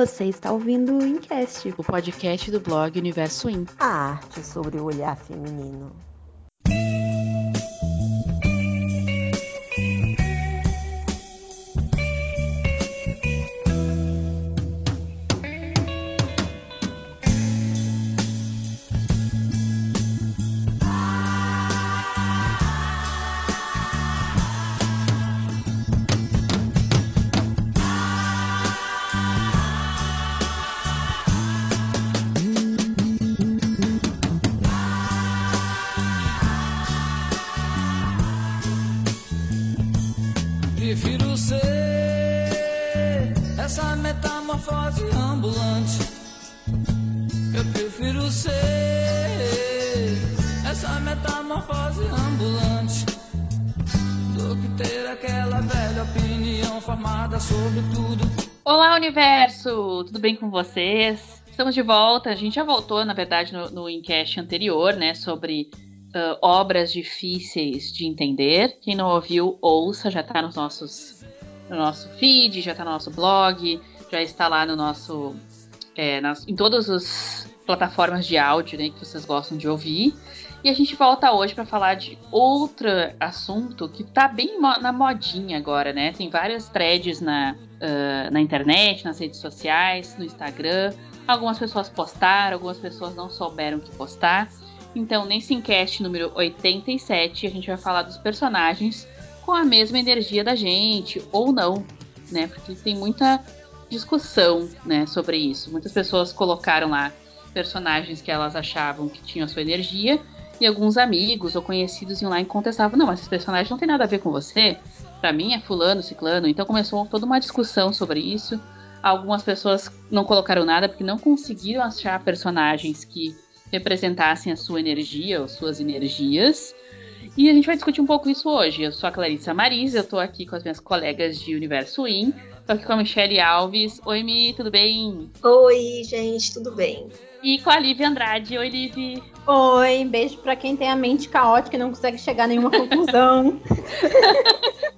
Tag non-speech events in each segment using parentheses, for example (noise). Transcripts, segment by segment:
Você está ouvindo o Incast, o podcast do blog Universo In. A arte sobre o olhar feminino. Tudo bem com vocês? Estamos de volta. A gente já voltou, na verdade, no, no encast anterior, né, sobre uh, obras difíceis de entender. Quem não ouviu, ouça, já está nos nossos, no nosso feed, já está no nosso blog, já está lá no nosso. É, nas, em todas as plataformas de áudio né, que vocês gostam de ouvir. E a gente volta hoje para falar de outro assunto que tá bem na modinha agora, né? Tem várias threads na, uh, na internet, nas redes sociais, no Instagram. Algumas pessoas postaram, algumas pessoas não souberam o que postar. Então, nesse encast número 87, a gente vai falar dos personagens com a mesma energia da gente, ou não, né? Porque tem muita discussão, né, sobre isso. Muitas pessoas colocaram lá personagens que elas achavam que tinham a sua energia e alguns amigos ou conhecidos iam lá e contestavam: não, mas esse personagem não tem nada a ver com você. Para mim é fulano, ciclano. Então começou toda uma discussão sobre isso. Algumas pessoas não colocaram nada porque não conseguiram achar personagens que representassem a sua energia ou suas energias. E a gente vai discutir um pouco isso hoje. Eu sou a Clarissa Marisa, eu tô aqui com as minhas colegas de Universo In. Tô aqui com a Michelle Alves. Oi, Mi, tudo bem? Oi, gente, tudo bem? E com a Liv Andrade. Oi, Liv. Oi, beijo pra quem tem a mente caótica e não consegue chegar a nenhuma (laughs) conclusão.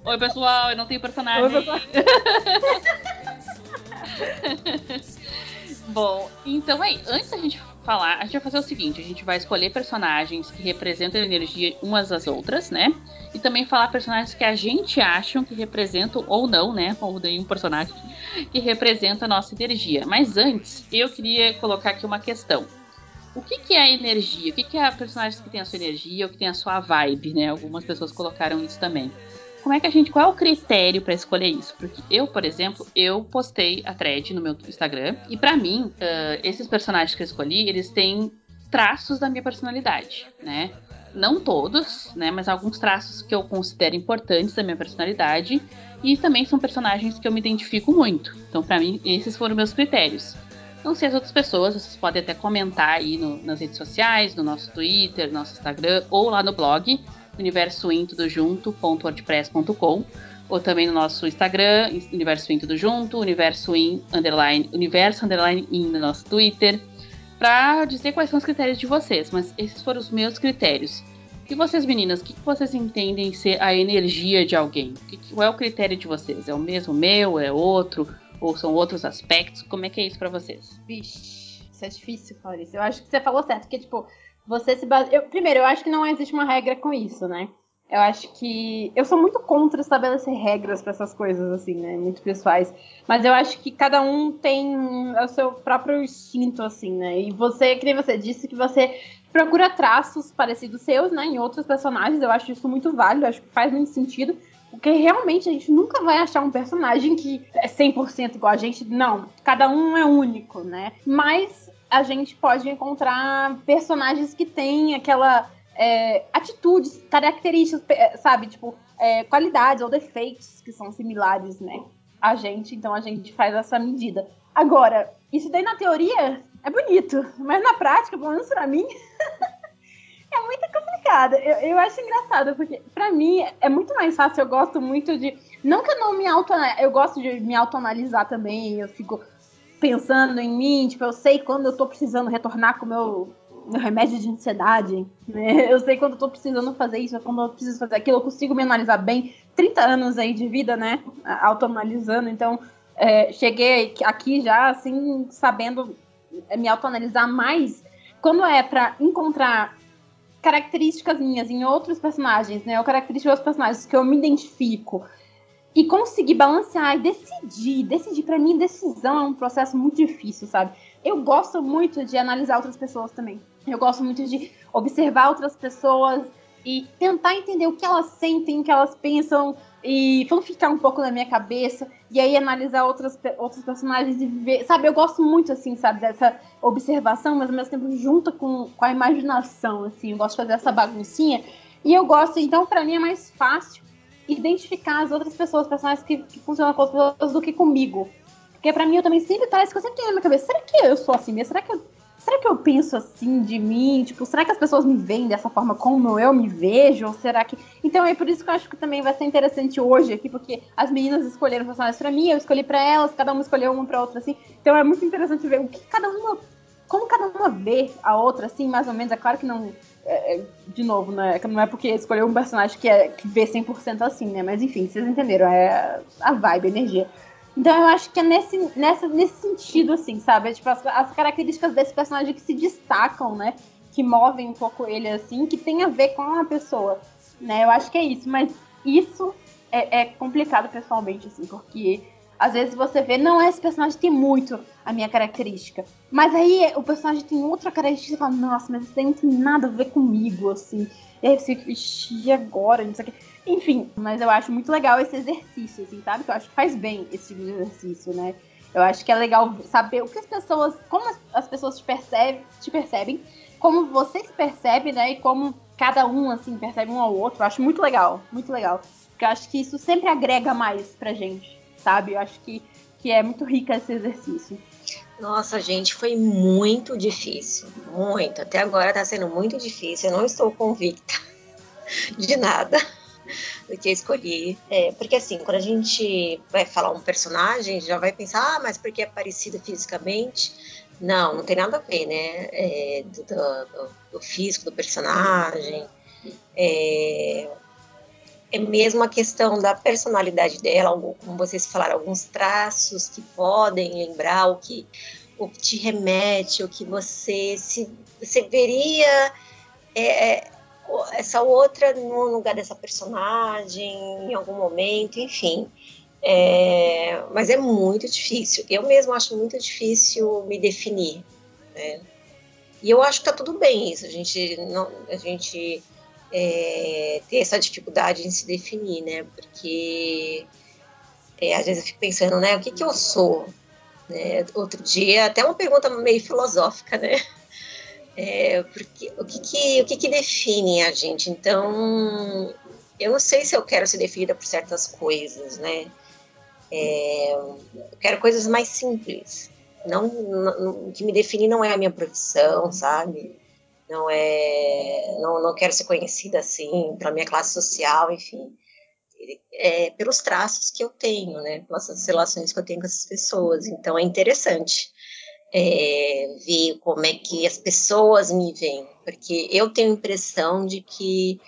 Oi, pessoal, eu não tenho personagem. Oi, pessoal. (laughs) Bom, então aí, antes da gente falar, a gente vai fazer o seguinte: a gente vai escolher personagens que representam a energia umas das outras, né? E também falar personagens que a gente acha que representam ou não, né? Ou nenhum personagem que representa a nossa energia. Mas antes, eu queria colocar aqui uma questão. O que, que é energia? O que, que é a personagem que tem a sua energia ou que tem a sua vibe, né? Algumas pessoas colocaram isso também como é que a gente, qual é o critério para escolher isso? Porque eu, por exemplo, eu postei a thread no meu Instagram e para mim, uh, esses personagens que eu escolhi, eles têm traços da minha personalidade, né? Não todos, né? Mas alguns traços que eu considero importantes da minha personalidade e também são personagens que eu me identifico muito. Então, para mim, esses foram meus critérios. Não sei as outras pessoas, vocês podem até comentar aí no, nas redes sociais, no nosso Twitter, no nosso Instagram ou lá no blog universointudojunto.wordpress.com ou também no nosso Instagram, Universo In Tudo Junto, Universo In Underline, Universo Underline In no nosso Twitter, para dizer quais são os critérios de vocês, mas esses foram os meus critérios. E vocês, meninas, o que, vocês entendem ser a energia de alguém? Qual é o critério de vocês? É o mesmo meu? É outro? Ou são outros aspectos? Como é que é isso para vocês? Vixe, isso é difícil, Clarice. Eu acho que você falou certo, porque, tipo, você se base... eu, primeiro, eu acho que não existe uma regra com isso, né? Eu acho que. Eu sou muito contra estabelecer regras para essas coisas, assim, né? Muito pessoais. Mas eu acho que cada um tem o seu próprio instinto, assim, né? E você, que nem você disse, que você procura traços parecidos seus, né? Em outros personagens. Eu acho isso muito válido, acho que faz muito sentido. Porque realmente a gente nunca vai achar um personagem que é 100% igual a gente. Não, cada um é único, né? Mas a gente pode encontrar personagens que têm aquela é, atitudes, características, sabe? Tipo, é, qualidades ou defeitos que são similares, né? A gente, então a gente faz essa medida. Agora, isso daí na teoria é bonito, mas na prática, pelo menos pra mim, (laughs) é muito complicado. Eu, eu acho engraçado, porque pra mim é muito mais fácil, eu gosto muito de. Não que eu não me auto. Eu gosto de me autoanalisar também, eu fico pensando em mim, tipo, eu sei quando eu tô precisando retornar com o meu, meu remédio de ansiedade, né? (laughs) Eu sei quando eu tô precisando fazer isso, quando eu preciso fazer aquilo, eu consigo me analisar bem. 30 anos aí de vida, né? Autoanalisando, então é, cheguei aqui já, assim, sabendo me autoanalisar mais quando é para encontrar características minhas em outros personagens, né? Ou características outros personagens que eu me identifico e conseguir balancear e decidir. Decidir, para mim, decisão é um processo muito difícil, sabe? Eu gosto muito de analisar outras pessoas também. Eu gosto muito de observar outras pessoas e tentar entender o que elas sentem, o que elas pensam e ficar um pouco na minha cabeça e aí analisar outras, outros personagens e ver, sabe, eu gosto muito assim, sabe, dessa observação, mas ao mesmo tempo junta com, com a imaginação, assim, eu gosto de fazer essa baguncinha e eu gosto, então para mim é mais fácil identificar as outras pessoas, personagens que, que funcionam com as pessoas do que comigo. Porque para mim eu também sempre parece que eu sempre tenho na minha cabeça, será que eu sou assim mesmo? Será que eu será que eu penso assim de mim? Tipo, será que as pessoas me veem dessa forma como eu me vejo? Ou será que. Então é por isso que eu acho que também vai ser interessante hoje aqui, porque as meninas escolheram personagens pra mim, eu escolhi pra elas, cada uma escolheu uma pra outra, assim. Então é muito interessante ver o que cada uma. Como cada uma vê a outra, assim, mais ou menos. É claro que não. É, é de novo, né? Não é porque escolheu um personagem que, é, que vê 100% assim, né? Mas enfim, vocês entenderam. É a vibe, a energia. Então eu acho que é nesse, nessa, nesse sentido, assim, sabe? É, tipo, as, as, características desse personagem que se destacam, né? Que movem um pouco ele, assim, que tem a ver com a pessoa, né? Eu acho que é isso, mas isso é, é complicado pessoalmente, assim, porque às vezes você vê, não, esse personagem tem muito a minha característica. Mas aí o personagem tem outra característica e fala, nossa, mas isso não tem nada a ver comigo, assim. E aí você fica, agora? Não sei o que. Enfim, mas eu acho muito legal esse exercício, assim, sabe? Que eu acho que faz bem esse tipo de exercício, né? Eu acho que é legal saber o que as pessoas, como as pessoas te percebem, te percebem, como você se percebe, né? E como cada um, assim, percebe um ao outro. Eu acho muito legal, muito legal. Porque eu acho que isso sempre agrega mais pra gente, sabe? Eu acho que, que é muito rica esse exercício. Nossa, gente, foi muito difícil. Muito. Até agora tá sendo muito difícil. Eu não estou convicta (laughs) de nada do que escolhi. É, porque assim, quando a gente vai falar um personagem, já vai pensar, ah, mas porque é parecido fisicamente. Não, não tem nada a ver, né? É, do, do, do, físico do personagem. É, é mesmo a questão da personalidade dela, como vocês falaram, alguns traços que podem lembrar o que, o que te remete, o que você se você veria é, essa outra no lugar dessa personagem em algum momento, enfim. É, mas é muito difícil. Eu mesmo acho muito difícil me definir. Né? E eu acho que tá tudo bem isso. A gente não, a gente é, ter essa dificuldade em se definir, né? Porque é, às vezes eu fico pensando, né? O que que eu sou? Né? Outro dia, até uma pergunta meio filosófica, né? (laughs) É, porque, o, que, que, o que, que define a gente? Então, eu não sei se eu quero ser definida por certas coisas, né? É, eu quero coisas mais simples. Não, não, o que me define não é a minha profissão, sabe? Não é, não, não quero ser conhecida assim pela minha classe social, enfim, é, pelos traços que eu tenho, né? Pelas relações que eu tenho com essas pessoas. Então é interessante é, ver como é que as pessoas me veem, porque eu tenho a impressão de que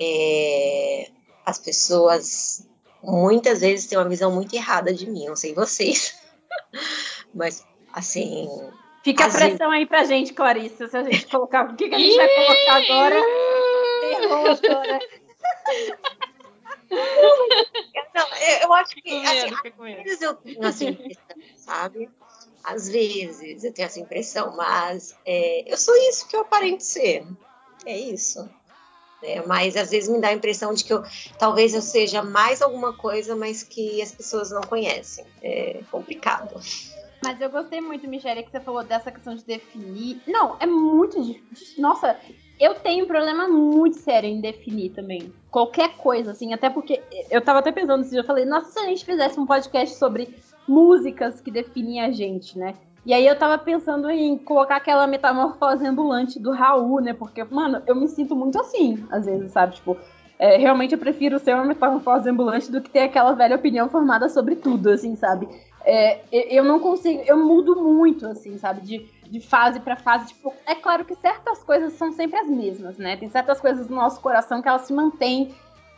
é, as pessoas muitas vezes têm uma visão muito errada de mim, não sei vocês, (laughs) mas assim. Fica a pressão vezes... aí pra gente, Clarissa, se a gente colocar. O que, que a gente vai colocar agora? Não, eu acho que assim, às vezes eu tenho essa impressão, sabe? Às vezes eu tenho essa impressão, mas é, eu sou isso que eu aparento ser. É isso. É, mas às vezes me dá a impressão de que eu, talvez eu seja mais alguma coisa, mas que as pessoas não conhecem. É complicado. Mas eu gostei muito, Michelle, que você falou dessa questão de definir. Não, é muito difícil. Nossa, eu tenho um problema muito sério em definir também. Qualquer coisa, assim. Até porque eu tava até pensando assim, eu falei, nossa, se a gente fizesse um podcast sobre músicas que definem a gente, né? E aí eu tava pensando em colocar aquela metamorfose ambulante do Raul, né? Porque, mano, eu me sinto muito assim, às vezes, sabe? Tipo, é, realmente eu prefiro ser uma metamorfose ambulante do que ter aquela velha opinião formada sobre tudo, assim, sabe? É, eu não consigo, eu mudo muito, assim, sabe? De, de fase para fase. Tipo, é claro que certas coisas são sempre as mesmas, né? Tem certas coisas no nosso coração que elas se mantêm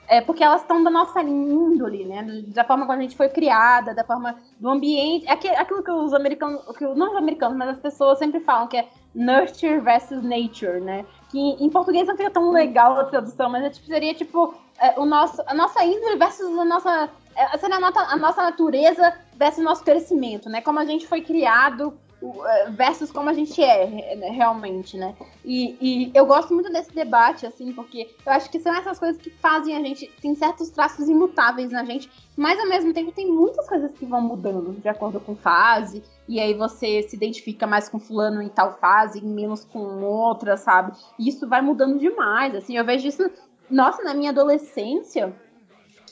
é porque elas estão da nossa índole, né? Da forma como a gente foi criada, da forma do ambiente. Aquilo que os americanos, que não os americanos, mas as pessoas sempre falam que é nurture versus nature, né? Que em português não fica tão legal a tradução, mas é, tipo, seria tipo é, o nosso, a nossa índole versus a nossa. É, seria a nossa, a nossa natureza versus nosso crescimento, né? Como a gente foi criado é, versus como a gente é né, realmente, né? E, e, eu gosto muito desse debate, assim, porque eu acho que são essas coisas que fazem a gente. Tem certos traços imutáveis na gente, mas ao mesmo tempo tem muitas coisas que vão mudando de acordo com fase, e aí você se identifica mais com fulano em tal fase, menos com outra, sabe? E isso vai mudando demais, assim, eu vejo isso. Nossa, na minha adolescência,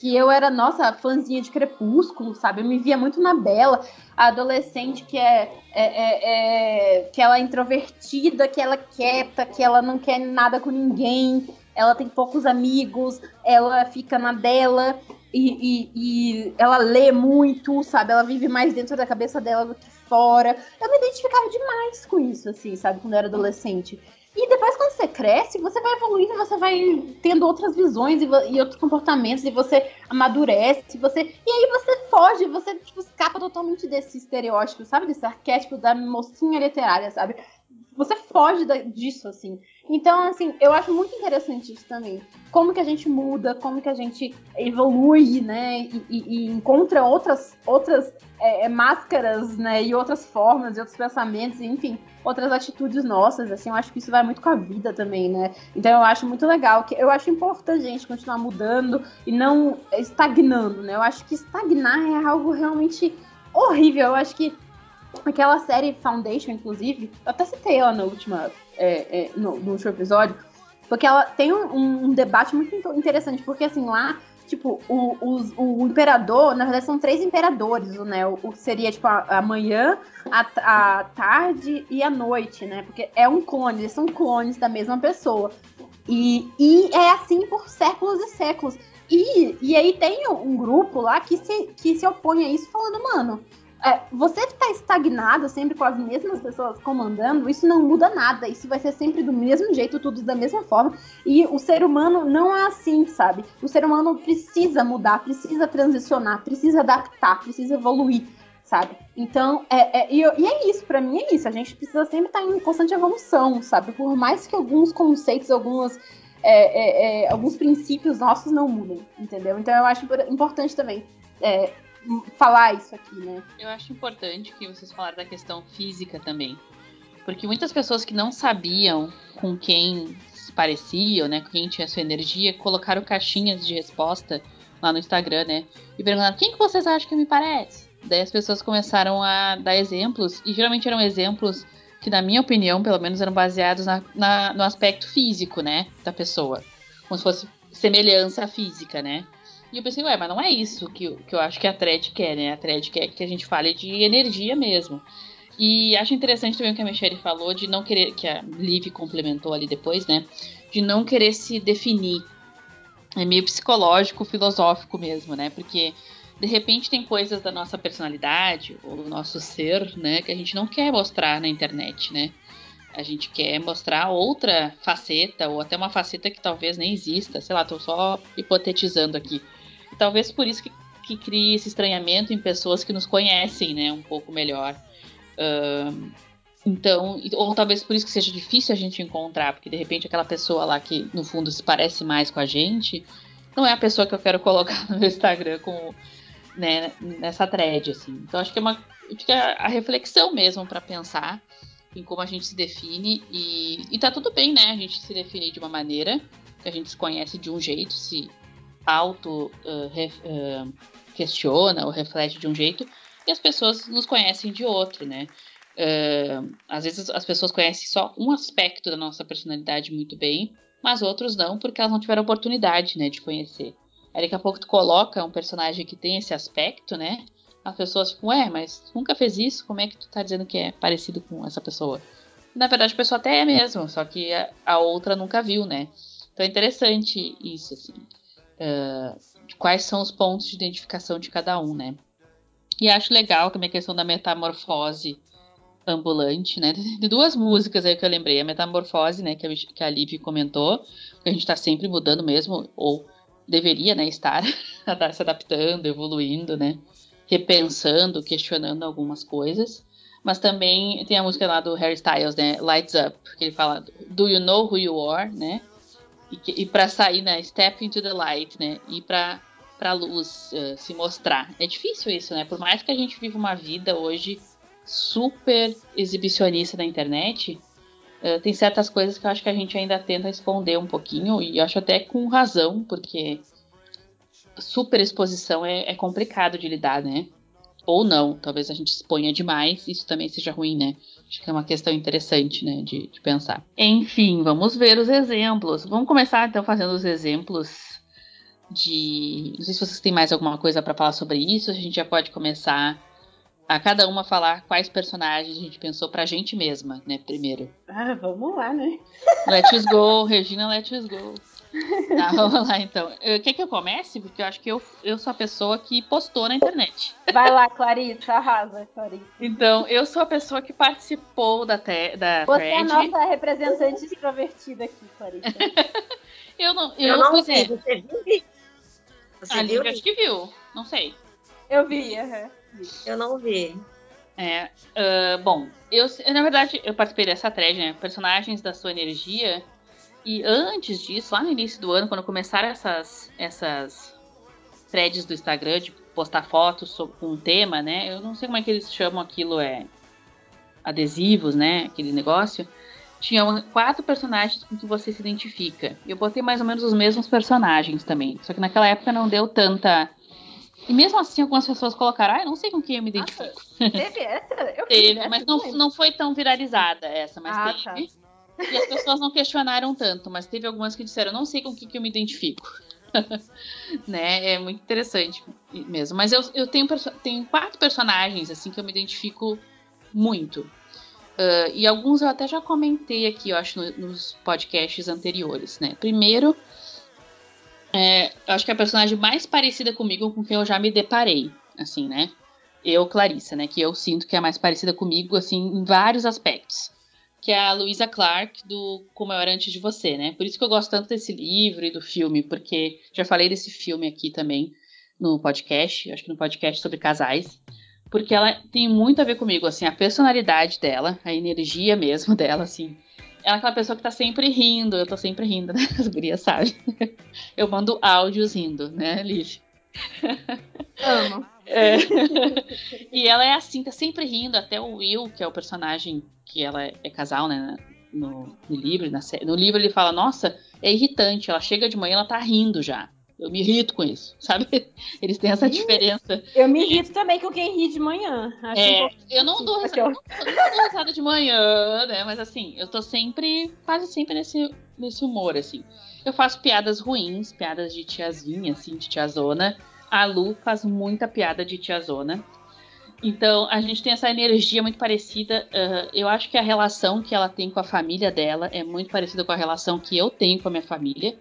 que eu era, nossa, fãzinha de Crepúsculo, sabe? Eu me via muito na Bela, a adolescente que é, é, é, é, que ela é introvertida, que ela é quieta, que ela não quer nada com ninguém, ela tem poucos amigos, ela fica na dela e, e, e ela lê muito, sabe? Ela vive mais dentro da cabeça dela do que fora. Eu me identificava demais com isso, assim, sabe? Quando eu era adolescente. E depois, quando você cresce, você vai evoluindo, você vai tendo outras visões e, e, outros comportamentos, e você amadurece, você. E aí você foge, você tipo, escapa totalmente desse estereótipo, sabe? Desse arquétipo da mocinha literária, sabe? Você foge da, disso, assim. Então, assim, eu acho muito interessante isso também. Como que a gente muda, como que a gente evolui, né? E, e, e encontra outras, outras é, é máscaras, né? E outras formas, e outros pensamentos, enfim, outras atitudes nossas, assim. Eu acho que isso vai muito com a vida também, né? Então, eu acho muito legal. que Eu acho importante a gente continuar mudando e não estagnando, né? Eu acho que estagnar é algo realmente horrível. Eu acho que aquela série Foundation, inclusive, eu até citei ela na última é, é, no, no, último episódio, porque ela tem um, um, debate muito interessante, porque assim, lá, tipo, o, o, o imperador, na verdade, são três imperadores, né? O, o seria, tipo, a, a manhã, a, a tarde e a noite, né? Porque é um clone, eles são clones da mesma pessoa. E, e é assim por séculos e séculos. E, e aí tem um grupo lá que se, que se opõe a isso, falando, mano, é, você está estagnado sempre com as mesmas pessoas comandando, isso não muda nada. Isso vai ser sempre do mesmo jeito, tudo da mesma forma. E o ser humano não é assim, sabe? O ser humano precisa mudar, precisa transicionar, precisa adaptar, precisa evoluir, sabe? Então, é, é e, e, é isso, para mim é isso. A gente precisa sempre estar tá em constante evolução, sabe? Por mais que alguns conceitos, algumas. É, é, é, alguns princípios nossos não mudem, entendeu? Então eu acho importante também é, falar isso aqui, né? Eu acho importante que vocês falaram da questão física também. Porque muitas pessoas que não sabiam com quem se pareciam, né, com quem tinha sua energia, colocaram caixinhas de resposta lá no Instagram, né? E perguntaram: quem que vocês acham que me parece? Daí as pessoas começaram a dar exemplos, e geralmente eram exemplos que, na minha opinião, pelo menos, eram baseados na, na, no aspecto físico, né, da pessoa. Como se fosse semelhança física, né? E eu pensei, ué, mas não é isso que, que eu acho que a thread quer, né? A thread quer que a gente fale de energia mesmo. E acho interessante também o que a Michelle falou de não querer, que a Liv complementou ali depois, né? De não querer se definir. É meio psicológico, filosófico mesmo, né? Porque de repente tem coisas da nossa personalidade ou do nosso ser, né, que a gente não quer mostrar na internet, né? A gente quer mostrar outra faceta ou até uma faceta que talvez nem exista, sei lá, tô só hipotetizando aqui. Talvez por isso que, que crie esse estranhamento em pessoas que nos conhecem, né, um pouco melhor. Então, ou talvez por isso que seja difícil a gente encontrar, porque de repente aquela pessoa lá que no fundo se parece mais com a gente, não é a pessoa que eu quero (laughs) colocar no meu Instagram com, né, nessa thread, assim. Então acho que é uma acho que é a reflexão mesmo para pensar em como a gente se define e, e tá tudo bem, né? A gente se definir de uma maneira, que a gente se conhece de um jeito, se auto uh, ref, uh, questiona ou reflete de um jeito e as pessoas nos conhecem de outro, né? Uh, às vezes as pessoas conhecem só um aspecto da nossa personalidade muito bem, mas outros não, porque elas não tiveram oportunidade, né, de conhecer. Aí daqui a pouco tu coloca um personagem que tem esse aspecto, né? As pessoas ficam, ué, mas nunca fez isso? Como é que tu tá dizendo que é parecido com essa pessoa? Na verdade, a pessoa até é mesmo, só que a, a outra nunca viu, né? Então é interessante isso, assim uh, quais são os pontos de identificação de cada um, né? E acho legal também a questão da metamorfose ambulante, né? (laughs) De duas músicas aí que eu lembrei. A Metamorfose, né? Que a, que a Liv comentou. Que a gente tá sempre mudando mesmo. Ou deveria, né, estar (laughs) se adaptando, evoluindo, né, repensando, questionando algumas coisas. Mas também tem a música lá do Harry Styles, né, Lights Up, que ele fala Do you know who you are, né? E, e para sair, né, step into the light, né? E para para luz uh, se mostrar. É difícil isso, né? Por mais que a gente viva uma vida hoje super exibicionista na internet, uh, tem certas coisas que eu acho que a gente ainda tenta esconder um pouquinho, e acho até com razão, porque super exposição é, é complicado de lidar, né? Ou não, talvez a gente exponha demais, isso também seja ruim, né? Acho que é uma questão interessante, né, de, de pensar. Enfim, vamos ver os exemplos. Vamos começar então fazendo os exemplos de. Não sei se vocês têm mais alguma coisa para falar sobre isso. A gente já pode começar a cada uma falar quais personagens a gente pensou pra gente mesma, né? Primeiro. Ah, vamos lá, né? Let's go, Regina, let's go. (laughs) Tá, vamos lá então. Quer que eu comece? Porque eu acho que eu, eu sou a pessoa que postou na internet. Vai lá, Clarissa, arrasa, Clarissa. Então, eu sou a pessoa que participou da, te, da Você thread. é a nossa representante extrovertida aqui, Clarissa. (laughs) eu não, Eu, eu, não pois vi, você viu? Você a viu? Lívia acho que viu, não sei. Eu vi, aham. Eu não vi. É, ah, bom, eu, na verdade, eu participei dessa thread, né? Personagens da sua energia. E antes disso, lá no início do ano, quando começaram essas, essas threads do Instagram de postar fotos sobre, com um tema, né? Eu não sei como é que eles chamam aquilo, é adesivos, né? Aquele negócio. Tinha quatro personagens com que você se identifica. Eu botei mais ou menos os mesmos personagens também. Só que naquela época não deu tanta. E mesmo assim, algumas pessoas colocaram, ah, eu não sei com quem eu me identifico. Teve essa? Eu (laughs) Teve, mas não, não foi tão viralizada essa, mas Ah, teve. E as pessoas não questionaram tanto, mas teve algumas que disseram, não sei com que, que eu me identifico. (laughs) né? É muito interessante mesmo. Mas eu, eu tenho, tenho quatro personagens assim que eu me identifico muito. Ah, e alguns eu até já comentei aqui, eu acho, no- nos podcasts anteriores, né? Primeiro, é, eu acho que a personagem mais parecida comigo com quem eu já me deparei, assim, né? Eu, Clarissa, né? Que eu sinto que é mais parecida comigo, assim, em vários aspectos. Que é a Louisa Clark do Como Eu Era Antes de Você, né? Por isso que eu gosto tanto desse livro e do filme, porque já falei desse filme aqui também no podcast, acho que no podcast sobre casais. Porque ela tem muito a ver comigo, assim, a personalidade dela, a energia mesmo (laughs) dela, assim. Ela é aquela pessoa que tá sempre rindo, eu tô sempre rindo, né? As gurias sabem. (laughs) Eu mando áudios rindo, né, Liv? (laughs) Amo. É. (laughs) e ela é assim, tá sempre rindo, até o Will, que é o personagem que ela é casal, né? No, no livro, na série. No livro ele fala, nossa, é irritante, ela chega de manhã, ela tá rindo já. Eu me irrito com isso, (laughs) sabe? Eles têm essa diferença. Eu me irrito também com quem ri de manhã. Um É, pouco- eu não dou risada, eu não dou risada de manhã, né? Mas assim, eu tô sempre, quase sempre nesse, nesse humor, assim. Eu faço piadas ruins, piadas de tiazinha, assim, de tiazona. A Lu faz muita piada de tiazona. Então, a gente tem essa energia muito parecida. ah, eu acho que a relação que ela tem com a família dela é muito parecida com a relação que eu tenho com a minha família.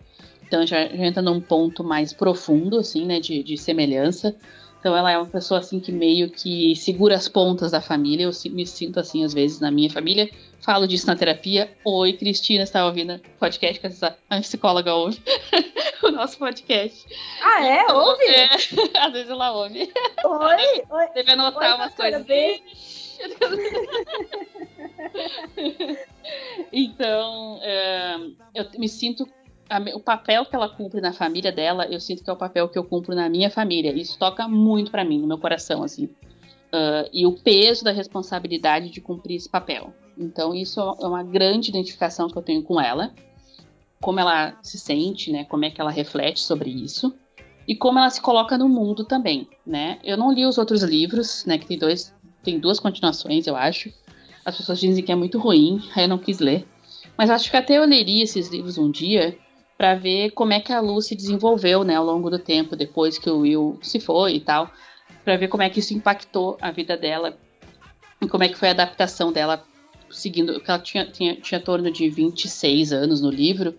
Então, já, já entra num ponto mais profundo, assim, né, de, de semelhança. Então, ela é uma pessoa, assim, que meio que segura as pontas da família. Eu me sinto assim, às vezes, na minha família. Falo disso na terapia. Oi, Cristina, está ouvindo o podcast que essa a psicóloga ouve (laughs) o nosso podcast. Ah, é? Ouve? É, (laughs) às vezes ela ouve. Oi? Oi? Deve anotar Oi, umas coisas. (laughs) Então, é, eu me sinto. a o papel que ela cumpre na família dela, eu sinto que é o papel que eu cumpro na minha família. Isso toca muito pra mim, no meu coração, assim. Ah, e o peso da responsabilidade de cumprir esse papel. Então, isso é uma grande identificação que eu tenho com ela. Como ela se sente, né? Como é que ela reflete sobre isso. E como ela se coloca no mundo também, né? Eu não li os outros livros, né? Que tem dois, tem duas continuações, eu acho. As pessoas dizem que é muito ruim, aí eu não quis ler. Mas acho que até eu leria esses livros um dia para ver como é que a Lu se desenvolveu, né, ao longo do tempo, depois que o Will se foi e tal, para ver como é que isso impactou a vida dela e como é que foi a adaptação dela seguindo, que ela tinha, tinha, tinha torno de 26 anos no livro,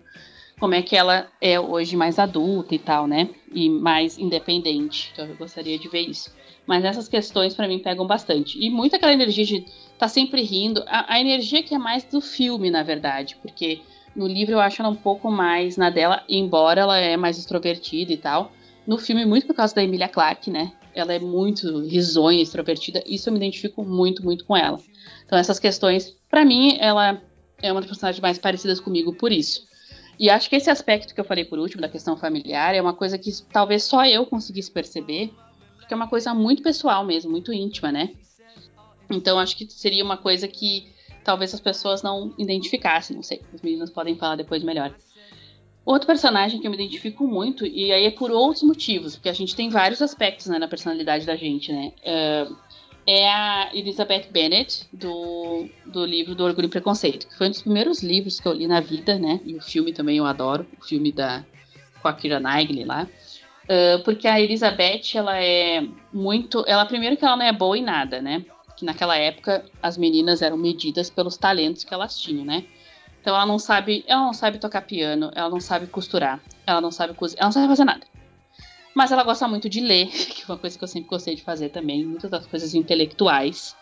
como é que ela é hoje mais adulta e tal, né, e mais independente. Então eu gostaria de ver isso. Mas essas questões para mim pegam bastante. E muito aquela energia de tá sempre rindo. A, a energia que é mais do filme, na verdade, porque no livro eu acho ela um pouco mais na dela, embora ela é mais extrovertida e tal. No filme, muito por causa da Emilia Clarke, né? Ela é muito risonha, extrovertida. Isso eu me identifico muito, muito com ela. Então essas questões, para mim, ela é uma das personagens mais parecidas comigo por isso. E acho que esse aspecto que eu falei por último, da questão familiar, é uma coisa que talvez só eu conseguisse perceber, porque é uma coisa muito pessoal mesmo, muito íntima, né? Então acho que seria uma coisa que talvez as pessoas não identificassem, não sei, os meninos podem falar depois melhor. Outro personagem que eu me identifico muito, e aí é por outros motivos, porque a gente tem vários aspectos né, na personalidade da gente, né? Uh, é a Elizabeth Bennet, do, do livro do Orgulho e Preconceito, que foi um dos primeiros livros que eu li na vida, né? E o filme também eu adoro, o filme da com a Kira Knightley lá. Uh, porque a Elizabeth, ela é muito. Ela, primeiro, que ela não é boa em nada, né? Que naquela época as meninas eram medidas pelos talentos que elas tinham, né? Então ela não sabe. Ela não sabe tocar piano, ela não sabe costurar, ela não sabe cozinhar, ela não sabe fazer nada. Mas ela gosta muito de ler, (laughs) que é uma coisa que eu sempre gostei de fazer também, muitas das coisas intelectuais.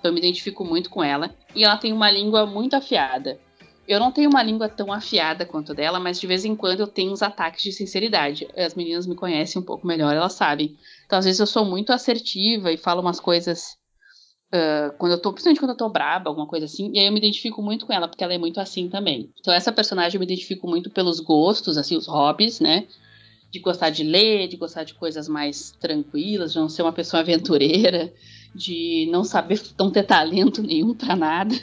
Então eu me identifico muito com ela. E ela tem uma língua muito afiada. Eu não tenho uma língua tão afiada quanto dela, mas de vez em quando eu tenho uns ataques de sinceridade. As meninas me conhecem um pouco melhor, elas sabem. Então às vezes eu sou muito assertiva e falo umas coisas. Uh, quando eu tô, principalmente quando eu tô braba, alguma coisa assim, e aí eu me identifico muito com ela, porque ela é muito assim também. Então, essa personagem eu me identifico muito pelos gostos, assim, os hobbies, né? de gostar de ler, de gostar de coisas mais tranquilas, de não ser uma pessoa (laughs) aventureira, de não saber, (laughs) não ter talento nenhum para nada.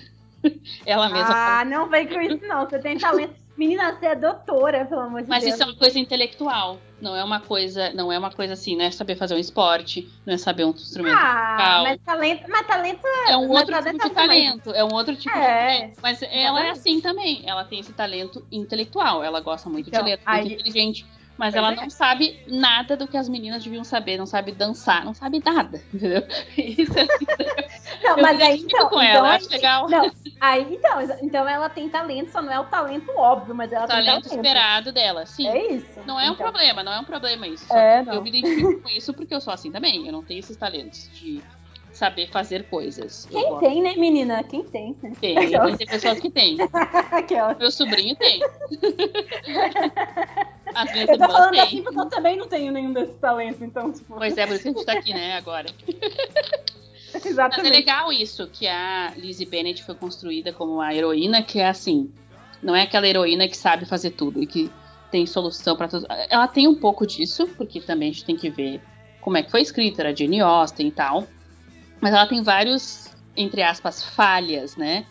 (laughs) Ela mesma. Ah, fala... não vem com isso, não. Você tem talento. Menina, você é doutora, pelo amor de Mas Deus. Mas isso é uma coisa intelectual. Não é uma coisa, não é uma coisa assim, não é saber fazer um esporte, não é saber um instrumento ah, musical. Mas talento, mas talento é um outro tipo de talento. É um outro tipo é. de talento. Mas ela é assim também. Ela tem esse talento intelectual. Ela gosta muito então, de ler, muito inteligente mas ela é. não sabe nada do que as meninas deviam saber, não sabe dançar, não sabe nada, entendeu? (laughs) Isso é (laughs) Não, mas aí então, com ela, então, acho legal. Não, aí então, então ela tem talento, só não é o talento óbvio, mas ela o tem talento. talento esperado dela, sim. É isso. Não é então. um problema, não é um problema isso. É, eu me identifico com isso porque eu sou assim também, eu não tenho esses talentos de saber fazer coisas. Quem tem, né, menina? Quem tem? Né? Tem, (laughs) tem pessoas que têm. (laughs) Meu sobrinho tem. (laughs) As minhas eu tô falando têm. assim porque eu também não tenho nenhum desses talentos, então, tipo... Pois é, por isso que a gente tá aqui, né, agora. Exatamente. Mas é legal isso, que a Lizzie Bennett foi construída como a heroína, que é assim, não é aquela heroína que sabe fazer tudo e que tem solução para tudo. Ela tem um pouco disso, porque também a gente tem que ver como é que foi escrita, era Jane Austen e tal. Mas ela tem vários, entre aspas, falhas, né?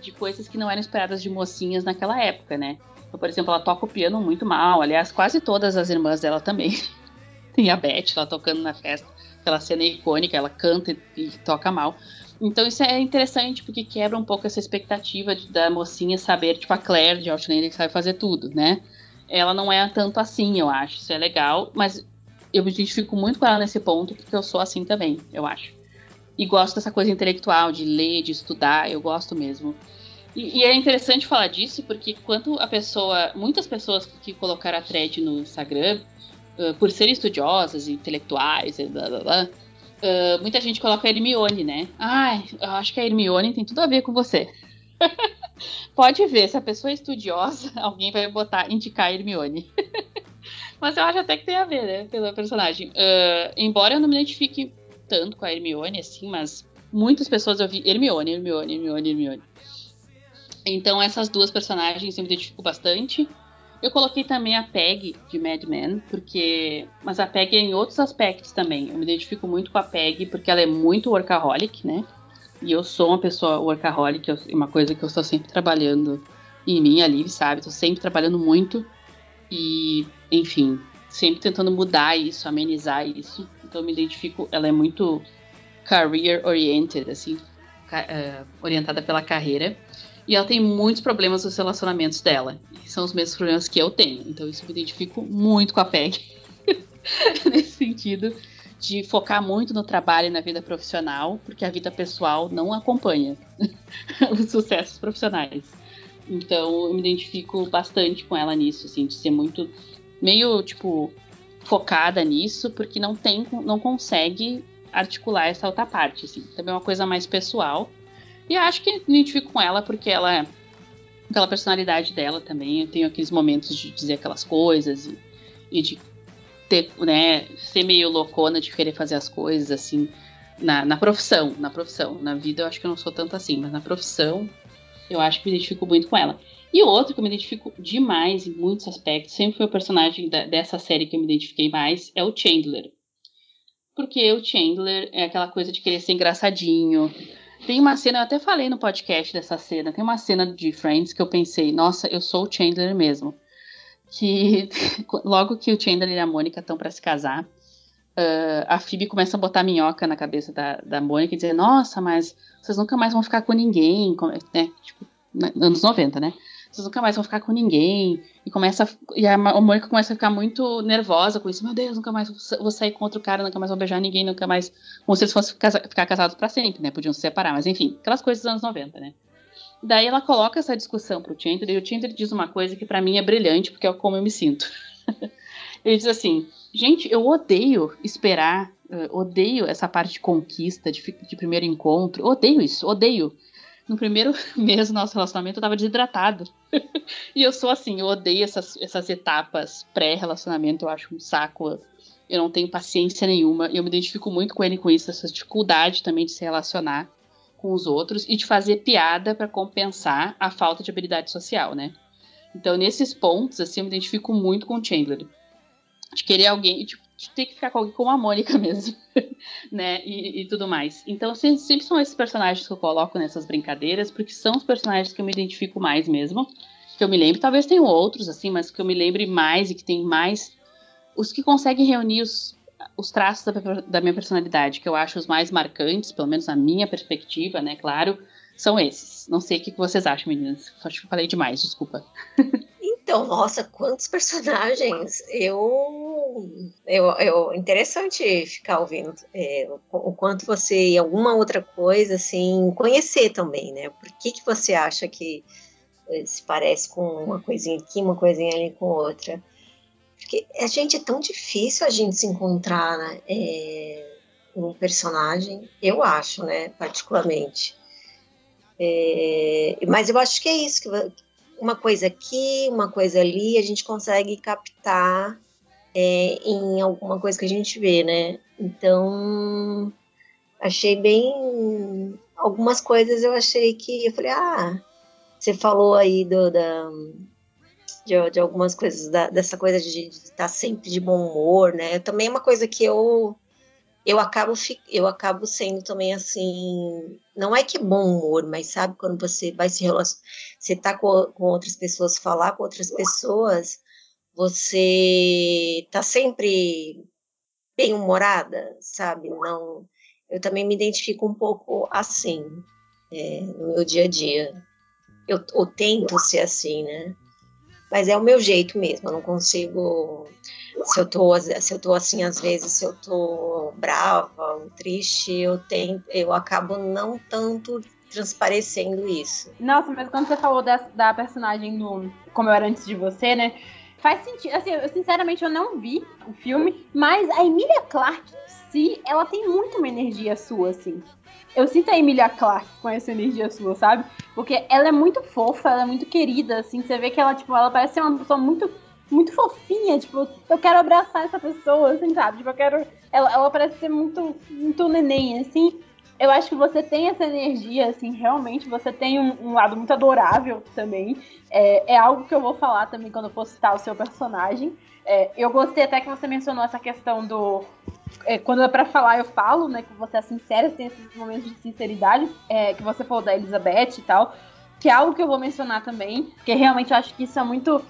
De coisas que não eram esperadas de mocinhas naquela época, né? Então, por exemplo, ela toca o piano muito mal. Aliás, quase todas as irmãs dela também. (laughs) tem a Beth lá tocando na festa. Aquela cena icônica, ela canta e, e toca mal. Então isso é interessante porque quebra um pouco essa expectativa de, da mocinha saber, tipo a Claire de Outlander que sabe fazer tudo, né? Ela não é tanto assim, eu acho. Isso é legal, mas eu me identifico muito com ela nesse ponto porque eu sou assim também, eu acho. E gosto dessa coisa intelectual, de ler, de estudar, eu gosto mesmo. E, e, é interessante falar disso, porque quando a pessoa. Muitas pessoas que colocaram a thread no Instagram, uh, por serem estudiosas, intelectuais, blá blá blá, uh, muita gente coloca a Hermione, né? Ai, eu acho que a Hermione tem tudo a ver com você. (laughs) Pode ver, se a pessoa é estudiosa, (laughs) alguém vai botar, indicar a Hermione. (laughs) Mas eu acho até que tem a ver, né? Pela personagem. Uh, embora eu não me identifique tanto com a Hermione, assim, mas muitas pessoas eu vi Hermione, Hermione, Hermione, Hermione. Então essas duas personagens eu me identifico bastante. Eu coloquei também a Peg de Mad Men, porque. Mas a Peg é em outros aspectos também. Eu me identifico muito com a Peg porque ela é muito workaholic, né? E eu sou uma pessoa workaholic, uma coisa que eu estou sempre trabalhando em mim, a Liv, sabe? Estou sempre trabalhando muito e, enfim, sempre tentando mudar isso, amenizar isso. Então eu me identifico, ela é muito career oriented, assim, uh, orientada pela carreira. E ela tem muitos problemas nos relacionamentos dela. São os mesmos problemas que eu tenho. Então isso me identifico muito com a Peg. (laughs) Nesse sentido de focar muito no trabalho e na vida profissional, porque a vida pessoal não acompanha (laughs) os sucessos profissionais. Então eu me identifico bastante com ela nisso, assim, de ser muito meio tipo focada nisso, porque não tem, não consegue articular essa outra parte, assim. Também é uma coisa mais pessoal. E acho que me identifico com ela porque ela aquela personalidade dela também. Eu tenho aqueles momentos de dizer aquelas coisas e, e de ter, né, ser meio loucona de querer fazer as coisas assim na, na profissão, na profissão. Na vida eu acho que eu não sou tanto assim, mas na profissão eu acho que me identifico muito com ela. E outro que eu me identifico demais em muitos aspectos, sempre foi o personagem da, dessa série que eu me identifiquei mais, é o Chandler. Porque o Chandler é aquela coisa de querer ser engraçadinho. Tem uma cena, eu até falei no podcast dessa cena, tem uma cena de Friends que eu pensei, nossa, eu sou o Chandler mesmo. Que (laughs) logo que o Chandler e a Mônica estão para se casar, uh, a Phoebe começa a botar minhoca na cabeça da, da Mônica e dizer, nossa, mas vocês nunca mais vão ficar com ninguém, né? Tipo, anos 90, né? Vocês nunca mais vão ficar com ninguém. E começa e a Mônica começa a ficar muito nervosa com isso. Meu Deus, nunca mais vou sair com outro cara, nunca mais vou beijar ninguém, nunca mais. Como se eles fossem ficar casados para sempre, né? Podiam se separar, mas enfim, aquelas coisas dos anos 90, né? Daí ela coloca essa discussão pro Chandler e o Chandler diz uma coisa que para mim é brilhante, porque é como eu me sinto. (laughs) Ele diz assim: gente, eu odeio esperar, uh, odeio essa parte de conquista, de, de primeiro encontro, odeio isso, odeio. No primeiro (laughs) mês do nosso relacionamento eu tava desidratado. (laughs) e eu sou assim, eu odeio essas, essas etapas pré-relacionamento, eu acho um saco. Eu não tenho paciência nenhuma. Eu me identifico muito com ele com isso, essa dificuldade também de se relacionar com os outros e de fazer piada para compensar a falta de habilidade social, né? Então, nesses pontos, assim, eu me identifico muito com o Chandler de querer alguém, tipo, ter que ficar com alguém como a Mônica (laughs) mesmo, né, e, e, tudo mais. Então, sempre, sempre são esses personagens que eu coloco nessas brincadeiras, porque são os personagens que eu me identifico mais mesmo, que eu me lembro, talvez tenham outros, assim, mas que eu me lembre mais e que tem mais, os que conseguem reunir os, os traços da, da minha personalidade, que eu acho os mais marcantes, pelo menos na minha perspectiva, né, claro, são esses. Não sei o que vocês acham, meninas. Acho que falei demais, desculpa. Então, nossa, quantos personagens! Eu, eu, eu interessante ficar ouvindo é, o, quanto você, em alguma outra coisa, assim, conhecer também, né? Por que, que você acha que é, se parece com uma coisinha aqui, uma coisinha ali com outra? Porque a gente é tão difícil a gente se encontrar né, é, um personagem, eu acho, né, particularmente. É, mas eu acho que é isso que uma coisa aqui, uma coisa ali, a gente consegue captar é, em alguma coisa que a gente vê, né? Então, achei bem. Algumas coisas eu achei que. Eu falei, ah, você falou aí do, da, de, de algumas coisas, da, dessa coisa de, estar sempre de bom humor, né? Também é uma coisa que eu eu acabo, eu acabo sendo também assim. Não é que é bom humor, mas sabe quando você vai se relacionar, você tá com, com outras pessoas, falar com outras pessoas, você tá sempre bem humorada, sabe? Não, eu também me identifico um pouco assim é, no meu dia a dia. Eu, eu tento ser assim, né? Mas é o meu jeito mesmo, eu não consigo se eu tô, se eu tô assim, às vezes, se eu tô brava ou triste, eu tenho, eu acabo não tanto transparecendo isso. Nossa, mas quando você falou da, da personagem no Como Eu Era Antes de Você, né? Faz sentido. Assim, eu, sinceramente, eu não vi o filme, mas a Emilia Clarke em si, ela tem muito uma energia sua, assim. Eu sinto a Emilia Clarke com essa energia sua, sabe? Porque ela é muito fofa, ela é muito querida, assim. Você vê que ela, tipo, ela parece ser uma pessoa muito muito fofinha, tipo, eu quero abraçar essa pessoa, assim, sabe? Tipo, eu quero. Ela, ela parece ser muito, muito neném, assim. Eu acho que você tem essa energia, assim, realmente, você tem um, um lado muito adorável também. É, é, algo que eu vou falar também quando eu for citar o seu personagem. É, eu gostei até que você mencionou essa questão do. É, quando é pra falar, eu falo, né? Que você é sincera, tem esses momentos de sinceridade, é, que você falou da Elizabeth e tal. Que é algo que eu vou mencionar também, porque realmente eu acho que isso é muito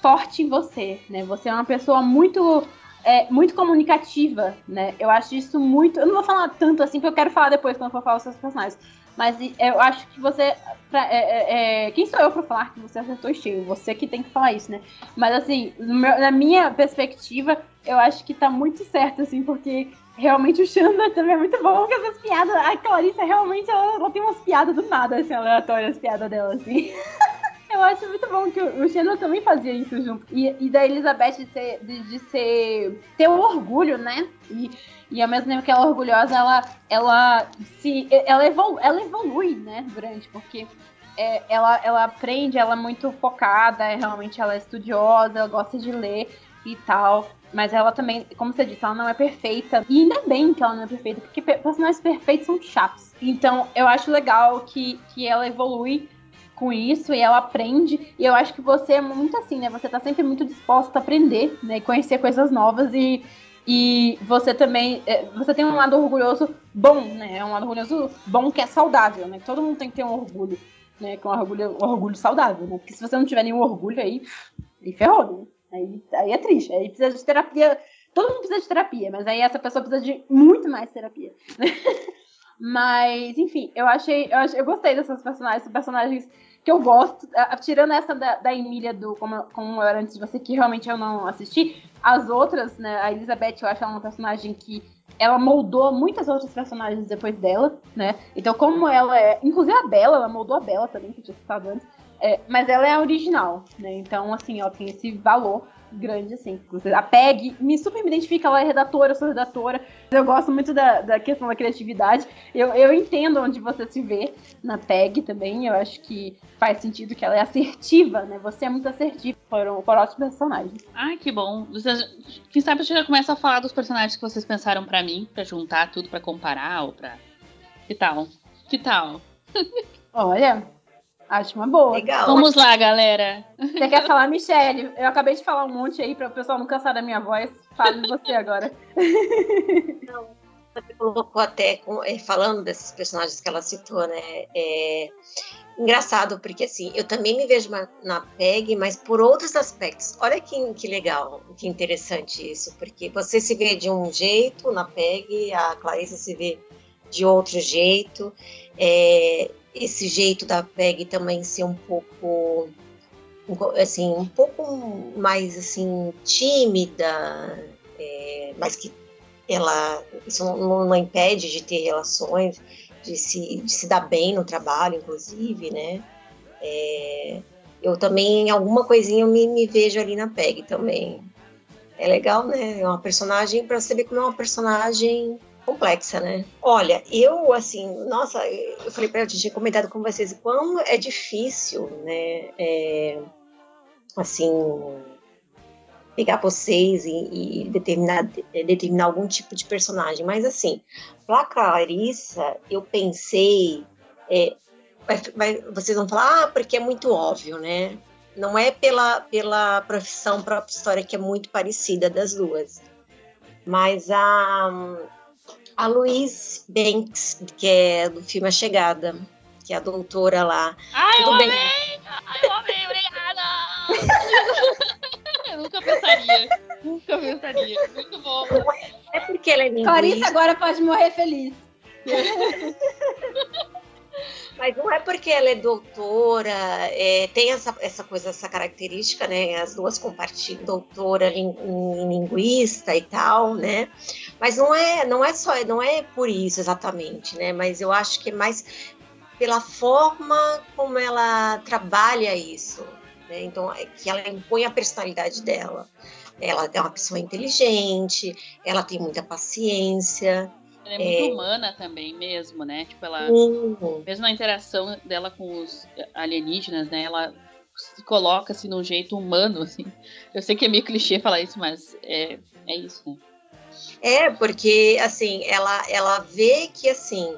forte em você, né? Você é uma pessoa muito é, muito comunicativa, né? Eu acho isso muito. Eu não vou falar tanto assim, porque eu quero falar depois quando for falar os seus personagens. Mas eu acho que você. Pra, é, é, é quem sou eu pra falar que você acertou o? Você que tem que falar isso, né? Mas assim, meu, na minha perspectiva, eu acho que tá muito certo, assim, porque realmente o Xanda também é muito bom, porque essas piadas. A Clarissa realmente ela, ela tem umas piadas do nada, assim, aleatórias, as piadas dela, assim. (laughs) Eu acho muito bom que o Xena também fazia isso junto. E, e da Elizabeth de ser, de, de ser. ter o orgulho, né? E, e ao mesmo tempo que ela é orgulhosa, ela, ela se. Ela, evolu, ela evolui, né? Durante, porque é, ela, ela aprende, ela é muito focada, é, realmente ela é estudiosa, ela gosta de ler e tal. Mas ela também, como você disse, ela não é perfeita. E ainda bem que ela não é perfeita, porque personagens perfeitos são chatos. Então, eu acho legal que, que ela evolui com isso e ela aprende. E eu acho que você é muito assim, né? Você tá sempre muito disposta a aprender, né? Conhecer coisas novas e, e você também. É, você tem um lado orgulhoso bom, né? É um lado orgulhoso bom que é saudável, né? Todo mundo tem que ter um orgulho, né? Com um orgulho, orgulho saudável, né? Porque se você não tiver nenhum orgulho aí, aí ferrou, né? Aí, aí é triste. Aí precisa de terapia. Todo mundo precisa de terapia, mas aí essa pessoa precisa de muito mais terapia. (laughs) Mas, enfim, eu achei, eu achei. Eu gostei dessas personagens, personagens que eu gosto. Tirando essa da, da Emília do Como, Como Eu Era Antes de Você, que realmente eu não assisti. As outras, né? A Elizabeth, eu acho ela uma personagem que ela moldou muitas outras personagens depois dela, né? Então, como ela é. Inclusive a Bela, ela moldou a Bela também, que eu tinha citado antes. É, mas ela é a original, né? Então, assim, ela tem esse valor grande, assim. A PEG me super me identifica, ela é redatora, eu sou redatora. Eu gosto muito da, da questão da criatividade. Eu, eu entendo onde você se vê na PEG também. Eu acho que faz sentido que ela é assertiva, né? Você é muito assertiva foram, foram ótimos personagens. Ai, que bom. Vocês, quem sabe a gente já começa a falar dos personagens que vocês pensaram para mim, para juntar tudo, para comparar ou pra. Que tal? Que tal? (laughs) Olha, Acho uma boa. Legal. Vamos lá, galera. Você quer falar, Michelle? Eu acabei de falar um monte aí para o pessoal não cansar da minha voz. Fale você agora. (laughs) Não, você colocou até, é, falando desses personagens que ela citou, né? É engraçado, porque assim, eu também me vejo na PEG, mas por outros aspectos. Olha que, que legal, que interessante isso, porque você se vê de um jeito na PEG, a Clarissa se vê de outro jeito. É, esse jeito da Peg também ser um pouco assim um pouco mais assim tímida é, mas que ela isso não, não, impede de ter relações de se, de se dar bem no trabalho inclusive né? É, eu também alguma coisinha eu me, me vejo ali na Peg também. É legal né? É uma personagem para ver como é uma personagem complexa, né? Olha, eu, assim, nossa, eu falei para eu tinha comentado com vocês quão é difícil, né? É, assim, pegar vocês e, e, determinar, determinar algum tipo de personagem. Mas, assim, pra Clarissa, eu pensei. É, vai, vai, vocês vão falar, ah, porque é muito óbvio, né? Não é pela, pela profissão, própria história que é muito parecida das duas. Mas a, a Louise Banks, que é do filme A Chegada, que é a doutora lá. Ai, Tudo eu bem? amei! Ai, eu amei, obrigada! (laughs) eu nunca pensaria. Nunca pensaria. Muito bom. É porque ela é linguista. Clarissa agora pode morrer feliz. (laughs) Mas não é porque ela é doutora, é, tem essa, essa coisa, essa característica, né? As duas compartilham, doutora em, linguista e tal, né? Mas não é, não é só, não é por isso exatamente, né? Mas eu acho que é mais pela forma como ela trabalha isso, né? Então, é que ela impõe a personalidade dela. Ela é uma pessoa inteligente, ela tem muita paciência, ela é muito é... humana também, mesmo, né? Tipo, ela. Uhum. Mesmo na interação dela com os alienígenas, né? Ela se coloca assim num jeito humano, assim. Eu sei que é meio clichê falar isso, mas é, é isso, né? É, porque assim, ela, ela vê que assim,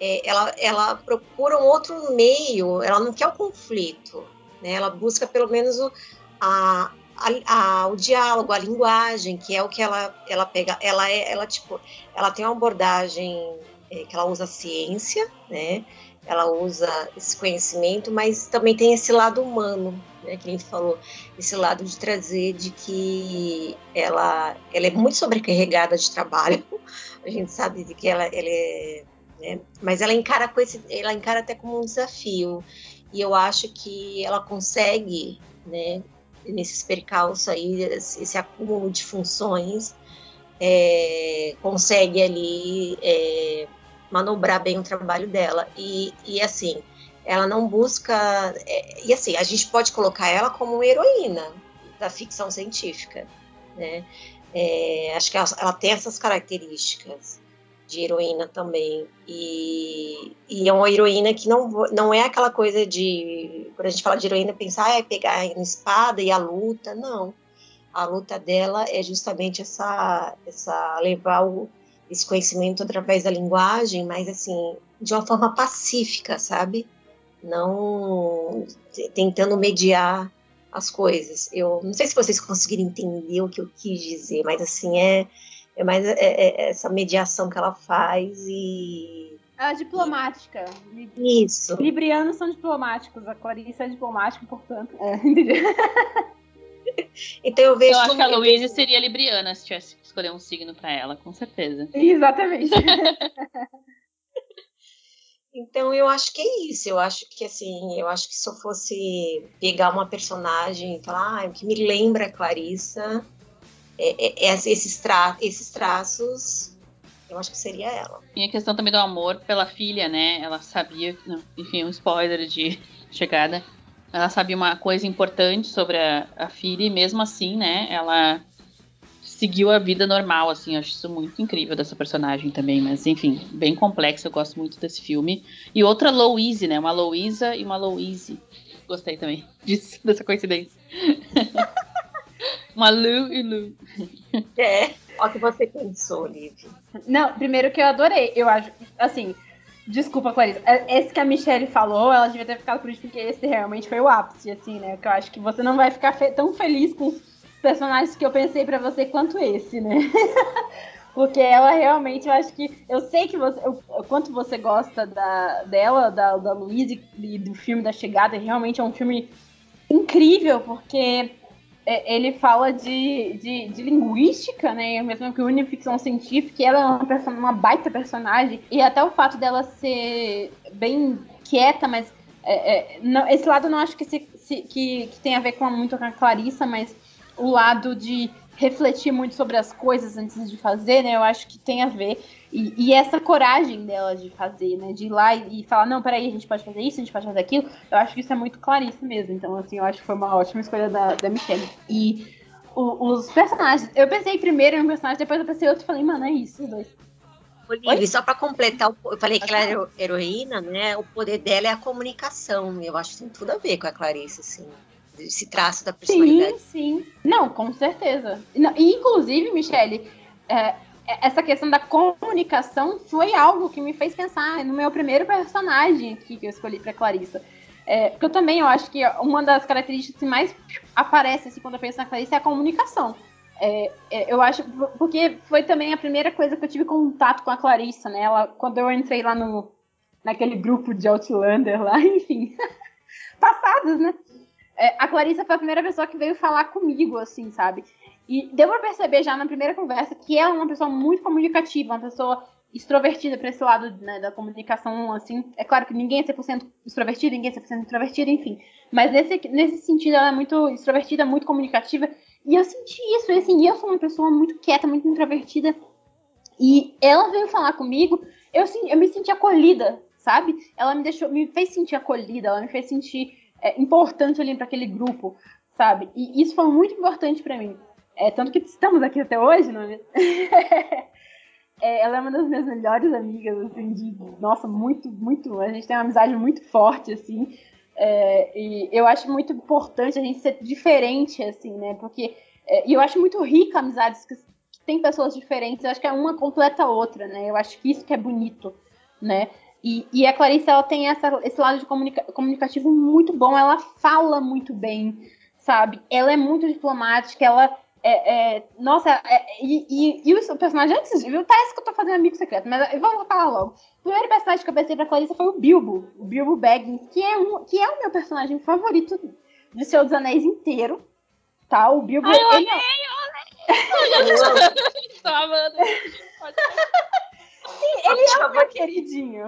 é, ela, ela procura um outro meio, ela não quer o conflito, né? Ela busca pelo menos o, a, a, a, o diálogo, a linguagem, que é o que ela, ela pega. Ela é, ela tipo, ela tem uma abordagem é, que ela usa ciência, né? Ela usa esse conhecimento, mas também tem esse lado humano, né? Que a gente falou, esse lado de trazer de que ela, ela é muito sobrecarregada de trabalho. (laughs) A gente sabe de que ela, ela é, né? mas ela encara com esse, ela encara até como um desafio. E eu acho que ela consegue, né? Nesses percalços aí, esse acúmulo de funções, é, consegue ali é, manobrar bem o trabalho dela. E, e assim, ela não busca. É, e assim, a gente pode colocar ela como heroína da ficção científica. Né? É, acho que ela, ela, tem essas características. De heroína também. E, e é uma heroína que não, não é aquela coisa de. Quando a gente fala de heroína, pensar, ah, é pegar a espada e a luta. Não. A luta dela é justamente essa, essa levar o, esse conhecimento através da linguagem, mas assim, de uma forma pacífica, sabe? Não tentando mediar as coisas. Eu não sei se vocês conseguiram entender o que eu quis dizer, mas assim, é, é mais é, é essa mediação que ela faz e. Ela é diplomática. Isso. Librianos são diplomáticos, a Clarice é diplomática, portanto. É, (laughs) então eu vejo. Eu acho que a Louise seria libriana se tivesse que escolher um signo para ela, com certeza. Exatamente. (laughs) Então eu acho que é isso. Eu acho que assim, eu acho que se eu fosse pegar uma personagem e falar, ah, o que me lembra a Clarissa é, é, é esses, tra esses traços, eu acho que seria ela. E a questão também do amor pela filha, né? Ela sabia, enfim, um spoiler de (laughs) chegada. Ela sabia uma coisa importante sobre a, a filha e mesmo assim, né? Ela seguiu a vida normal, assim. Eu acho isso muito incrível dessa personagem também. Mas, enfim, bem complexo. Eu gosto muito desse filme. E outra Louise, né? Uma Louisa e uma Louise. Gostei também (laughs) disso, dessa coincidência. (laughs) uma Lu e Lu. É, o que você pensou, Liv. Não, primeiro que eu adorei. Eu acho, assim, Desculpa, Clarice. É, esse que a Michelle falou, ela devia ter ficado por isso, porque esse realmente foi o ápice, assim, né? Que eu acho que você não vai ficar fe tão feliz com personagens que eu pensei para você quanto esse, né? (laughs) Porque ela realmente, eu acho que. Eu sei que você. O quanto você gosta da, dela, da, da Louise e do filme da chegada. Realmente é um filme incrível, porque ele fala de, de, de, linguística, né? Mesmo que une ficção científica, ela é uma, person uma baita personagem. E até o fato dela ser bem quieta, mas. É, é, não, esse lado não acho que, se, se, que, que tem a ver com muito com a Clarissa, mas o lado de refletir muito sobre as coisas antes de fazer, né? Eu acho que tem a ver. E, e, essa coragem dela de fazer, né? De ir lá e, e, falar, não, peraí, a gente pode fazer isso, a gente pode fazer aquilo. Eu acho que isso é muito claríssimo mesmo. Então, assim, eu acho que foi uma ótima escolha da, da Michelle. E o, os personagens. Eu pensei primeiro em um personagem, depois eu pensei outro e falei, mano, é isso, os dois. Olivia, só para completar, eu falei que ela era heroína, né? O poder dela é a comunicação. Eu acho que tem tudo a ver com a Clarice, assim esse traço da personalidade. Sim, sim. Não, com certeza. E, inclusive, Michele, é, essa questão da comunicação foi algo que me fez pensar no meu primeiro personagem aqui que eu escolhi para Clarissa. É, porque eu também eu acho que uma das características que mais aparece assim, quando eu penso na Clarissa é a comunicação. É, é, eu acho, porque foi também a primeira coisa que eu tive contato com a Clarissa, né? Ela, quando eu entrei lá no, naquele grupo de Outlander lá, (laughs) enfim, (laughs) passados, né? É, a Clarissa foi a primeira pessoa que veio falar comigo, assim, sabe? E deu pra perceber já na primeira conversa que ela é uma pessoa muito comunicativa, uma pessoa extrovertida para esse lado né, da comunicação, assim. É claro que ninguém é 100% extrovertido, ninguém é 100% introvertido, enfim. Mas nesse, nesse sentido, ela é muito extrovertida, muito comunicativa. E eu senti isso, e assim, eu sou uma pessoa muito quieta, muito introvertida. E ela veio falar comigo, eu, eu me senti acolhida, sabe? Ela me deixou, me fez sentir acolhida, ela me fez sentir é, importante ali para aquele grupo, sabe? E isso foi muito importante para mim. É, tanto que estamos aqui até hoje, não é? (laughs) é? Ela é uma das minhas melhores amigas, assim, de, nossa, muito, muito, a gente tem uma amizade muito forte, assim, é, e eu acho muito importante a gente ser diferente, assim, né, porque, é, e eu acho muito rica amizades que, que tem pessoas diferentes, eu acho que é uma completa a outra, né, eu acho que isso que é bonito, né, e, e a Clarice, ela tem essa, esse lado de comunica comunicativo muito bom, ela fala muito bem, sabe? Ela é muito diplomática, ela é, é, nossa, é, e, e, e, o personagem, antes de viu, parece que eu tô fazendo amigo secreto, mas eu vou falar logo. O primeiro personagem que eu pensei pra Clarice foi o Bilbo, o Bilbo Baggins, que é, um, que é o meu personagem favorito de Senhor dos Anéis inteiro, tá? O Bilbo... Ai, eu amei, eu amei! (laughs) Tô amando. Sim, ele é o meu queridinho.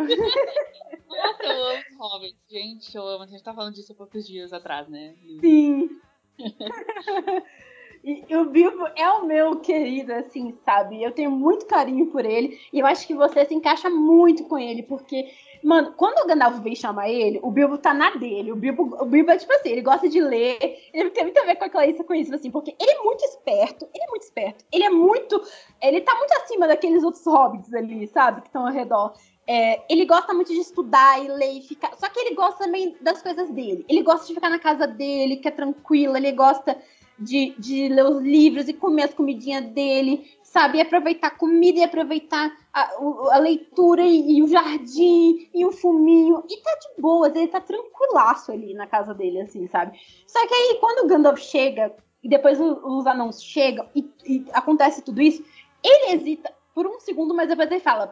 Nossa, eu amo os hobbits. Gente, eu amo. A gente tá falando disso há poucos dias atrás, né? Sim. (laughs) E, o Bilbo é o meu querido, assim, sabe? Eu tenho muito carinho por ele. E eu acho que você se encaixa muito com ele, porque Mano, quando o Gandalf vem chamar ele, o Bilbo tá na dele. O Bilbo, o Bilbo é tipo assim, ele gosta de ler. Ele tem muito a ver com a Clarice com isso, assim, porque ele é muito esperto. Ele é muito esperto. Ele é muito. Ele tá muito acima daqueles outros hobbits ali, sabe? Que estão ao redor. É, ele gosta muito de estudar e ler e ficar. Só que ele gosta também das coisas dele. Ele gosta de ficar na casa dele, que é tranquilo. Ele gosta de, de ler os livros e comer as comidinhas dele sabe? E aproveitar a comida e aproveitar a, a leitura e, e, o jardim e o fuminho. E tá de boas, ele tá tranquilaço ali na casa dele, assim, sabe? Só que aí, quando o Gandalf chega, e depois os, os anãos chegam e, e acontece tudo isso, ele hesita por um segundo, mas depois ele fala: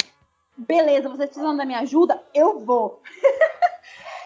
beleza, vocês precisam da minha ajuda? Eu vou. (laughs)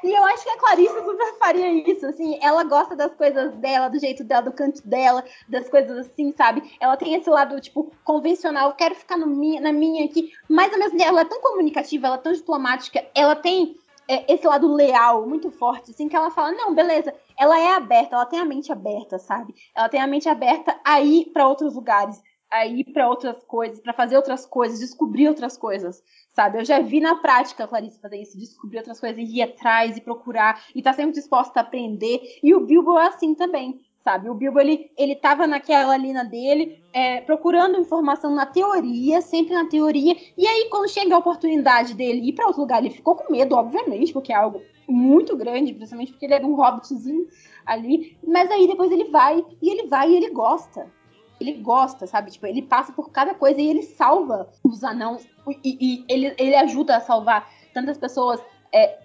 E eu acho que a Clarice super faria isso, assim. Ela gosta das coisas dela, do jeito dela, do canto dela, das coisas assim, sabe? Ela tem esse lado, tipo, convencional, quero ficar no minha, na minha aqui. Mas ao mesmo tempo, ela é tão comunicativa, ela é tão diplomática, ela tem é, esse lado leal muito forte, assim, que ela fala: não, beleza, ela é aberta, ela tem a mente aberta, sabe? Ela tem a mente aberta a ir para outros lugares, a ir para outras coisas, para fazer outras coisas, descobrir outras coisas sabe? Eu já vi na prática a Clarice fazer isso, descobrir outras coisas, ir atrás e procurar, e tá sempre disposta a aprender. E o Bilbo é assim também, sabe? O Bilbo, ele, ele tava naquela linha dele, é, procurando informação na teoria, sempre na teoria, e aí quando chega a oportunidade dele ir para outro lugar, ele ficou com medo, obviamente, porque é algo muito grande, principalmente porque ele era um hobbitzinho ali, mas aí depois ele vai, e ele vai e ele gosta, ele gosta, sabe? Tipo, ele passa por cada coisa e ele salva os anãos. E, e ele, ele ajuda a salvar tantas pessoas é,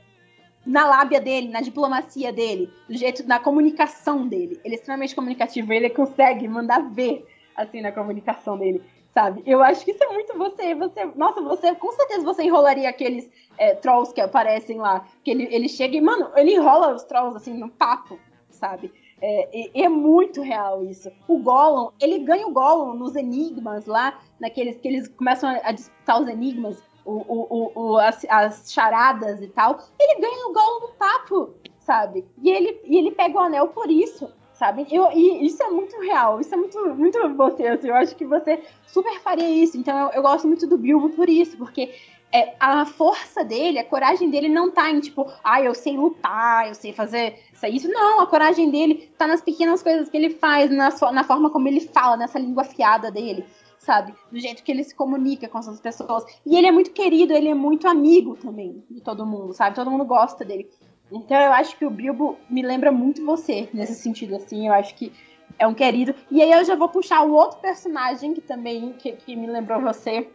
na lábia dele, na diplomacia dele, do jeito, na comunicação dele. Ele é extremamente comunicativo, ele consegue mandar ver, assim, na comunicação dele, sabe? Eu acho que isso é muito você. você nossa, você, com certeza você enrolaria aqueles é, trolls que aparecem lá. Que ele, ele chega e, mano, ele enrola os trolls, assim, no papo, sabe? É, é, muito real isso. O Gollum, ele ganha o Gollum nos enigmas lá, naqueles que eles começam a, a disputar os enigmas, o, o, o, as, as, charadas e tal. Ele ganha o Gollum no papo, sabe? E ele, e ele pega o anel por isso, sabe? Eu, e isso é muito real, isso é muito, muito você. Assim, eu acho que você super faria isso. Então eu, eu gosto muito do Bilbo por isso, porque é, a força dele, a coragem dele não tá em tipo, ah, eu sei lutar, eu sei fazer isso. Não, a coragem dele tá nas pequenas coisas que ele faz, na, na forma como ele fala, nessa língua afiada dele, sabe? Do jeito que ele se comunica com as pessoas. E ele é muito querido, ele é muito amigo também de todo mundo, sabe? Todo mundo gosta dele. Então eu acho que o Bilbo me lembra muito você nesse sentido, assim. Eu acho que é um querido. E aí eu já vou puxar o outro personagem que também que, que me lembrou você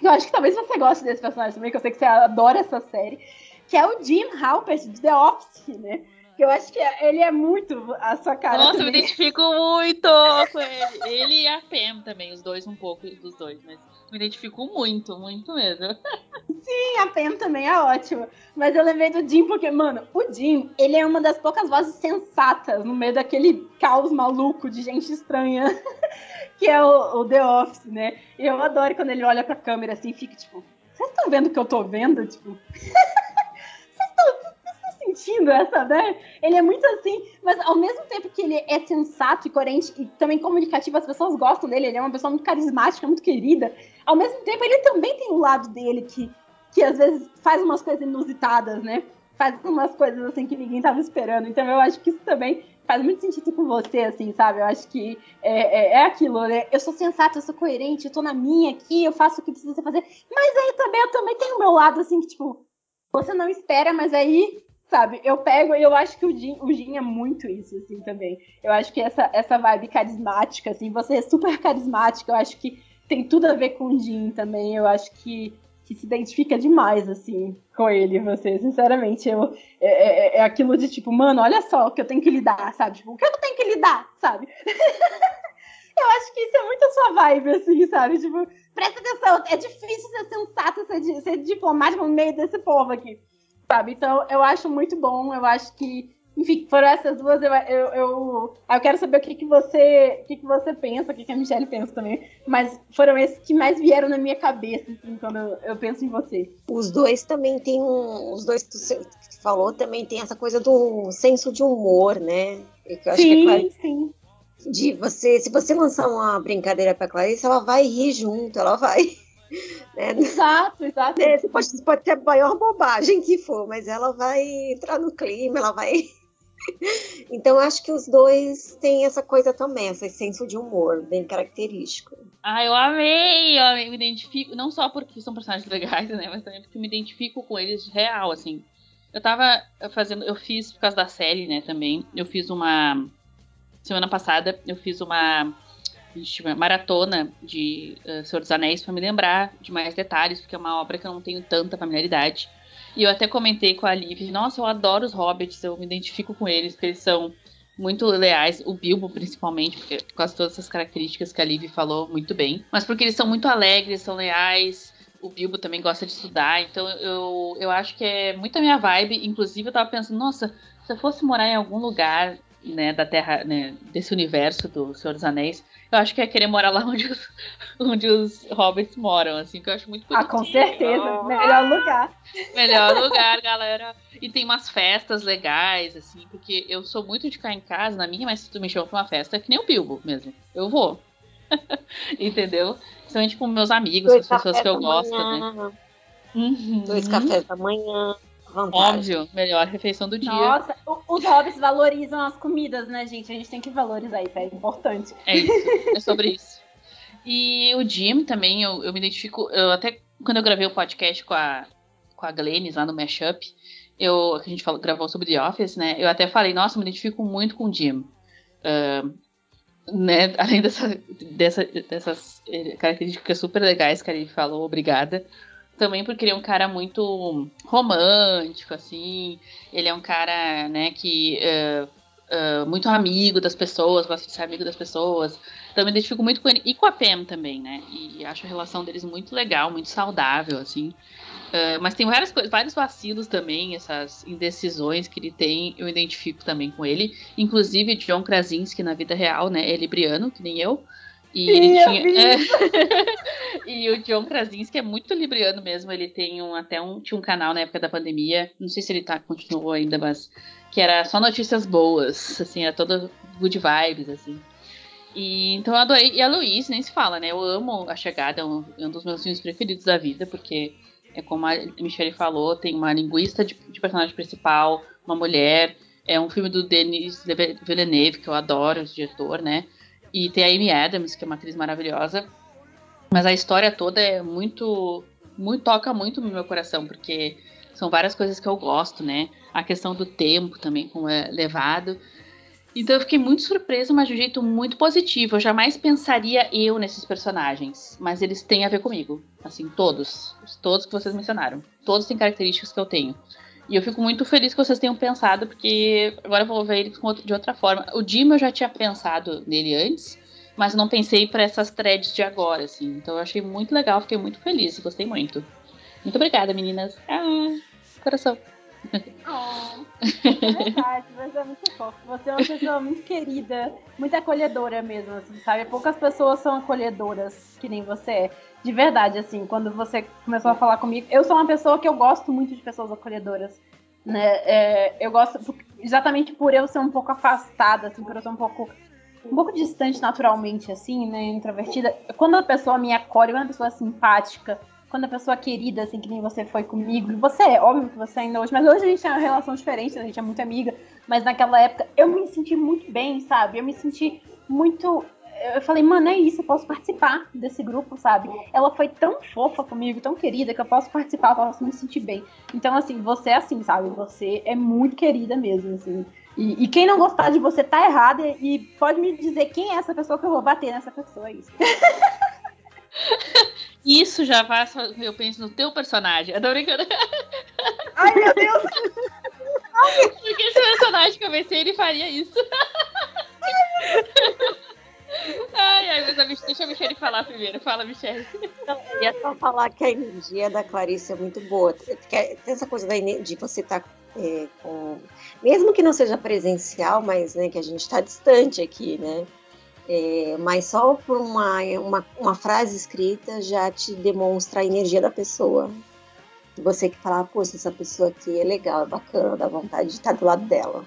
eu acho que talvez você goste desse personagem também, que eu sei que você adora essa série, que é o Jim Halpert de The Office, né? Eu acho que ele é muito a sua cara. Nossa, também. eu me identifico muito com ele. Ele e a Pam também, os dois um pouco dos dois, mas me identifico muito, muito mesmo. Sim, a Pam também é ótima. Mas eu lembrei do Jim porque, mano, o Jim, ele é uma das poucas vozes sensatas no meio daquele caos maluco de gente estranha (laughs) que é o, o, The Office, né? E eu adoro quando ele olha pra câmera assim e fica tipo, vocês estão vendo o que eu tô vendo? Tipo, (laughs) sentindo essa, né? Ele é muito assim, mas ao mesmo tempo que ele é sensato e coerente e também comunicativo, as pessoas gostam dele, ele é uma pessoa muito carismática, muito querida. Ao mesmo tempo, ele também tem um lado dele que, que às vezes faz umas coisas inusitadas, né? Faz umas coisas assim que ninguém tava esperando. Então eu acho que isso também faz muito sentido com você, assim, sabe? Eu acho que é, é, é, aquilo, né? Eu sou sensata, eu sou coerente, eu tô na minha aqui, eu faço o que precisa fazer. Mas aí também eu também tenho o meu lado, assim, que, tipo, você não espera, mas aí, sabe, eu pego e eu acho que o Jin, o Jin é muito isso, assim, também. Eu acho que essa, essa vibe carismática, assim, você é super carismática, eu acho que tem tudo a ver com o Jin também. Eu acho que que se identifica demais, assim, com ele, você. Sinceramente, eu, é, é, é, aquilo de tipo, mano, olha só o que eu tenho que lidar, sabe? Tipo, o que eu tenho que lidar, sabe? (laughs) eu acho que isso é muito a sua vibe, assim, sabe? Tipo, presta atenção, é difícil ser sensato, ser, ser diplomático no meio desse povo aqui, sabe? Então, eu acho muito bom, eu acho que enfim, foram essas duas. Eu, eu, eu, eu quero saber o que, que você o que, que você pensa, o que, que a Michelle pensa também. Mas foram esses que mais vieram na minha cabeça, assim, quando eu, eu penso em você. Os dois também têm um. Os dois que você falou também tem essa coisa do senso de humor, né? sim, é sim. de você, se você lançar uma brincadeira pra Clarice, ela vai rir junto, ela vai. Né? Exato, exato. É, pode, pode ter a maior bobagem que for, mas ela vai entrar no clima, ela vai. (laughs) então acho que os dois têm essa coisa também, esse senso de humor bem característico. Ah, eu amei! Eu me identifico, não só porque são personagens legais, né? Mas também porque me identifico com eles real, assim. Eu tava fazendo, eu fiz por causa da série, né, também. Eu fiz uma semana passada, eu fiz uma, uma maratona de uh, Senhor dos Anéis para me lembrar de mais detalhes, porque é uma obra que eu não tenho tanta familiaridade. E eu até comentei com a Liv, nossa, eu adoro os hobbits, eu me identifico com eles, porque eles são muito leais, o Bilbo principalmente, porque, por causa de todas essas características que a Liv falou muito bem, mas porque eles são muito alegres, são leais, o Bilbo também gosta de estudar, então eu, eu acho que é muito a minha vibe. Inclusive, eu tava pensando, nossa, se eu fosse morar em algum lugar, né, da Terra, né, desse universo do Senhor dos Anéis, eu acho que ia querer morar lá (laughs) onde os, onde os hobbits moram, assim, que eu acho muito bonitinho. Ah, com certeza. Melhor lugar. Melhor lugar, galera. E tem umas festas legais, assim, porque eu sou muito de ficar em casa, na minha, mas se tu me chama pra uma festa, é que nem o Bilbo mesmo. Eu vou. (laughs) Entendeu? Principalmente com meus amigos, Dois com as pessoas que eu gosto, né? Uhum. Dois cafés da manhã. Vantagem. Óbvio, melhor refeição do dia. Nossa, os hobbits valorizam as comidas, né, gente? A gente tem que valorizar isso, é importante. É isso, é sobre (laughs) isso. E o Jim também, eu, eu me identifico. Eu até quando eu gravei o podcast com a, com a Glennis lá no Mashup, eu, a gente falou, gravou sobre The Office, né? Eu até falei, nossa, eu me identifico muito com o Jim. Uh, né, (laughs) além dessa, dessa, dessas eh, características super legais que ele falou, obrigada. Também porque ele é um cara muito romântico, assim. Ele é um cara, né, que. Uh, uh, muito amigo das pessoas, gosta de ser amigo das pessoas. Então me identifico muito com ele. E com a Pam também, né? E acho a relação deles muito legal, muito saudável, assim. Uh, mas tem várias vários vacilos também, essas indecisões que ele tem, eu identifico também com ele. Inclusive, John Krasinski na vida real, né? É libriano, que nem eu. E, Sim, tinha, (laughs) é, e o John Krasinski é muito libriano mesmo. Ele tem um, até um, tinha um canal na época da pandemia. Não sei se ele tá, continuou ainda, mas que era só notícias boas, assim, era toda good vibes, assim. E, então eu adorei. E a Luiz nem se fala, né? Eu amo A Chegada, é um, é um dos meus filmes preferidos da vida, porque é como a Michelle falou, tem uma linguista de, de personagem principal, uma mulher. É um filme do Denis Villeneuve, que eu adoro, esse diretor, né? E tem a Amy Adams, que é uma atriz maravilhosa. Mas a história toda é muito, muito toca muito no meu coração, porque são várias coisas que eu gosto, né? A questão do tempo também, como é levado. Então eu fiquei muito surpresa, mas de um jeito muito positivo. Eu jamais pensaria eu nesses personagens, mas eles têm a ver comigo. Assim, todos. Todos que vocês mencionaram. Todos têm características que eu tenho. E eu fico muito feliz que vocês tenham pensado, porque agora eu vou ver eles de outra forma. O Jim eu já tinha pensado nele antes, mas não pensei para essas threads de agora, assim. Então eu achei muito legal, fiquei muito feliz, gostei muito. Muito obrigada, meninas. Ah, coração. Oh, é verdade, mas é muito fofo. Você é uma pessoa muito querida, muito acolhedora mesmo, assim, sabe? Poucas pessoas são acolhedoras que nem você é. De verdade, assim, quando você começou a falar comigo, eu sou uma pessoa que eu gosto muito de pessoas acolhedoras. Né? É, eu gosto exatamente por eu ser um pouco afastada, assim, por eu ser um pouco um pouco distante naturalmente, assim, né, introvertida. Quando a pessoa me acolhe, quando a pessoa é simpática, quando a pessoa querida, assim, que nem você foi comigo, você é, óbvio que você ainda hoje, mas hoje a gente tem uma relação diferente, a gente é muito amiga, mas naquela época eu me senti muito bem, sabe? Eu me senti muito. Eu falei, mano, é isso, eu posso participar desse grupo, sabe? Ela foi tão fofa comigo, tão querida, que eu posso participar, eu posso me sentir bem. Então, assim, você é assim, sabe? Você é muito querida mesmo, assim. E, e, quem não gostar de você tá errado e, pode me dizer quem é essa pessoa que eu vou bater nessa pessoa, é isso. (laughs) Isso já faz, eu penso no teu personagem. Eu tô brincando. (laughs) Ai, meu Deus! (laughs) Porque esse personagem que eu pensei, ele faria isso. Ai, ai, mas a deixa a Michelle falar primeiro. Fala, Michelle. Não, eu ia só falar que a energia da Clarice é muito boa. Tem essa coisa de você estar tá, é, com. Mesmo que não seja presencial, mas né, que a gente está distante aqui, né? É, mas só por uma, uma, uma, frase escrita já te demonstra a energia da pessoa. Você que fala, poxa, essa pessoa aqui é legal, é bacana, dá vontade de estar do lado dela.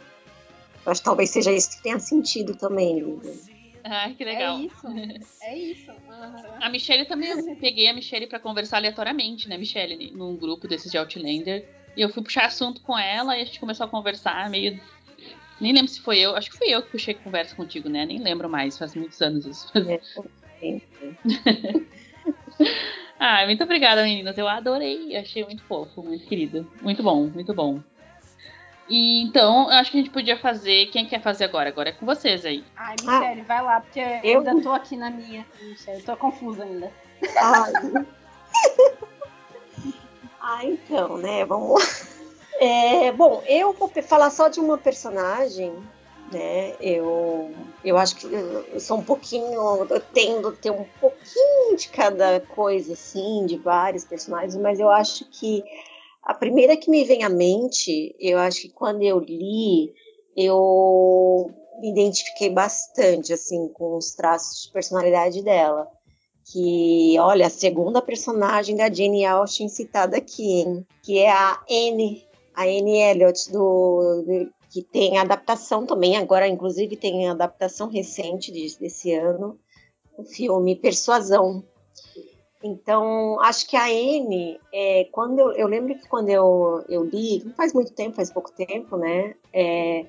Acho que talvez seja isso que tenha sentido também, Lívia. Ai, que legal. É isso. É isso. Uhum. (laughs) A Michelle também, eu peguei a Michelle para conversar aleatoriamente, né, Michelle, num grupo desses de Outlander. E eu fui puxar assunto com ela e a gente começou a conversar meio. Nem lembro se foi eu, acho que fui eu que puxei conversa contigo, né? Nem lembro mais, faz muitos anos isso. É, (laughs) ah, muito obrigada, meninas. Eu adorei, achei muito fofo, muito querido. Muito bom, muito bom. E então, acho que a gente podia fazer. Quem quer fazer agora? Agora é com vocês aí. Ai, Michelle, ah, vai lá, porque eu ainda tô aqui na minha. Michelle, tô confusa ainda. Ai. (laughs) ah, então, né? Vamos lá. É, bom, eu vou falar só de uma personagem, né? Eu, eu acho que eu sou um pouquinho, eu tendo a ter um pouquinho de cada coisa, assim, de vários personagens, mas eu acho que a primeira que me vem à mente, eu acho que quando eu li, eu me identifiquei bastante assim com os traços de personalidade dela. Que, olha, a segunda personagem da Jane Austen citada aqui, hein? Que é a Anne, a Anne Elliot, do, do, que tem adaptação também, agora inclusive tem adaptação recente desse ano, o filme Persuasão, então, acho que a N, é, quando eu, eu, lembro que quando eu, eu li, não faz muito tempo, faz pouco tempo, né? É,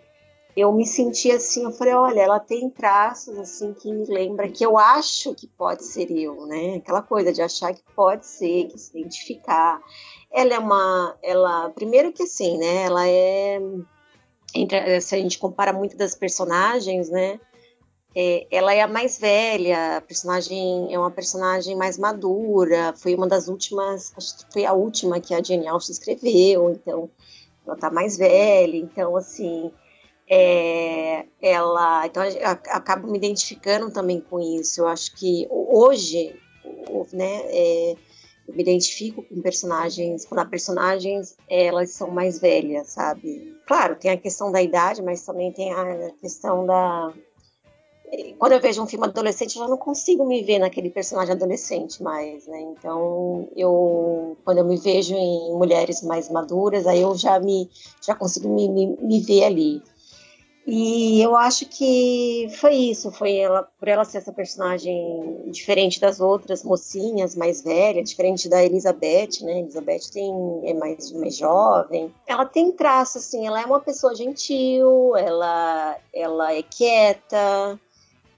eu me senti assim, eu falei, olha, ela tem traços assim que me lembra que eu acho que pode ser eu, né? Aquela coisa de achar que pode ser, que se identificar. Ela é uma, ela, primeiro que assim, né? Ela é, entre, se a gente compara muito das personagens, né? É, ela é a mais velha, a personagem é uma personagem mais madura, foi uma das últimas, acho que foi a última que a Jane Austen escreveu, então ela tá mais velha, então assim, é, ela, então eu acabo me identificando também com isso. Eu acho que hoje, né, é, eu me identifico com personagens, quando personagens elas são mais velhas, sabe? Claro, tem a questão da idade, mas também tem a questão da quando eu vejo um filme adolescente, eu já não consigo me ver naquele personagem adolescente mais, né? Então, eu, quando eu me vejo em mulheres mais maduras, aí eu já me, já consigo me, me, me ver ali. E eu acho que foi isso, foi ela, por ela ser essa personagem diferente das outras mocinhas mais velhas, diferente da Elizabeth, né? Elizabeth tem, é mais, mais jovem. Ela tem traço, assim, ela é uma pessoa gentil, ela, ela é quieta,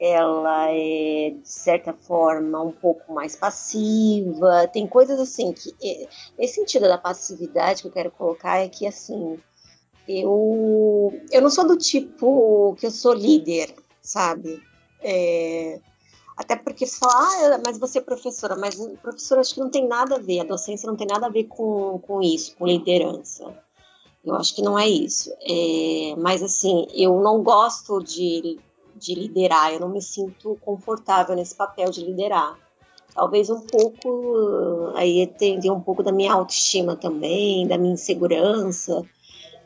ela é, de certa forma, um pouco mais passiva. Tem coisas assim que. Esse sentido da passividade que eu quero colocar é que, assim, eu, eu não sou do tipo que eu sou líder, sabe? É, até porque fala, ah, mas você é professora, mas professora acho que não tem nada a ver, a docência não tem nada a ver com, com isso, com liderança. Eu acho que não é isso. É, mas assim, eu não gosto de de liderar, eu não me sinto confortável nesse papel de liderar. Talvez um pouco, aí tem um pouco da minha autoestima também, da minha insegurança.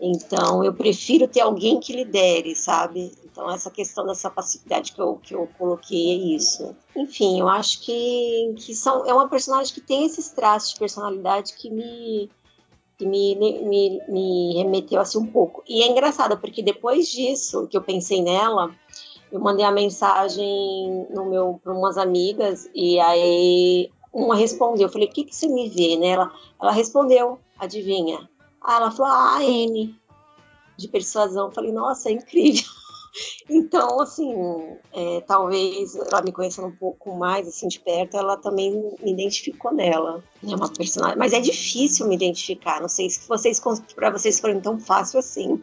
Então, eu prefiro ter alguém que lidere, sabe? Então, essa questão dessa passividade que eu, que eu coloquei é isso. Enfim, eu acho que, que são, é uma personagem que tem esses traços de personalidade que me, que me, me, me remeteu assim um pouco. E é engraçado, porque depois disso que eu pensei nela, eu mandei a mensagem no meu para umas amigas e aí uma respondeu. Eu falei, o que, que você me vê, né? Ela, ela respondeu, adivinha? Ah, ela falou, ah, N, de persuasão. Eu falei, nossa, é incrível. (laughs) Então, assim, é, talvez ela me conhecendo um pouco mais, assim, de perto, ela também me identificou nela. É uma personagem, mas é difícil me identificar. Não sei se vocês, para vocês foram tão fácil assim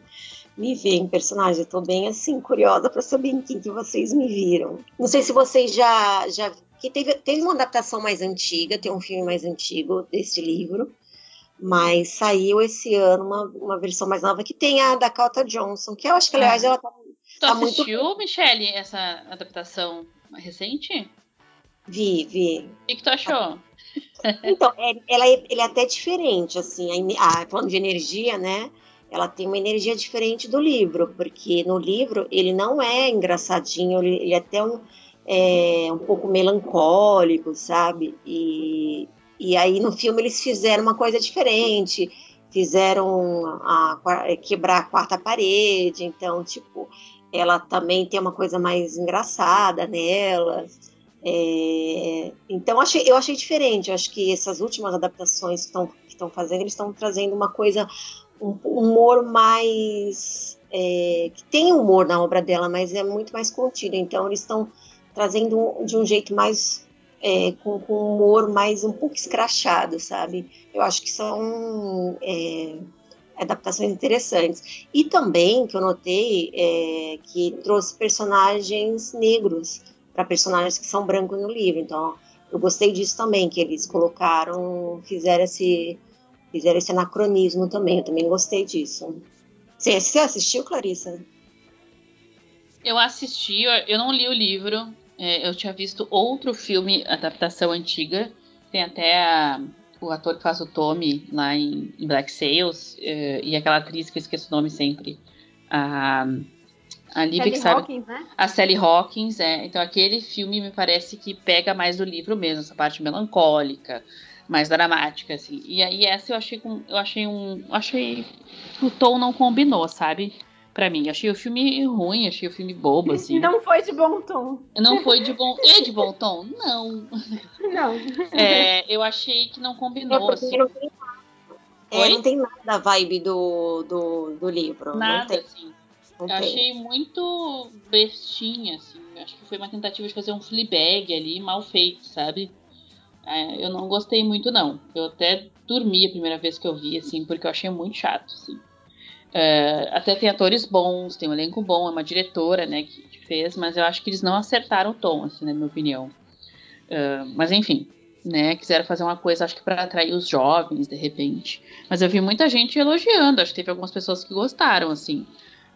me ver em personagem. Eu tô bem assim, curiosa para saber em quem que vocês me viram. Não sei se vocês já. já que teve, teve uma adaptação mais antiga, tem um filme mais antigo desse livro. Mas saiu esse ano uma, uma versão mais nova que tem a Dakota Johnson, que eu acho que, aliás, ela tá. Tu tá assistiu, muito... Michelle, essa adaptação recente? Vi, vi. O que, que tu achou? Então, é, ela, é, ele é até diferente, assim, a, a, falando de energia, né? Ela tem uma energia diferente do livro, porque no livro ele não é engraçadinho, ele, é até um, é, um pouco melancólico, sabe? E, e aí no filme eles fizeram uma coisa diferente, fizeram a, a, quebrar a quarta parede, então, tipo, ela também tem uma coisa mais engraçada nela. É, então achei, eu achei diferente. Eu acho que essas últimas adaptações que estão fazendo, eles estão trazendo uma coisa, um humor mais. É, que tem humor na obra dela, mas é muito mais contido. Então eles estão trazendo de um jeito mais. É, com, com humor mais um pouco escrachado, sabe? Eu acho que são é, adaptações interessantes. E também que eu notei é, que trouxe personagens negros para personagens que são brancos no livro. Então, eu gostei disso também, que eles colocaram, fizeram esse, fizeram esse anacronismo também. Eu também gostei disso. Você, você assistiu, Clarissa? Eu assisti, eu não li o livro. É, eu tinha visto outro filme, adaptação antiga. Tem até a, o ator que faz o Tommy lá em, em Black Sails uh, e aquela atriz que eu esqueço o nome sempre. A, a que sabe. Hawkins, né? A Sally Hawkins, é. Então aquele filme me parece que pega mais do livro mesmo, essa parte melancólica, mais dramática, assim. E aí essa eu achei com. Eu achei um. Achei. O tom não combinou, sabe? Pra mim. Achei o filme ruim, achei o filme bobo, assim. Não foi de bom tom. Não foi de bom. E de bom tom? Não. Não. É, eu achei que não combinou. Assim. Não tem, é, não tem nada da vibe do, do, do livro. Nada, assim. Eu achei muito bestinha, assim. Acho que foi uma tentativa de fazer um Fleabag ali, mal feito, sabe? É, eu não gostei muito, não. Eu até dormi a primeira vez que eu vi, assim, porque eu achei muito chato, assim. É, até tem atores bons, tem um elenco bom, é uma diretora, né, que, fez, mas eu acho que eles não acertaram o tom, assim, na minha opinião. É, mas enfim, né, quiseram fazer uma coisa, acho que para atrair os jovens, de repente. Mas eu vi muita gente elogiando, acho que teve algumas pessoas que gostaram, assim.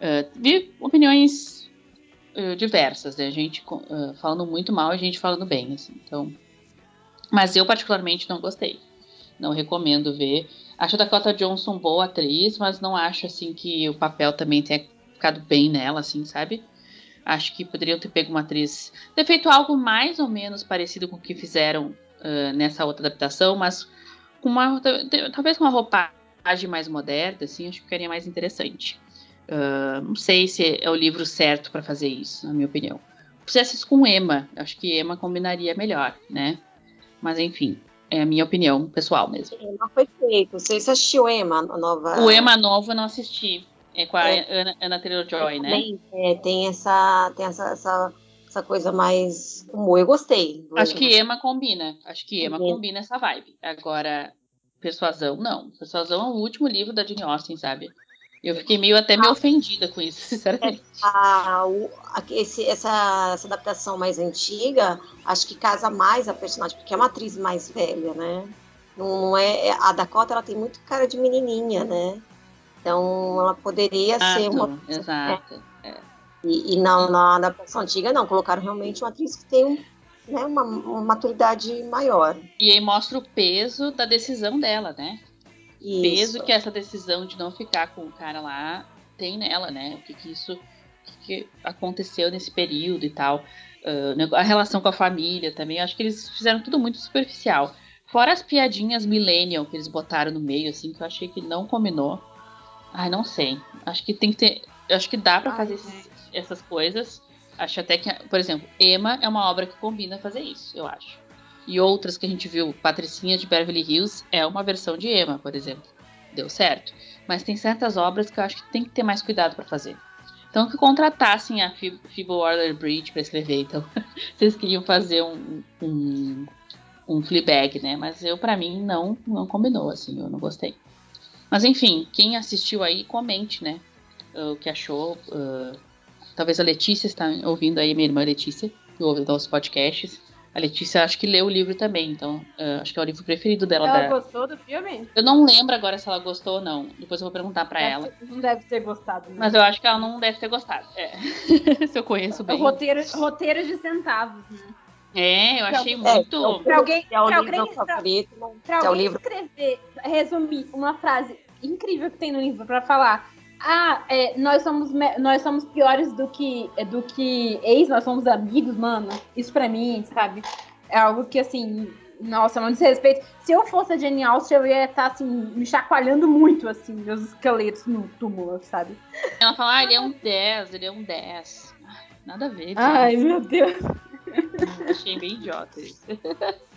Uh, vi opiniões uh, diversas, né? Gente uh, falando muito mal e gente falando bem, assim. Então, mas eu particularmente não gostei. Não recomendo ver. Acho a Dakota Johnson boa atriz, mas não acho assim que o papel também tenha ficado bem nela, assim, sabe? Acho que poderiam ter pego uma atriz, ter feito algo mais ou menos parecido com o que fizeram nessa outra adaptação, mas com uma talvez com uma roupagem mais moderna, assim, acho que ficaria mais interessante. Uh, não sei se é o livro certo para fazer isso, na minha opinião. Fizesse isso com Emma, acho que Emma combinaria melhor, né? Mas enfim, é a minha opinião pessoal mesmo. Emma foi feito. Você assistiu Emma, nova? O Emma novo eu não assisti. É com a é. Ana, Ana Taylor-Joy, né? É, tem essa, tem essa, essa, essa coisa mais humor. Eu gostei. Acho que Emma combina. Acho que Emma combina essa vibe. Agora, Persuasão, não. Persuasão é o último livro da Jane Austen, sabe? Eu fiquei meio até meio ofendida com isso, (laughs) sinceramente. A, a, esse, essa, essa, adaptação mais antiga, acho que casa mais a personagem, porque é uma atriz mais velha, né? Não é, a Dakota ela tem muito cara de menininha, né? Então ela poderia exato, ser uma. Exato. É. E, e na, na adaptação antiga, não, colocaram realmente uma atriz que tem um, né, uma, uma maturidade maior. E aí mostra o peso da decisão dela, né? Isso. peso que essa decisão de não ficar com o cara lá tem nela, né? O que, que isso que, que aconteceu nesse período e tal. Uh, a relação com a família também. Acho que eles fizeram tudo muito superficial. Fora as piadinhas millennial que eles botaram no meio, assim, que eu achei que não combinou. Ai, não sei. Acho que tem que ter. Acho que dá para fazer esses, essas coisas. Acho até que, por exemplo, Emma é uma obra que combina fazer isso, eu acho e outras que a gente viu, Patricinha de Beverly Hills é uma versão de Emma, por exemplo. Deu certo. Mas tem certas obras que eu acho que tem que ter mais cuidado para fazer. Então que contratassem a Phoebe Waller-Bridge para escrever. Então (laughs) vocês queriam fazer um, um, um né? Mas eu para mim não não combinou assim, eu não gostei. Mas enfim, quem assistiu aí comente, né? O que achou. Uh, talvez a Letícia está ouvindo aí, minha irmã Letícia, que ouve nossos podcasts. A Letícia acho que leu o livro também, então uh, acho que é o livro preferido dela. Ela da... gostou do filme? Eu não lembro agora se ela gostou ou não. Depois eu vou perguntar para ela. Não deve ter gostado. Né? Mas eu acho que ela não deve ter gostado. É. (laughs) se eu conheço bem. Roteiro, roteiro de centavos, né? É, eu achei muito. É, pra alguém, é o pra livro alguém, favorito, pra, pra alguém é o livro... escrever, resumir uma frase incrível que tem no livro para falar ah, é, nós, somos, nós somos piores do que, do que ex, nós somos amigos, mano. Isso pra mim, sabe? É algo que, assim, Nossa, não desrespeito. Se eu fosse a Jenny Austin, eu ia estar, assim, me chacoalhando muito, assim, meus esqueletos no túmulo, sabe? Ela fala, ah, ele é um 10, ele é um 10. Nada a ver. Ai, meu Deus. Achei bem idiota isso. (laughs)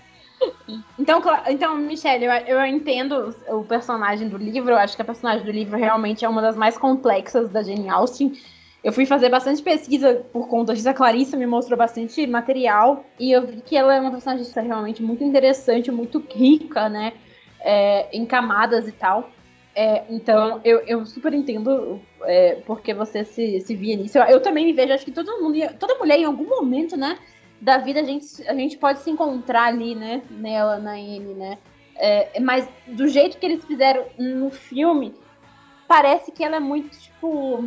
Então, então Michelle, eu, eu entendo o personagem do livro. Eu acho que a personagem do livro realmente é uma das mais complexas da Jane Austen. Eu fui fazer bastante pesquisa por conta disso. A Clarissa me mostrou bastante material. E eu vi que ela é uma personagem realmente muito interessante, muito rica, né? É, em camadas e tal. É, então, eu, eu super entendo é, porque você se, se via nisso. Eu, eu, também me vejo, acho que todo mundo, toda mulher em algum momento, né? Da vida a gente, a gente pode se encontrar ali, né? Nela, na N, né? É, mas do jeito que eles fizeram no filme, parece que ela é muito, tipo,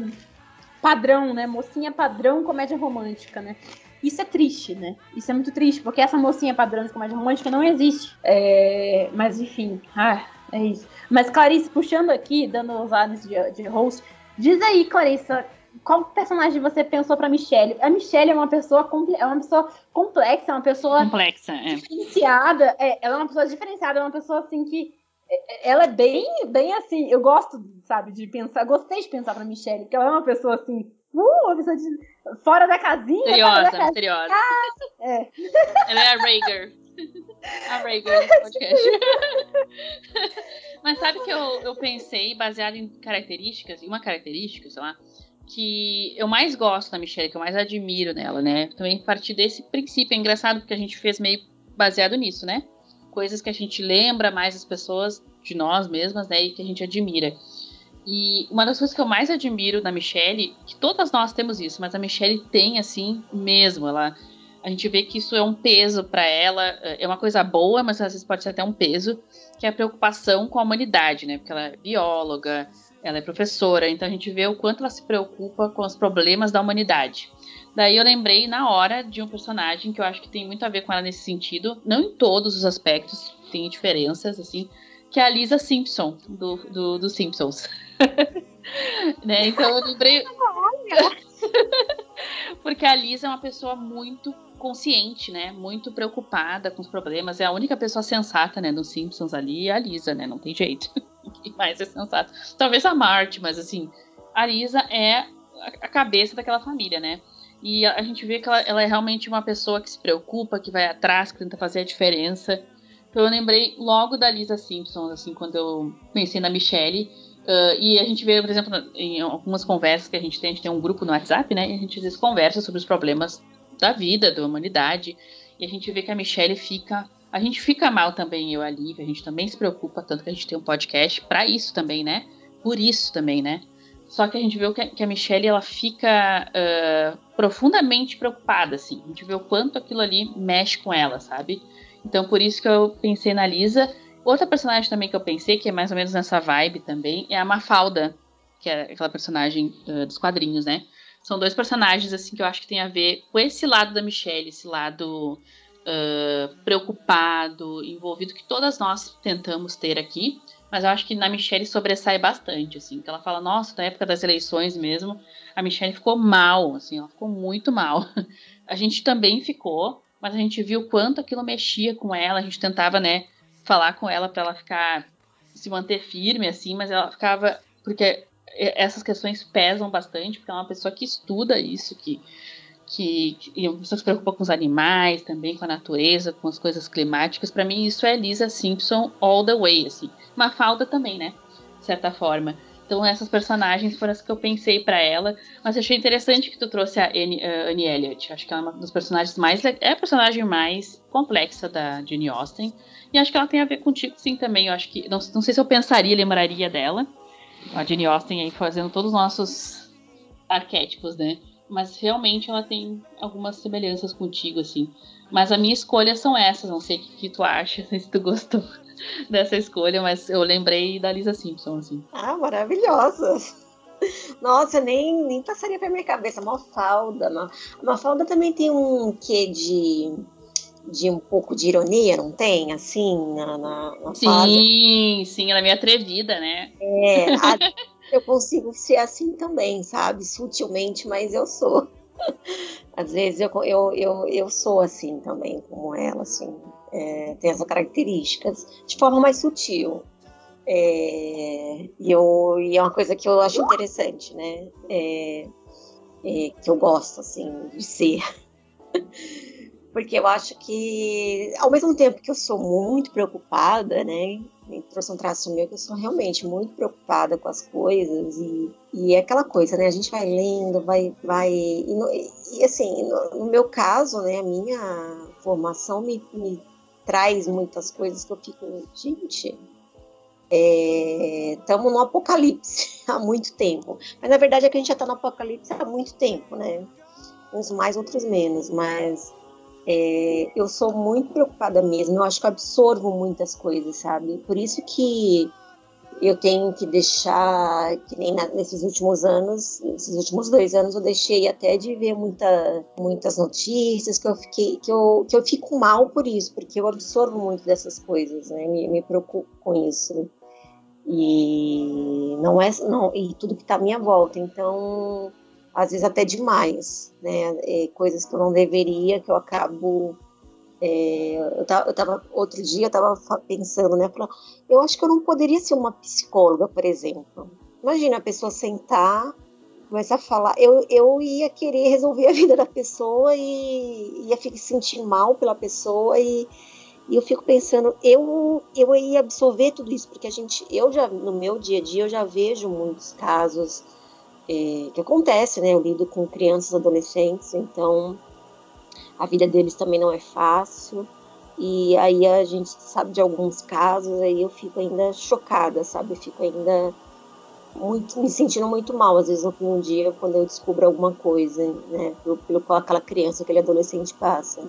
padrão, né? Mocinha padrão comédia romântica, né? Isso é triste, né? Isso é muito triste, porque essa mocinha padrão de comédia romântica não existe. É, mas enfim, ah, é isso. Mas Clarice, puxando aqui, dando os ares de, de host, diz aí, Clarissa, qual personagem você pensou para Michelle? A Michelle é uma pessoa é uma pessoa complexa, é uma pessoa complexa, é. diferenciada. É, ela é uma pessoa diferenciada, é uma pessoa assim que é, é, ela é bem, bem assim. Eu gosto, sabe, de pensar. Gostei de pensar para Michelle, porque ela é uma pessoa assim. Uh, uma pessoa de, fora da casinha. Misteriosa, da casinha. misteriosa. Ah, é. Ela é a Rhaegar. A do podcast. (laughs) Mas sabe que eu, eu pensei, baseado em características, e uma característica, sei lá, que eu mais gosto da Michelle, que eu mais admiro nela, né? Também a partir desse princípio. É engraçado porque a gente fez meio baseado nisso, né? Coisas que a gente lembra mais as pessoas de nós mesmas, né? E que a gente admira. E uma das coisas que eu mais admiro da Michelle, que todas nós temos isso, mas a Michelle tem assim mesmo. Ela, a gente vê que isso é um peso para ela, é uma coisa boa, mas às vezes pode ser até um peso, que é a preocupação com a humanidade, né? Porque ela é bióloga, ela é professora, então a gente vê o quanto ela se preocupa com os problemas da humanidade. Daí eu lembrei na hora de um personagem que eu acho que tem muito a ver com ela nesse sentido, não em todos os aspectos, tem diferenças, assim, que é a Lisa Simpson, do, do, do Simpsons. (laughs) né? Então eu lembrei. (laughs) Porque a Lisa é uma pessoa muito consciente, né? Muito preocupada com os problemas. É a única pessoa sensata, né, dos Simpsons ali, é a Lisa, né? Não tem jeito. Quem mais é sensato? Talvez a Marte, mas assim, a Lisa é a cabeça daquela família, né? E a, gente vê que ela, ela, é realmente uma pessoa que se preocupa, que vai atrás, que tenta fazer a diferença. Então eu lembrei logo da Lisa Simpson, assim, quando eu pensei na Michelle. Uh, e a gente vê, por exemplo, em algumas conversas que a gente tem, a gente tem um grupo no WhatsApp, né? E a gente às vezes conversa sobre os problemas da vida, da humanidade. E a gente vê que a Michelle fica a gente fica mal também, eu, a Lívia, a gente também se preocupa, tanto que a gente tem um podcast para isso também, né? Por isso também, né? Só que a gente vê que a Michelle, ela fica uh, profundamente preocupada, assim. A gente vê o quanto aquilo ali mexe com ela, sabe? Então, por isso que eu pensei na Lisa. Outra personagem também que eu pensei, que é mais ou menos nessa vibe também, é a Mafalda, que é aquela personagem uh, dos quadrinhos, né? São dois personagens, assim, que eu acho que tem a ver com esse lado da Michelle, esse lado uh, preocupado, envolvido, que todas nós tentamos ter aqui. Mas eu acho que na Michelle sobressai bastante, assim, que ela fala, nossa, na época das eleições mesmo, a Michelle ficou mal, assim, ela ficou muito mal. (laughs) A gente também ficou, mas a gente viu quanto aquilo mexia com ela, a gente tentava, né, falar com ela para ela ficar, se manter firme, assim, mas ela ficava, porque essas questões pesam bastante, porque é uma pessoa que estuda isso, que que, que uma pessoa que se preocupa com os animais, também com a natureza, com as coisas climáticas. Para mim, isso é Lisa Simpson all the way, assim. Uma falta também, né? De certa forma. Então, essas personagens foram as que eu pensei para ela. Mas achei interessante que tu trouxe a Annie, uh, Annie Elliot. Acho que ela é uma das personagens mais. É a personagem mais complexa da Jane Austen. E acho que ela tem a ver contigo, sim, também. Eu acho que. Não, não sei se eu pensaria, lembraria dela. A Jane Austen aí fazendo todos os nossos arquétipos, né? Mas realmente ela tem algumas semelhanças contigo, assim. Mas a minha escolha são essas, não sei o que, que tu acha, (laughs) se tu gostou (laughs) dessa escolha, mas eu lembrei da Lisa Simpson, assim. Ah, maravilhosas! (laughs) Nossa, nem, nem passaria pela minha cabeça. Mafalda. Mafalda também tem um quê de, de um pouco de ironia, não tem? Assim, na, na, na Sim, fala. sim, ela é meio atrevida, né? É, a, eu consigo ser assim também, sabe? Sutilmente, mas eu sou. (laughs) Às vezes eu, eu, eu, eu sou assim também, como ela, assim. é, tem essas características de forma mais sutil. É, e, eu, e é uma coisa que eu acho interessante, né? É, é, que eu gosto, assim, de ser. (laughs) Porque eu acho que, ao mesmo tempo que eu sou muito preocupada, né? Trouxe um traço meu que eu sou realmente muito preocupada com as coisas e, e é aquela coisa, né? A gente vai lendo, vai, vai e, no, e assim, no, no, meu caso, né? A minha formação me, me traz muitas coisas que eu fico, gente, estamos é, no apocalipse (laughs) há muito tempo. Mas na verdade é que a gente já está no apocalipse há muito tempo, né? Uns mais, outros menos, mas é, eu sou muito preocupada mesmo. Eu acho que eu absorvo muitas coisas, sabe? Por isso que eu tenho que deixar, que nem na, nesses últimos anos, nesses últimos dois anos, eu deixei até de ver muita, muitas notícias que eu fiquei, que eu, que eu fico mal por isso, porque eu absorvo muito dessas coisas, né? Me, me preocupo com isso. E não é, não, e tudo que está à minha volta. Então, às vezes até demais, né? É, coisas que eu não deveria, que eu acabo. É, eu, tava, eu tava, outro dia eu tava pensando, né? Eu acho que eu não poderia ser uma psicóloga, por exemplo. Imagina a pessoa sentar, começar a falar. Eu, eu ia querer resolver a (laughs) vida da pessoa e ia ficar sentir mal pela pessoa e, e eu fico pensando, eu, eu ia absorver tudo isso, porque a gente, eu já, no meu dia a dia, eu já vejo muitos casos é, que acontece, né? Eu lido com crianças, adolescentes, então a vida deles também não é fácil. E aí a gente sabe de alguns casos, aí eu fico ainda chocada, sabe? Eu fico ainda muito, me sentindo muito mal, às vezes, um dia, quando eu descubro alguma coisa, né? Pelo, pelo qual aquela criança, aquele adolescente passa.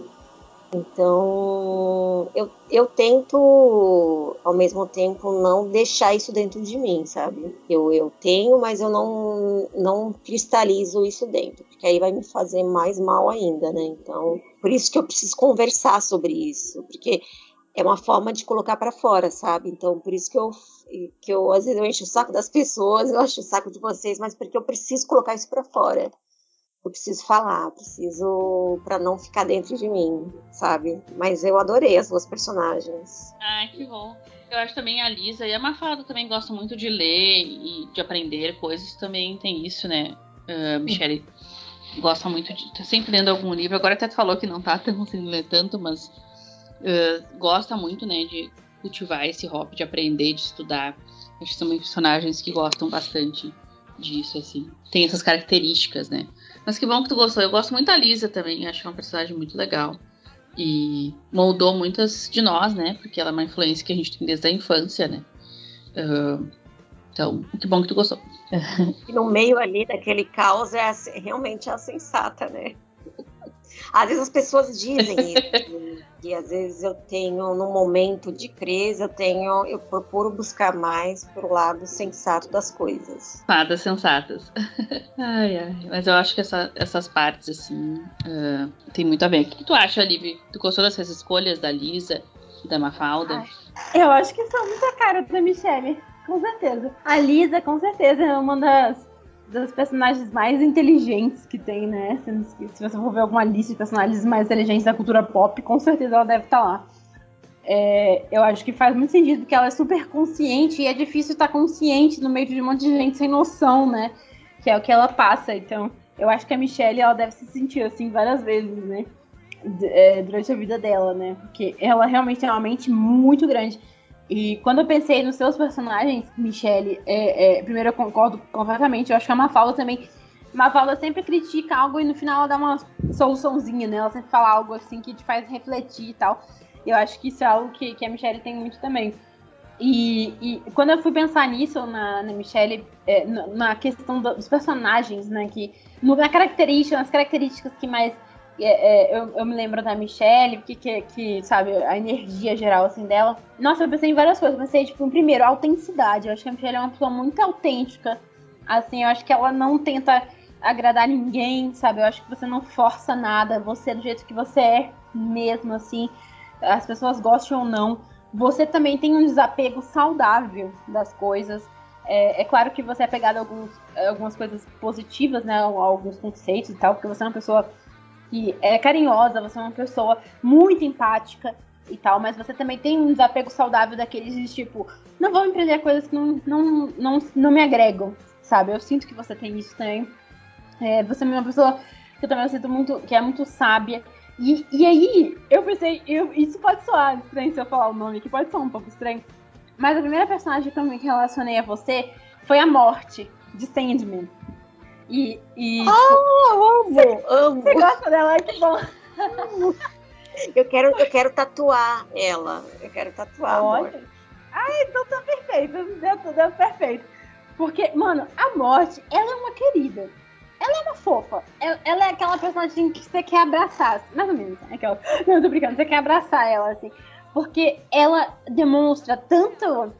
Então, eu, eu tento, ao mesmo tempo, não deixar isso dentro de mim, sabe? Eu, eu tenho, mas eu não, não cristalizo isso dentro, porque aí vai me fazer mais mal ainda, né? Então, por isso que eu preciso conversar sobre isso, porque é uma forma de colocar para fora, sabe? Então, por isso que eu, que eu, às vezes, eu encho o saco das pessoas, eu encho o saco de vocês, mas porque eu preciso colocar isso para fora eu preciso falar, preciso para não ficar dentro de mim, sabe? Mas eu adorei as duas personagens. Ai, que bom. Eu acho também a Lisa e a Mafalda também gostam muito de ler e de aprender coisas, também tem isso, né? Uh, Michelle gosta muito de. tá sempre lendo algum livro. Agora até falou que não tá tão (laughs) conseguindo ler tanto, mas uh, gosta muito, né, de cultivar esse hobby de aprender, de estudar. Acho que são personagens que gostam bastante disso, assim. Tem essas características, né? Mas que bom que tu gostou. Eu gosto muito da Lisa também, acho que é uma personagem muito legal. E moldou muitas de nós, né? Porque ela é uma influência que a gente tem desde a infância, né? Uh, então, que bom que tu gostou. (laughs) E no meio ali daquele caos é realmente a sensata, né? Às vezes as pessoas dizem (laughs) isso, e às vezes eu tenho, no momento de crise, eu tenho, eu procuro buscar mais pro lado sensato das coisas. Fadas sensatas. (laughs) ai, ai. Mas eu acho que essa, essas partes, assim, uh, tem muito a ver. O que tu acha, Liv? Tu gostou dessas escolhas da Lisa e da Mafalda? Ai, eu acho que são muita cara da Michelle. Com certeza. A Lisa, com certeza, é uma das das personagens mais inteligentes que tem, né? Se, se, você for ver alguma lista de personagens mais inteligentes da cultura pop, com certeza ela deve estar tá lá. É, eu acho que faz muito sentido, porque ela é super consciente e é difícil estar consciente no meio de um monte de gente sem noção, né? Que é o que ela passa. Então, eu acho que a Michelle ela deve se sentir assim várias vezes, né? É, durante a vida dela, né? Porque ela realmente tem uma mente muito grande. E quando eu pensei nos seus personagens, Michelle, é, é, primeiro eu concordo completamente. Eu acho que a Mafalda também. Mafalda sempre critica algo e no final ela dá uma soluçãozinha, né? Ela sempre fala algo assim que te faz refletir e tal. Eu acho que isso é algo que, que a Michelle tem muito também. E, e quando eu fui pensar nisso, na, na Michelle, é, na, na, questão dos personagens, né? Que, na característica, nas características que mais é, é, eu, eu, me lembro da Michelle, que, que, que, sabe, a energia geral, assim, dela. Nossa, eu pensei em várias coisas. Pensei, tipo, primeiro, autenticidade. Eu acho que a Michelle é uma pessoa muito autêntica. Assim, eu acho que ela não tenta agradar ninguém, sabe? Eu acho que você não força nada. Você é do jeito que você é mesmo, assim. As pessoas gostam ou não. Você também tem um desapego saudável das coisas. É, é, claro que você é pegado a alguns, algumas coisas positivas, né? Alguns conceitos e tal, porque você é uma pessoa que é carinhosa, você é uma pessoa muito empática. e tal, mas você também tem um desapego saudável daqueles de tipo, não vou empreender coisas que não, não, não, não me agregam, sabe? Eu sinto que você tem isso também. É, você é uma pessoa que eu também sinto muito, que é muito sábia. E, e aí, eu pensei, eu, isso pode soar estranho se eu falar o nome aqui, pode soar um pouco estranho. Mas a primeira personagem que eu me relacionei a você foi a morte de Sandman. E. e oh, amo, você, amo. Você gosta dela? Que bom. (laughs) Eu quero, eu quero tatuar ela. Eu quero tatuar Olha. Ai, então tá perfeito. Deu, deu perfeito. Porque, mano, a morte, ela é uma querida. Ela é uma fofa. Ela, ela, é aquela personagem que você quer abraçar. Mais ou menos. Aquela, (laughs) não, tô brincando. Você quer abraçar ela, assim. Porque ela demonstra tanto.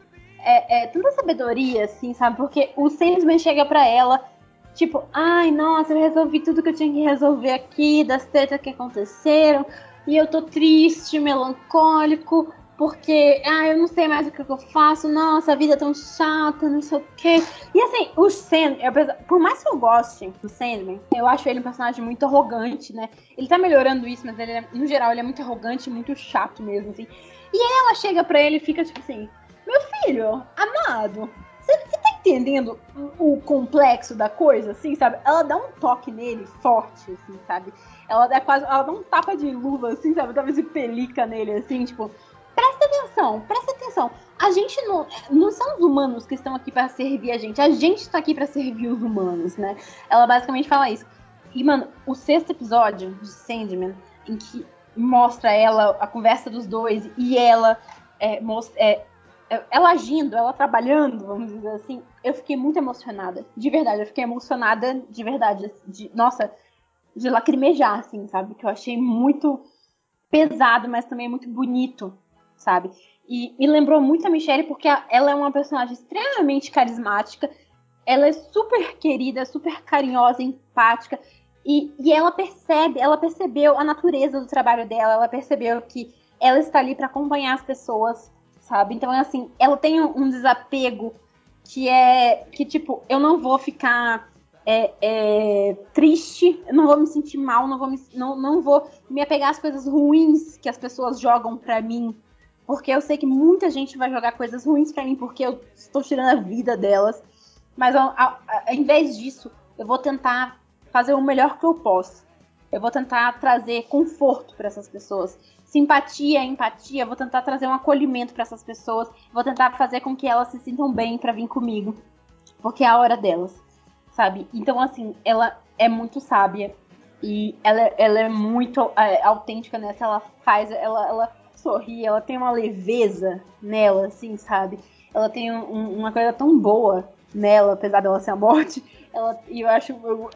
É, é, tanta sabedoria, assim, sabe? Porque o Sandman chega pra ela Tipo, ai, nossa, eu resolvi tudo que eu tinha que resolver aqui, das tretas que aconteceram, e eu tô triste, melancólico, porque, ah, eu não sei mais o que eu faço, nossa, a vida é tão chata, não sei o quê. E assim, o Sandman, por mais que eu goste do Sandman, eu acho ele um personagem muito arrogante, né? Ele tá melhorando isso, mas ele é, no geral ele é muito arrogante, muito chato mesmo, assim. E ela chega pra ele e fica tipo assim, meu filho, amado, você, tá entendendo o, complexo da coisa, assim, sabe? Ela dá um toque nele forte, assim, sabe? Ela dá quase. Ela dá um tapa de luva, assim, sabe? Talvez de pelica nele, assim, tipo. Presta atenção, presta atenção. A gente não. Não são os humanos que estão aqui para servir a gente. A gente está aqui para servir os humanos, né? Ela basicamente fala isso. E, mano, o sexto episódio de Sandman, em que mostra ela, a conversa dos dois, e ela é, mostra, é, ela agindo, ela trabalhando, vamos dizer assim, eu fiquei muito emocionada. De verdade, eu fiquei emocionada de verdade. De, nossa, de lacrimejar, assim, sabe? Que eu achei muito pesado, mas também muito bonito, sabe? E me lembrou muito a Michelle porque ela é uma personagem extremamente carismática. Ela é super querida, super carinhosa, empática. E, e ela percebe, ela percebeu a natureza do trabalho dela, ela percebeu que ela está ali para acompanhar as pessoas sabe? Então, assim, ela tem um desapego que é que, tipo, eu não vou ficar é, é, triste, eu não vou me sentir mal, não vou me, não, não vou me apegar às coisas ruins que as pessoas jogam pra mim. Porque eu sei que muita gente vai jogar coisas ruins pra mim porque eu estou tirando a vida delas. Mas ao, ao, ao invés disso, eu vou tentar fazer o melhor que eu posso. Eu vou tentar trazer conforto para essas pessoas simpatia, empatia, vou tentar trazer um acolhimento para essas pessoas, vou tentar fazer com que elas se sintam bem para vir comigo, porque é a hora delas, sabe? Então, assim, ela é muito sábia e ela, ela é muito é, autêntica nessa, ela faz, ela, ela sorri, ela tem uma leveza nela, assim, sabe? Ela tem um, uma coisa tão boa nela, apesar dela ser a morte. Ela, e eu acho. Eu,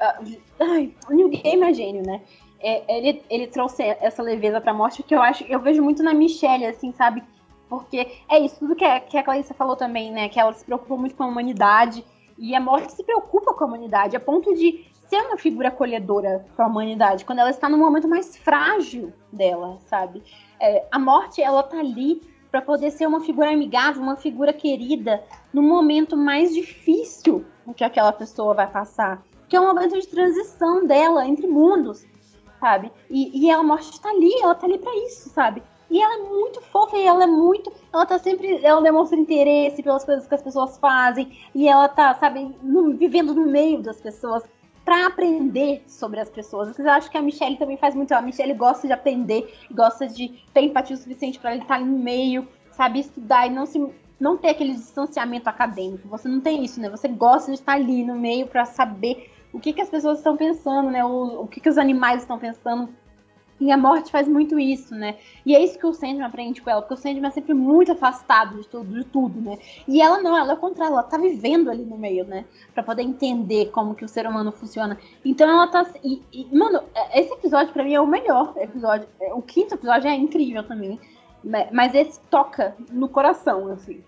ai, o New Game é gênio, né? É, ele, ele trouxe essa leveza pra morte que eu acho, eu vejo muito na Michelle, assim, sabe? Porque é isso, tudo que a, que a falou também, né? Que ela se preocupa muito com a humanidade. E a morte se preocupa com a humanidade, a ponto de ser uma figura acolhedora para a humanidade, quando ela está no momento mais frágil dela, sabe? É, a morte, ela tá ali para poder ser uma figura amigável, uma figura querida, no momento mais difícil que aquela pessoa vai passar, que é um momento de transição dela entre mundos sabe? E, e a morte tá ali, ela tá ali pra isso, sabe? E ela é muito fofa e ela é muito. Ela tá sempre. Ela demonstra interesse pelas coisas que as pessoas fazem. E ela tá, sabe, no, vivendo no meio das pessoas para aprender sobre as pessoas. Eu acho que a Michelle também faz muito. A Michelle gosta de aprender, gosta de ter empatia o suficiente para estar no meio, sabe, estudar e não se. Não ter aquele distanciamento acadêmico. Você não tem isso, né? Você gosta de estar ali no meio para saber o que, que as pessoas estão pensando, né? O, o que, que os animais estão pensando. E a morte faz muito isso, né? E é isso que o Sandman aprende com ela, porque o Sandman é sempre muito afastado de tudo, de tudo, né? E ela não, ela é o contrário, ela tá vivendo ali no meio, né? Pra poder entender como que o ser humano funciona. Então ela tá. E, e, mano, é, esse episódio pra mim é o melhor episódio. É, o quinto episódio é incrível também. Né? Mas esse toca no coração, assim.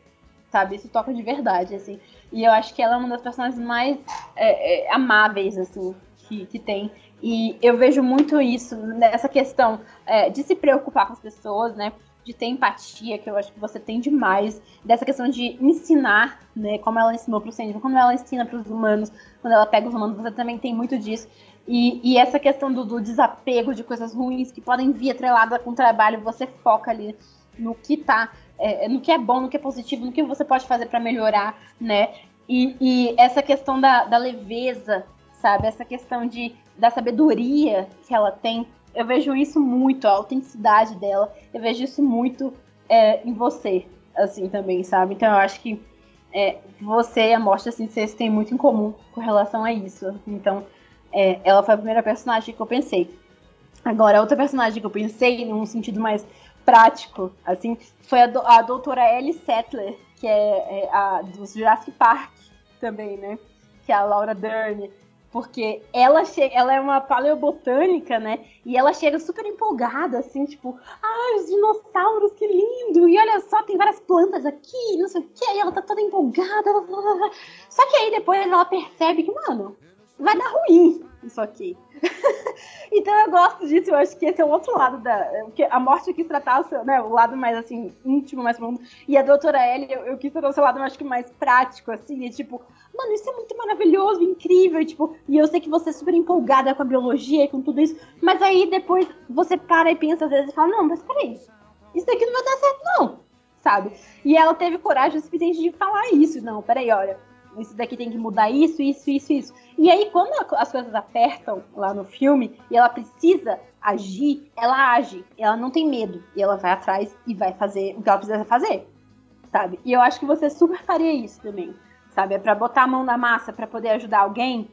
Sabe? Esse toca de verdade, assim. E eu acho que ela é uma das personagens mais é, é, amáveis, assim, que, que tem. E eu vejo muito isso nessa questão é, de se preocupar com as pessoas, né? De ter empatia, que eu acho que você tem demais. Dessa questão de ensinar, né? Como ela ensinou para o Sandman, como ela ensina para os humanos. Quando ela pega os humanos, você também tem muito disso. E, e essa questão do, do, desapego de coisas ruins que podem vir atrelada com o trabalho, você foca ali no que tá, é, no que é bom, no que é positivo, no que você pode fazer para melhorar, né? E, e, essa questão da, da leveza, sabe? Essa questão de, da sabedoria que ela tem, eu vejo isso muito, a autenticidade dela, eu vejo isso muito é, em você, assim, também, sabe? Então eu acho que é, você e a Morte, assim, vocês têm muito em comum com relação a isso. Então, é, ela foi a primeira personagem que eu pensei. Agora, outra personagem que eu pensei, num sentido mais prático, assim, foi a, do, a doutora Ellie Settler, que é, é a dos Jurassic Park também, né? Que é a Laura Dern. Porque ela chega, ela é uma paleobotânica, né? E ela chega super empolgada, assim, tipo, ai, ah, os dinossauros, que lindo! E olha só, tem várias plantas aqui, não sei o que, e ela tá toda empolgada. Só que aí depois ela percebe que, mano, vai dar ruim isso aqui. (laughs) então eu gosto disso, eu acho que esse é o outro lado da. Porque a morte eu quis tratar o, seu, né, o lado mais assim, íntimo, mais profundo. E a doutora Ellie, eu, eu quis tratar o seu lado, eu acho que mais prático, assim, e tipo, mano, isso é muito maravilhoso, incrível, e, tipo, e eu sei que você é super empolgada com a biologia e com tudo isso, mas aí depois você para e pensa às vezes e fala, não, mas peraí, isso daqui não vai dar certo, não, sabe? E ela teve coragem suficiente de falar isso, não, peraí, olha, isso daqui tem que mudar isso, isso, isso, isso. E aí, quando as coisas apertam lá no filme e ela precisa agir, ela age. Ela não tem medo. E ela vai atrás e vai fazer o que ela precisa fazer. Sabe? E eu acho que você super faria isso também. Sabe? É pra botar a mão na massa para poder ajudar alguém,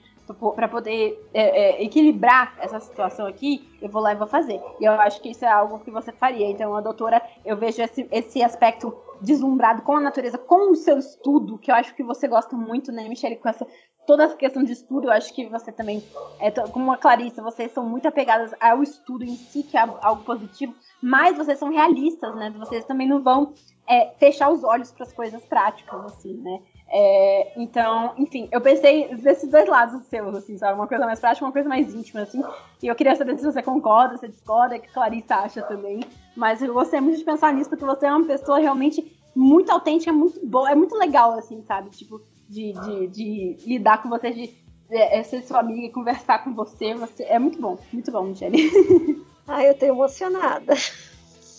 para poder é, é, equilibrar essa situação aqui, eu vou lá e vou fazer. E eu acho que isso é algo que você faria. Então, a doutora, eu vejo esse, esse aspecto deslumbrado com a natureza, com o seu estudo, que eu acho que você gosta muito, né, Michelle, com essa toda essa questão de estudo, eu acho que você também, é, como a Clarissa, vocês são muito apegadas ao estudo em si, que é algo positivo, mas vocês são realistas, né? Vocês também não vão é, fechar os olhos para as coisas práticas, assim, né? É, então, enfim, eu pensei desses dois lados seus, assim, sabe? Uma coisa mais prática, uma coisa mais íntima, assim. E eu queria saber se você concorda, se discorda, que Clarissa acha também. Mas eu gostei muito de pensar nisso, porque você é uma pessoa realmente muito autêntica, muito boa, é muito legal, assim, sabe? Tipo, de, de, de lidar com você, de é, ser sua amiga, conversar com você, você. É muito bom, muito bom, Michelle. (laughs) Ai, eu tô emocionada.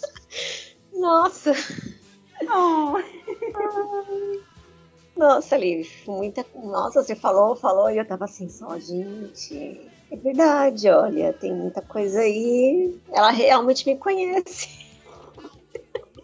(laughs) Nossa! Oh. Nossa, Liv, muita. Nossa, você falou, falou, e eu tava assim, só, gente. É verdade, olha, tem muita coisa aí. Ela realmente me conhece.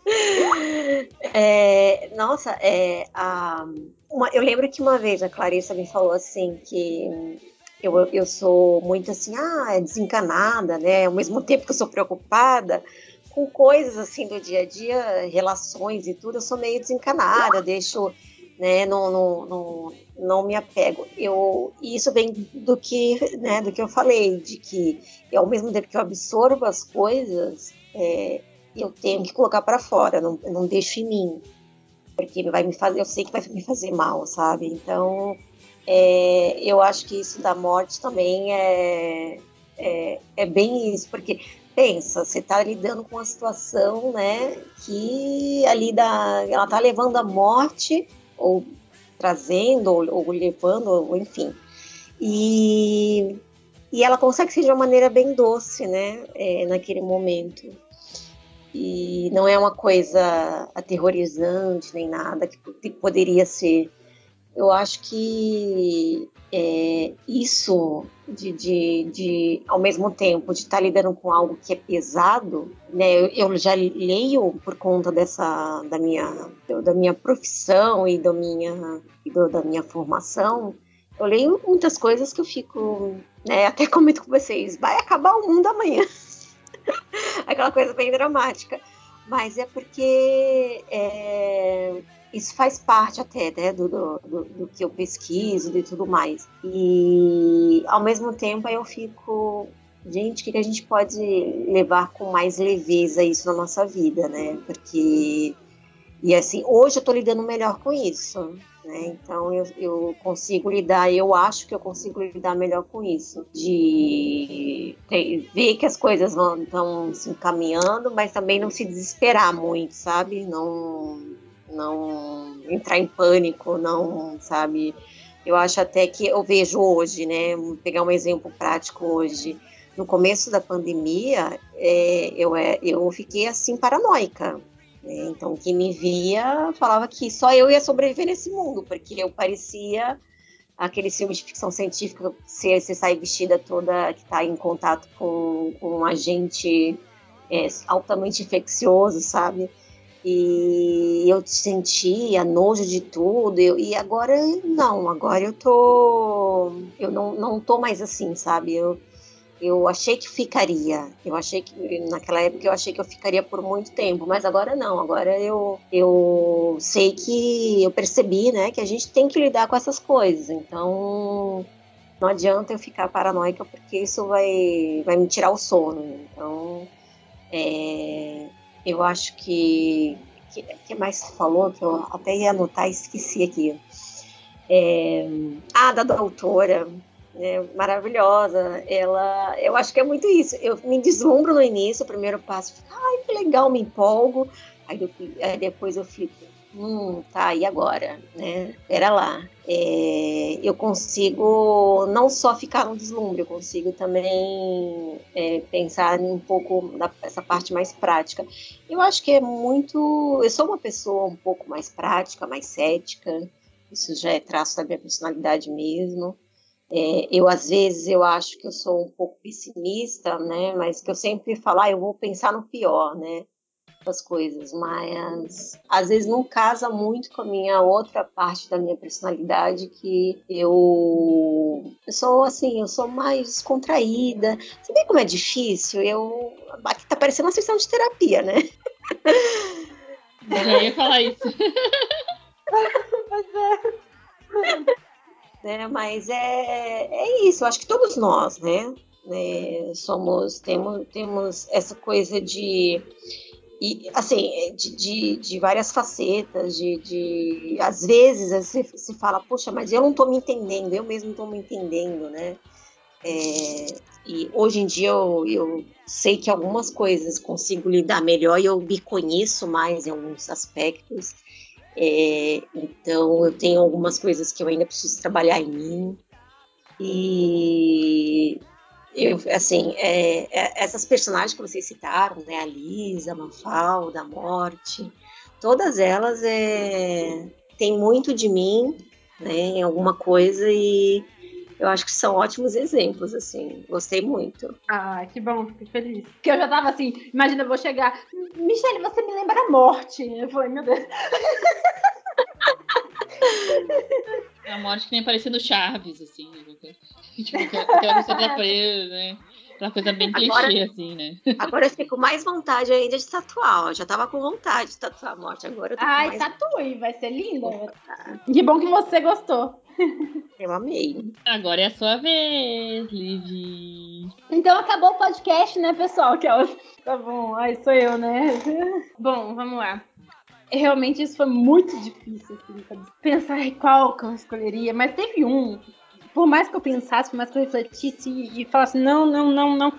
(laughs) é, nossa, é, a, uma, eu lembro que uma vez a Clarissa me falou assim que eu, eu sou muito assim, ah, desencanada, né? Ao mesmo tempo que eu sou preocupada com coisas assim do dia a dia, relações e tudo, eu sou meio desencanada, deixo né? Não, não, não, não me apego. Eu, isso vem do que, né, do que eu falei, de que ao mesmo tempo que eu absorvo as coisas, é, eu tenho que colocar para fora, não, não deixo em mim, porque vai me fazer, eu sei que vai me fazer mal, sabe? Então, é, eu acho que isso da morte também é, é, é bem isso, porque pensa, você está lidando com uma situação, né, que ali da, ela está levando a morte ou trazendo, ou, ou levando, ou enfim. E, e ela consegue ser de uma maneira bem doce, né, é, naquele momento. E não é uma coisa aterrorizante nem nada que, que poderia ser. Eu acho que é, isso de, de, de, ao mesmo tempo, de estar tá lidando com algo que é pesado, né? Eu, eu, já leio por conta dessa da minha da minha profissão e da minha do, da minha formação. Eu leio muitas coisas que eu fico, né? Até (laughs) comento com vocês, vai acabar o mundo amanhã. (laughs) Aquela coisa bem dramática. Mas é porque é, isso faz parte até né, do, do, do, que eu pesquiso e tudo mais. E ao mesmo tempo eu fico, gente, o que, que a gente pode levar com mais leveza isso na nossa vida, né? Porque e assim, hoje eu tô lidando melhor com isso. Né? Então eu, eu consigo lidar, eu acho que eu consigo lidar melhor com isso. De ter, ver que as coisas estão se encaminhando, mas também não se desesperar muito, sabe? Não não entrar em pânico, não, sabe, Eu acho até que eu vejo hoje, né? Vou pegar um exemplo prático hoje. No começo da pandemia, é, eu, é, eu fiquei assim paranoica. Né? Então, quem me via falava que só eu ia sobreviver nesse mundo, porque eu parecia aquele filme de ficção científica, você, você sai vestida toda que está em contato com, com um agente é, altamente infeccioso, sabe? E eu sentia nojo de tudo, eu, e agora não, agora eu tô. Eu não, não tô mais assim, sabe? Eu, eu achei que ficaria. Eu achei que. Naquela época eu achei que eu ficaria por muito tempo, mas agora não. Agora eu, eu sei que. Eu percebi, né, que a gente tem que lidar com essas coisas. Então. Não adianta eu ficar paranoica porque isso vai, vai me tirar o sono. Então. É, eu acho que. O que, mais falou? Que eu até ia anotar e esqueci aqui. É, ah, da doutora. É, maravilhosa. Ela, eu acho que é muito isso. Eu me deslumbro no início, o primeiro passo, ai, que legal, me empolgo. Aí, eu, aí depois eu fico, hum, tá, e agora? Né? Pera lá. É, eu consigo não só ficar no deslumbre, eu consigo também é, pensar um pouco nessa parte mais prática. Eu acho que é muito. Eu sou uma pessoa um pouco mais prática, mais cética, isso já é traço da minha personalidade mesmo. É, eu às vezes eu acho que eu sou um pouco pessimista, né? Mas que eu sempre falo, ah, eu vou pensar no pior, né? Das coisas, mas às vezes não casa muito com a minha outra parte da minha personalidade que eu, eu sou assim, eu sou mais contraída. Você vê como é difícil? Eu aqui tá parecendo uma sessão de terapia, né? Eu ia falar isso. Mas é. Né? Mas é, é isso, eu acho que todos nós, né? né somos, temos, temos essa coisa de e assim de, de, de, várias facetas de, de às vezes se fala poxa mas eu não estou me entendendo eu mesmo estou me entendendo né? É, e hoje em dia eu, eu sei que algumas coisas consigo lidar melhor e eu me conheço mais em alguns aspectos. É, então eu tenho algumas coisas que eu ainda preciso trabalhar em mim. E eu, assim, é, é, essas personagens que vocês citaram, né, a Lisa, a Mafalda, a Morte, todas elas é, têm muito de mim, né, em alguma coisa e eu acho que são ótimos exemplos, assim, gostei muito. Ah, que bom, fiquei feliz. Porque eu já tava assim, imagina, eu vou chegar, Michelle, você me lembra a morte. Eu falei, meu Deus. (laughs) (laughs) É a morte que nem aparecendo Chaves, assim. Né? Tipo, aquela pessoa tá presa, né? Aquela coisa bem agora, clichê, assim, né? Agora eu fiquei com mais vontade ainda de tatuar. Eu já tava com vontade de tatuar a morte. Agora eu tô Ai, mais... tatue, vai ser lindo. Que bom que você gostou. Eu amei. Agora é a sua vez, Liv. Então acabou o podcast, né, pessoal? Que é Tá bom, ai, sou eu, né? Bom, vamos lá realmente isso foi muito difícil, assim, pensar qual que eu escolheria, mas teve um, por mais que eu pensasse, por mais que eu refletisse e, e falasse, não, não, não, não,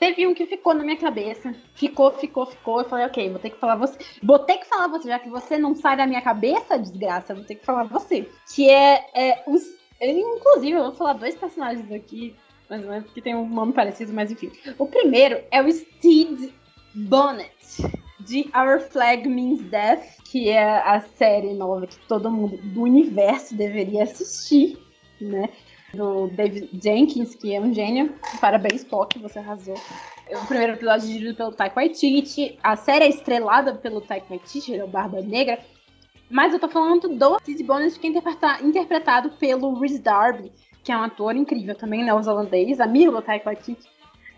teve um que ficou na minha cabeça, ficou, ficou, ficou, eu falei, ok, vou ter que falar você, vou ter que falar você, já que você não sai da minha cabeça, desgraça, vou ter que falar você, que é, é os, inclusive, eu vou falar dois personagens aqui, mais ou menos, que tem um nome parecido, mas enfim, o primeiro é o Steed Bonnet, de Our Flag Means Death, que é a série nova que todo mundo do universo deveria assistir, né? Do David Jenkins, que é um gênio. Parabéns, Spock, você arrasou. O primeiro episódio dirigido pelo Taika Waititi. A série é estrelada pelo Taika Waititi, ele é o Barba Negra. Mas eu tô falando do Sid Bonus, que é interpretado pelo Rhys Darby, que é um ator incrível também, neozelandês, amigo do Taika Waititi.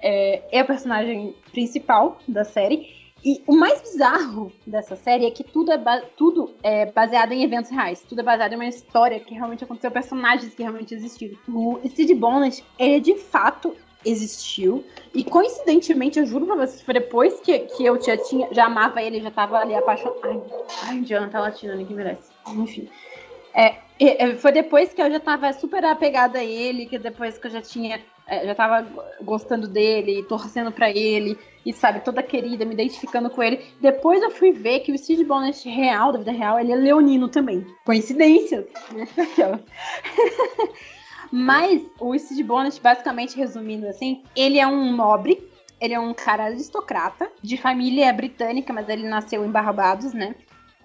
É, é o personagem principal da série. E o mais bizarro dessa série é que tudo é, tudo é baseado em eventos reais. Tudo é baseado em uma história que realmente aconteceu, personagens que realmente existiram. O Steve Bonnet, ele de fato existiu. E coincidentemente, eu juro pra vocês, foi depois que, que eu já tinha, já amava ele, já tava ali apaixonada. Ai, ai, tá latindo, ninguém merece. Enfim. É, é, foi depois que eu já tava super apegada a ele, que depois que eu já tinha. É, já tava gostando dele, torcendo para ele. E sabe, toda querida, me identificando com ele. Depois eu fui ver que o Steve Bonnet real, da vida real, ele é leonino também. Coincidência? (laughs) Mas o Steve Bonnet, basicamente resumindo assim, ele é um nobre, ele é um cara aristocrata, de família britânica, mas ele nasceu em Barbados, né?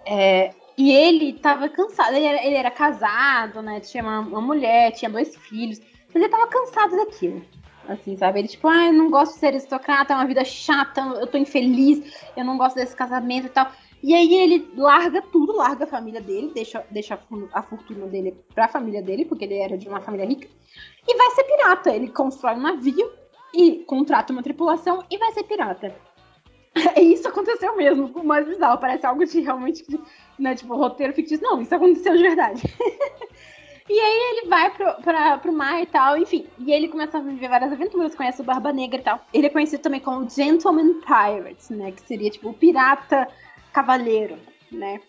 É, e ele tava cansado, ele era, ele era casado, né? Tinha uma, uma, mulher, tinha dois filhos, mas ele tava cansado daquilo. Assim, sabe? Ele, tipo, ah, eu não gosto de ser aristocrata, é uma vida chata, eu tô infeliz, eu não gosto desse casamento e tal. E aí ele larga tudo, larga a família dele, deixa, deixa a fortuna dele pra família dele, porque ele era de uma família rica, e vai ser pirata. Ele constrói um navio e contrata uma tripulação e vai ser pirata. (laughs) E isso aconteceu mesmo, o mais bizarro, parece algo de realmente, né, tipo, roteiro fictício. Não, isso aconteceu de verdade. (laughs) E aí ele vai pro, pra, pro mar e tal, enfim. E ele começa a viver várias aventuras, conhece o Barba Negra e tal. Ele é conhecido também como Gentleman Pirate, né? Que seria tipo o pirata cavaleiro, né?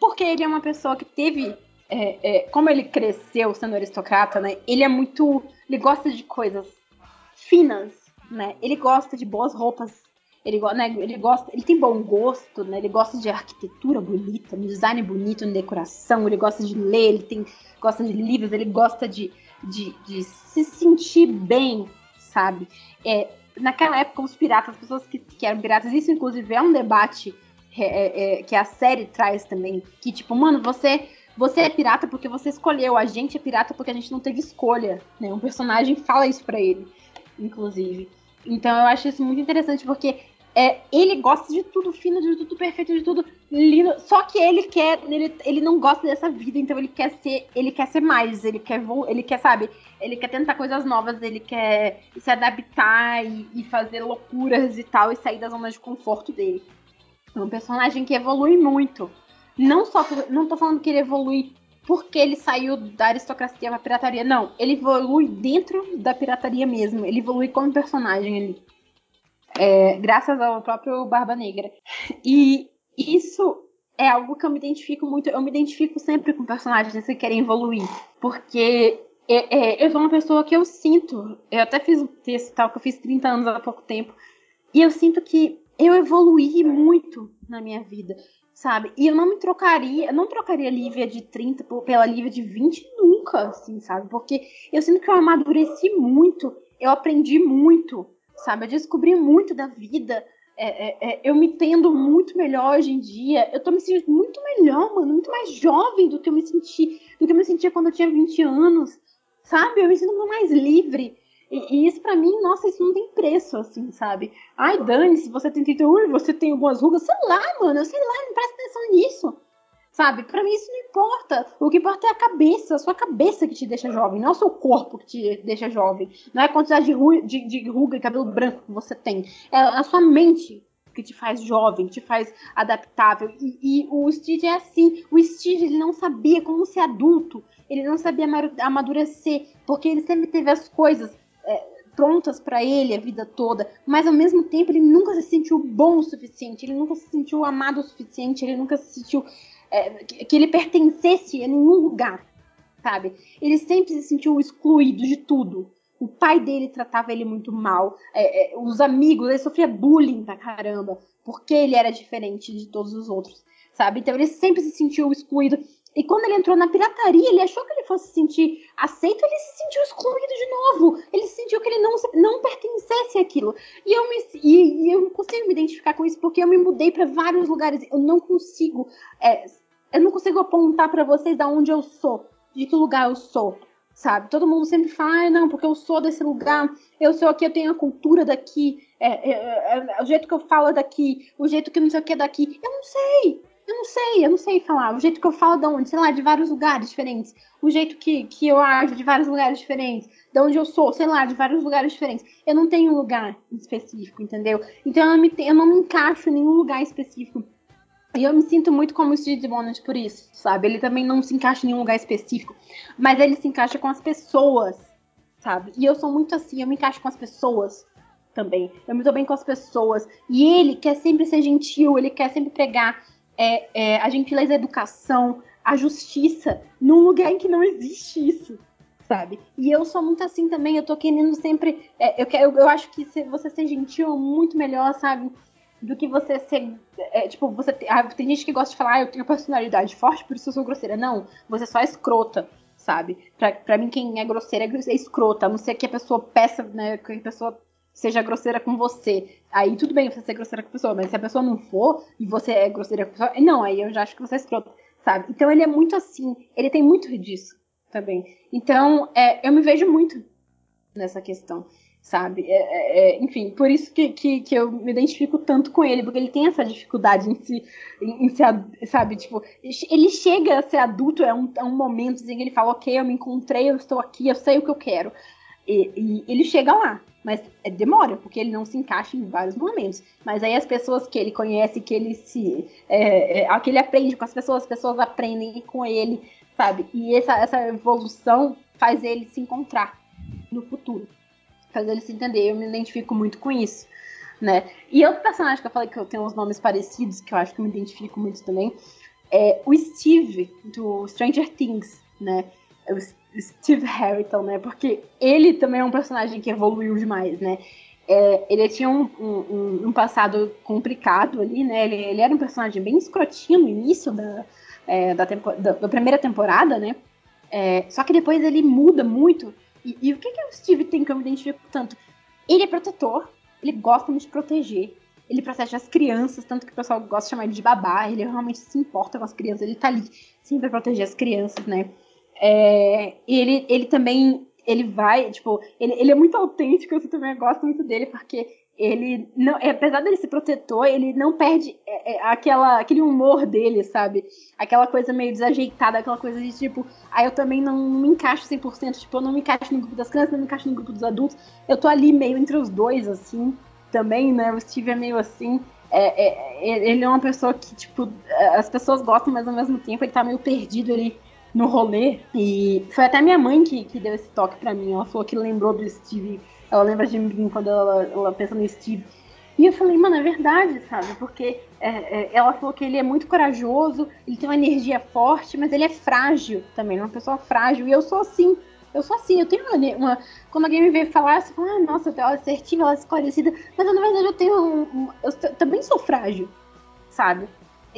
Porque ele é uma pessoa que teve. É, é, como ele cresceu sendo aristocrata, né? Ele é muito. Ele gosta de coisas finas, né? Ele gosta de boas roupas. Ele, né, ele gosta, ele tem bom gosto, né? Ele gosta de arquitetura bonita, um design bonito, uma decoração. Ele gosta de ler, ele tem, gosta de livros, ele gosta de, de, de se sentir bem, sabe? É, naquela época, os piratas, as pessoas que, que eram piratas, isso inclusive é um debate é, é, é, que a série traz também. Que, tipo, mano, você. Você é pirata porque você escolheu, a gente é pirata porque a gente não teve escolha, né? Um personagem fala isso para ele, inclusive. Então eu acho isso muito interessante porque é, ele gosta de tudo fino, de tudo perfeito, de tudo lindo. Só que ele quer, ele, ele não gosta dessa vida, então ele quer ser, ele quer ser mais, ele quer, ele quer, sabe, ele quer tentar coisas novas, ele quer se adaptar e, e fazer loucuras e tal, e sair da zona de conforto dele. É um personagem que evolui muito. Não só. Não tô falando que ele evolui porque ele saiu da aristocracia pra pirataria. Não, ele evolui dentro da pirataria mesmo. Ele evolui como personagem ali. É, graças ao próprio Barba Negra. E isso é algo que eu me identifico muito. Eu me identifico sempre com personagens que querem evoluir. Porque é, é, eu sou uma pessoa que eu sinto. Eu até fiz um texto tal, que eu fiz 30 anos há pouco tempo. E eu sinto que eu evoluí muito na minha vida, sabe? E eu não me trocaria, não trocaria a Lívia de 30 pela Lívia de 20 nunca, assim, sabe? Porque eu sinto que eu amadureci muito, eu aprendi muito, sabe? Eu descobri muito da vida. É, é, é, eu me entendo muito melhor hoje em dia. Eu tô me sentindo muito melhor, mano, muito mais jovem do que eu me senti, do que eu me sentia quando eu tinha 20 anos. Sabe? Eu me sinto mais livre. E, e isso para mim, nossa, isso não tem preço, assim, sabe? Ai, Dani, se você tem 31, você tem algumas rugas, sei lá, mano, eu sei lá, não presta atenção nisso. Sabe? Para mim isso não importa. O que importa é a cabeça, a sua cabeça que te deixa jovem, não é o seu corpo que te deixa jovem. Não é a quantidade de, ru de, de ruga e cabelo branco que você tem. É a sua mente que te faz jovem, te faz adaptável. E, e o Steve é assim. O Steve ele não sabia como ser adulto. Ele não sabia amadurecer, porque ele sempre teve as coisas é, prontas para ele a vida toda, mas ao mesmo tempo ele nunca se sentiu bom o suficiente, ele nunca se sentiu amado o suficiente, ele nunca se sentiu é, que ele pertencesse a nenhum lugar, sabe? Ele sempre se sentiu excluído de tudo. O pai dele tratava ele muito mal, é, é, os amigos, ele sofria bullying pra caramba, porque ele era diferente de todos os outros, sabe? Então ele sempre se sentiu excluído. E quando ele entrou na pirataria, ele achou que ele fosse se sentir aceito, ele se sentiu excluído de novo. Ele sentiu que ele não, não pertencesse àquilo. E eu, me, e, e eu não consigo me identificar com isso porque eu me mudei para vários lugares. Eu não consigo. É, eu não consigo apontar para vocês da onde eu sou, de que lugar eu sou. Sabe? Todo mundo sempre fala, ah, não, porque eu sou desse lugar, eu sou aqui, eu tenho a cultura daqui, é, é, é, é o jeito que eu falo é daqui, o jeito que não sei o que é daqui. Eu não sei. Eu não sei, eu não sei falar. O jeito que eu falo de onde, sei lá, de vários lugares diferentes. O jeito que, que eu ajo de vários lugares diferentes. De onde eu sou, sei lá, de vários lugares diferentes. Eu não tenho lugar específico, entendeu? Então eu não me, eu não me encaixo em nenhum lugar específico. E eu me sinto muito como o Steve Bonnet por isso, sabe? Ele também não se encaixa em nenhum lugar específico. Mas ele se encaixa com as pessoas, sabe? E eu sou muito assim, eu me encaixo com as pessoas também. Eu me dou bem com as pessoas. E ele quer sempre ser gentil, ele quer sempre pregar é, é, a gentileza, a educação, a justiça, num lugar em que não existe isso, sabe? E eu sou muito assim também, eu tô querendo sempre. É, eu, quero, eu acho que você ser gentil é muito melhor, sabe? Do que você ser. É, tipo, você. Ah, tem gente que gosta de falar, ah, eu tenho personalidade forte, por isso eu sou grosseira. Não, você só é escrota, sabe? Pra, pra mim, quem é grosseira é escrota, a não ser que a pessoa peça, né? Que a pessoa seja grosseira com você. Aí tudo bem você ser grosseira com a pessoa, mas se a pessoa não for e você é grosseira com a pessoa, não, aí eu já acho que você é escrota, sabe? Então ele é muito assim, ele tem muito disso também. Então, é, eu me vejo muito nessa questão, sabe? É, é, é, enfim, por isso que, que, que, eu me identifico tanto com ele, porque ele tem essa dificuldade em se, em, em ser, sabe? Tipo, ele chega a ser adulto, é um, é um momento em que ele fala, ok, eu me encontrei, eu estou aqui, eu sei o que eu quero. E, e ele chega lá, mas é, demora, porque ele não se encaixa em vários momentos. Mas aí as pessoas que ele conhece, que ele se. É, é, que ele aprende com as pessoas, as pessoas aprendem com ele sabe? E essa, essa evolução faz ele se encontrar no futuro, faz ele se entender. Eu me identifico muito com isso, né? E outro personagem que eu falei que eu tenho uns nomes parecidos, que eu acho que eu me identifico muito também, é o Steve, do Stranger Things, né? Steve Harrington, né? Porque ele também é um personagem que evoluiu demais, né? É, ele tinha um, um, um, passado complicado ali, né? Ele, ele, era um personagem bem escrotinho no início da, é, da, tempo, da, da, primeira temporada, né? É, só que depois ele muda muito. E, e, o que, que o Steve tem que eu me identifico tanto? Ele é protetor, ele gosta de proteger. Ele protege as crianças, tanto que o pessoal gosta de chamar ele de babá. Ele realmente se importa com as crianças, ele tá ali sempre pra proteger as crianças, né? É, e ele, ele também ele vai, tipo, ele, ele é muito autêntico, eu também gosto muito dele, porque ele não, apesar dele ser protetor, ele não perde é, é, aquela, aquele humor dele, sabe? Aquela coisa meio desajeitada, aquela coisa de tipo, aí ah, eu também não me encaixo 100%, tipo, eu não me encaixo no grupo das crianças, não me encaixo no grupo dos adultos. Eu tô ali meio entre os dois, assim, também, né? O Steve é meio assim. É, é, ele é uma pessoa que, tipo, as pessoas gostam, mas ao mesmo tempo ele tá meio perdido ali no rolê. E foi até minha mãe que, que deu esse toque para mim. Ela falou que lembrou do Steve ela lembra de mim quando ela, ela pensa no Steve. E eu falei, mano, é verdade, sabe? Porque é, é, ela falou que ele é muito corajoso, ele tem uma energia forte, mas ele é frágil também, é uma pessoa frágil. E eu sou assim. Eu sou assim, eu tenho uma. uma quando alguém me vê falar, você fala, ah, nossa, ela é assertiva, ela é esclarecida. Mas na verdade eu tenho. Um, eu também sou frágil, sabe?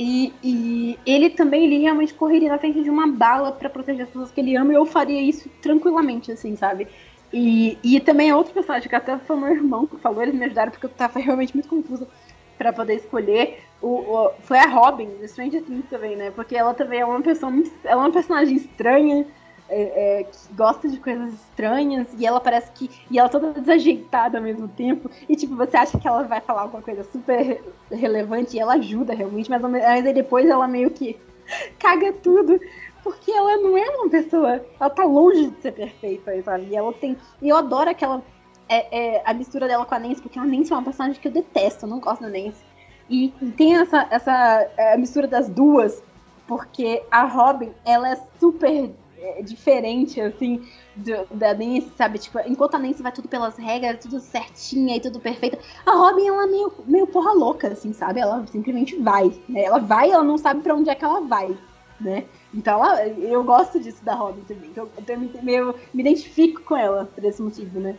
E, e, ele também, ele realmente correria na frente de uma bala para proteger as pessoas que ele ama, e eu faria isso tranquilamente, assim, sabe? E, e também é outro personagem que até foi meu irmão que falou, eles me ajudaram porque eu tava realmente muito confusa para poder escolher. O, o, foi a Robin, do Stranger Things também, né? Porque ela também é uma pessoa muito. Ela é uma personagem estranha, é, é, que gosta de coisas estranhas, e ela parece que. E ela toda desajeitada ao mesmo tempo. E tipo, você acha que ela vai falar alguma coisa super relevante e ela ajuda realmente, mas, mas aí depois ela meio que (laughs) caga tudo. Porque ela não é uma pessoa. Ela tá longe de ser perfeita, sabe? E ela tem. E eu adoro aquela. É, é, a mistura dela com a Nancy, porque a Nancy é uma personagem que eu detesto, eu não gosto da Nancy. E tem essa, essa é, mistura das duas, porque a Robin, ela é super é, diferente, assim, do, da Nancy, sabe? Tipo, enquanto a Nancy vai tudo pelas regras, tudo certinha e tudo perfeito, a Robin, ela é meio, meio porra louca, assim, sabe? Ela simplesmente vai, né? Ela vai ela não sabe para onde é que ela vai, né? Então eu gosto disso da Robin também. Eu, eu meio, me identifico com ela por esse motivo, né?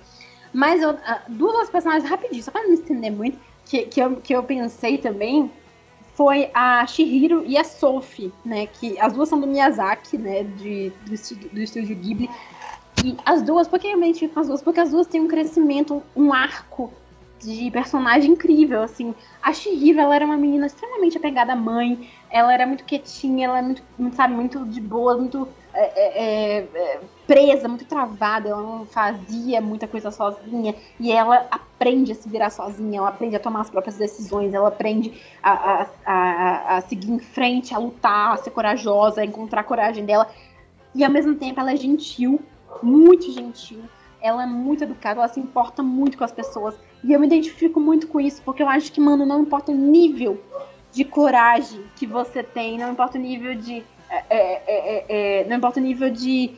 Mas eu, duas personagens rapidinho, só pra não estender muito, que, que, eu, que eu pensei também foi a Shihiro e a Sophie, né? Que as duas são do Miyazaki, né? De, do, estúdio, do estúdio Ghibli. E as duas, por que eu realmente com as duas? Porque as duas têm um crescimento, um arco de personagem incrível, assim. A Shihiro, ela era uma menina extremamente apegada à mãe, ela era muito quietinha, ela é muito, muito sabe, muito de boa, muito é, é, é, presa, muito travada, ela não fazia muita coisa sozinha, e ela aprende a se virar sozinha, ela aprende a tomar as próprias decisões, ela aprende a, a, a, a seguir em frente, a lutar, a ser corajosa, a encontrar a coragem dela, e ao mesmo tempo ela é gentil, muito gentil, ela é muito educada, ela se importa muito com as pessoas, e eu me identifico muito com isso, porque eu acho que, mano, não importa o nível de coragem que você tem, não importa o nível de. É, é, é, é não importa o nível de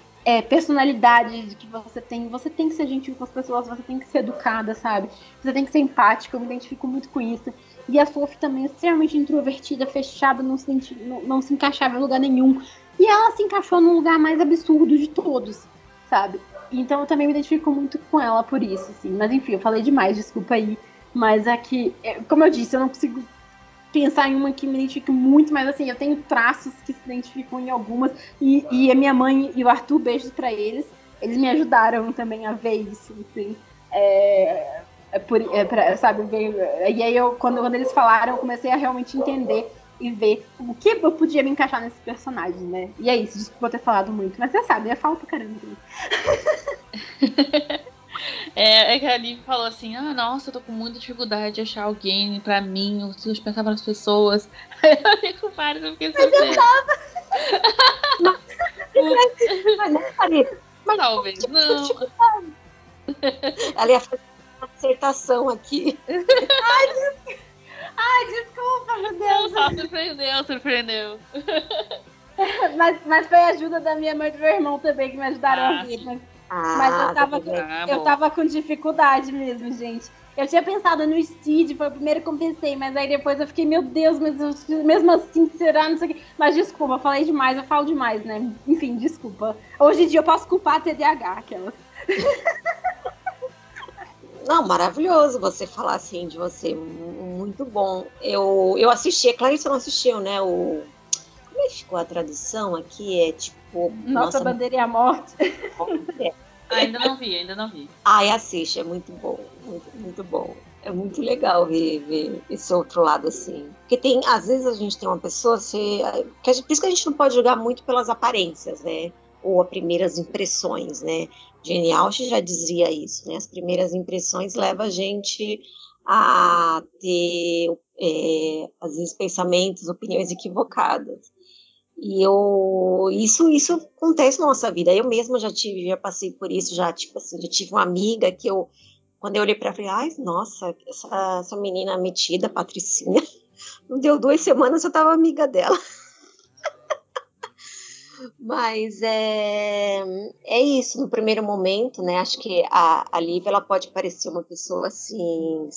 personalidade que você tem, você tem que ser gentil com as pessoas, você tem que ser educada, sabe? Você tem que ser empática, eu me identifico muito com isso. E a Sophie também é extremamente introvertida, fechada, não se, não, não se encaixava em lugar nenhum. E ela se encaixou no lugar mais absurdo de todos, sabe? Então eu também me identifico muito com ela por isso, assim. Mas enfim, eu falei demais, desculpa aí. Mas aqui, é, como eu disse, eu não consigo pensar em uma que me identifique muito, mas assim, eu tenho traços que se identificam em algumas. E, e a minha mãe e o Arthur, beijos para eles, eles me ajudaram também a ver isso, assim. É, é por, é pra, sabe, ver, e aí eu, quando, quando eles falaram, eu comecei a realmente entender e ver o que eu podia me encaixar nesse personagem, né? E é isso, desculpa ter falado muito, mas você sabe, eu falo pra caramba. (laughs) É, é que a Liv falou assim: ah, nossa, eu tô com muita dificuldade de achar alguém pra mim, eu preciso pensar nas pessoas. (laughs) Aí eu com vários, eu fiquei surpresa. Mas não falei. Mas talvez não. Ela ia fazer uma dissertação aqui. Ai, desculpa, meu Deus. Não, só surpreendeu, surpreendeu. Mas, mas foi a ajuda da minha mãe e do meu irmão também que me ajudaram Ah, a ver. Mas, Ah, mas eu, tava, tá bem. Ah, eu tava com dificuldade mesmo, gente. Eu tinha pensado no Steed, foi o primeiro que eu pensei, mas aí depois eu fiquei, meu Deus, mas eu- mesmo assim, será? Não sei o quê. Mas desculpa, eu falei demais, eu falo demais, né? Enfim, desculpa. Hoje em dia eu posso culpar a TDAH, aquelas. (laughs) Não, maravilhoso você falar assim de você. mu- Muito bom. Eu, eu assisti, é claro que você não assistiu, né? O. Como é que ficou a tradução aqui? É tipo. Nossa, bandeira e a morte. (laughs) Ainda não vi, ainda não vi. Ai, assiste, é muito bom. Muito, muito bom. É muito legal ver, ver esse outro lado assim. Porque tem, às vezes a gente tem uma pessoa, se, que por isso que a gente não pode julgar muito pelas aparências, né? Ou as primeiras impressões, né? Jane Austen já dizia isso, né? As primeiras impressões levam a gente a ter, é, às vezes, pensamentos, opiniões equivocadas. E eu, isso, isso acontece na nossa vida. Eu mesma já tive, já passei por isso, já, tipo assim, já tive uma amiga que eu, quando eu olhei para ela, falei, ai, nossa, essa, essa menina metida, Patricinha, (laughs) não deu duas semanas, eu tava amiga dela. (laughs) Mas é, é isso, no primeiro momento, né? Acho que a, a Lívia, ela pode parecer uma pessoa assim.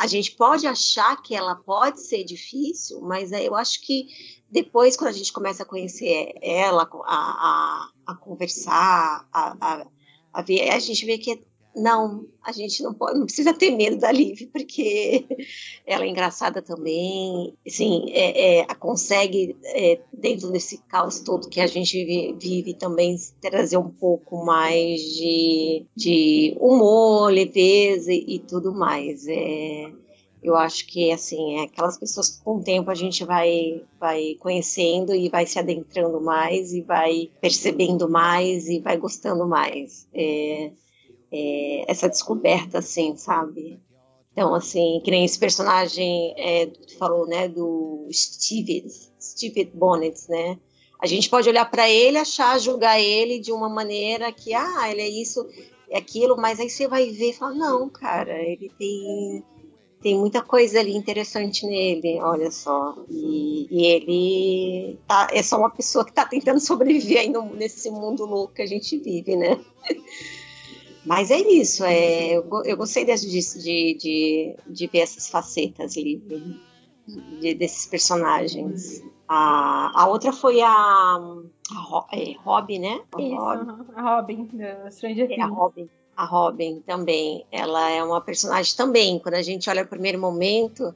A gente pode achar que ela pode ser difícil, mas é, eu acho que depois, quando a gente começa a conhecer ela, a, a, a conversar, a, a, ver, a gente vê que não, a gente não pode, não precisa ter medo da Liv, porque (laughs) ela é engraçada também, assim, é, é, consegue, é, dentro desse caos todo que a gente vive, vive, também trazer um pouco mais de, de humor, leveza e, e tudo mais. É, eu acho que assim, é aquelas pessoas que com o tempo a gente vai, vai conhecendo e vai se adentrando mais e vai percebendo mais e vai gostando mais. É, é, essa descoberta, assim, sabe? Então, assim, que nem esse personagem, é, falou, né, do Steve, Steve Bonnet, né? A gente pode olhar para ele, achar, julgar ele de uma maneira que, ah, ele é isso, é aquilo, mas aí você vai ver e fala, não, cara, ele tem tem muita coisa ali interessante nele, olha só. E, e ele tá, é só uma pessoa que está tentando (laughs) sobreviver aí no, nesse mundo louco que a gente vive, né? (laughs) Mas é isso, é, eu, eu gostei de, de, de, de ver essas facetas ali, de, desses personagens. A, a outra foi a, a é, Robin, né? A isso, Robin, a Robin, do Stranger Things. É, a Robin. A Robin também, ela é uma personagem também. Quando a gente olha o primeiro momento,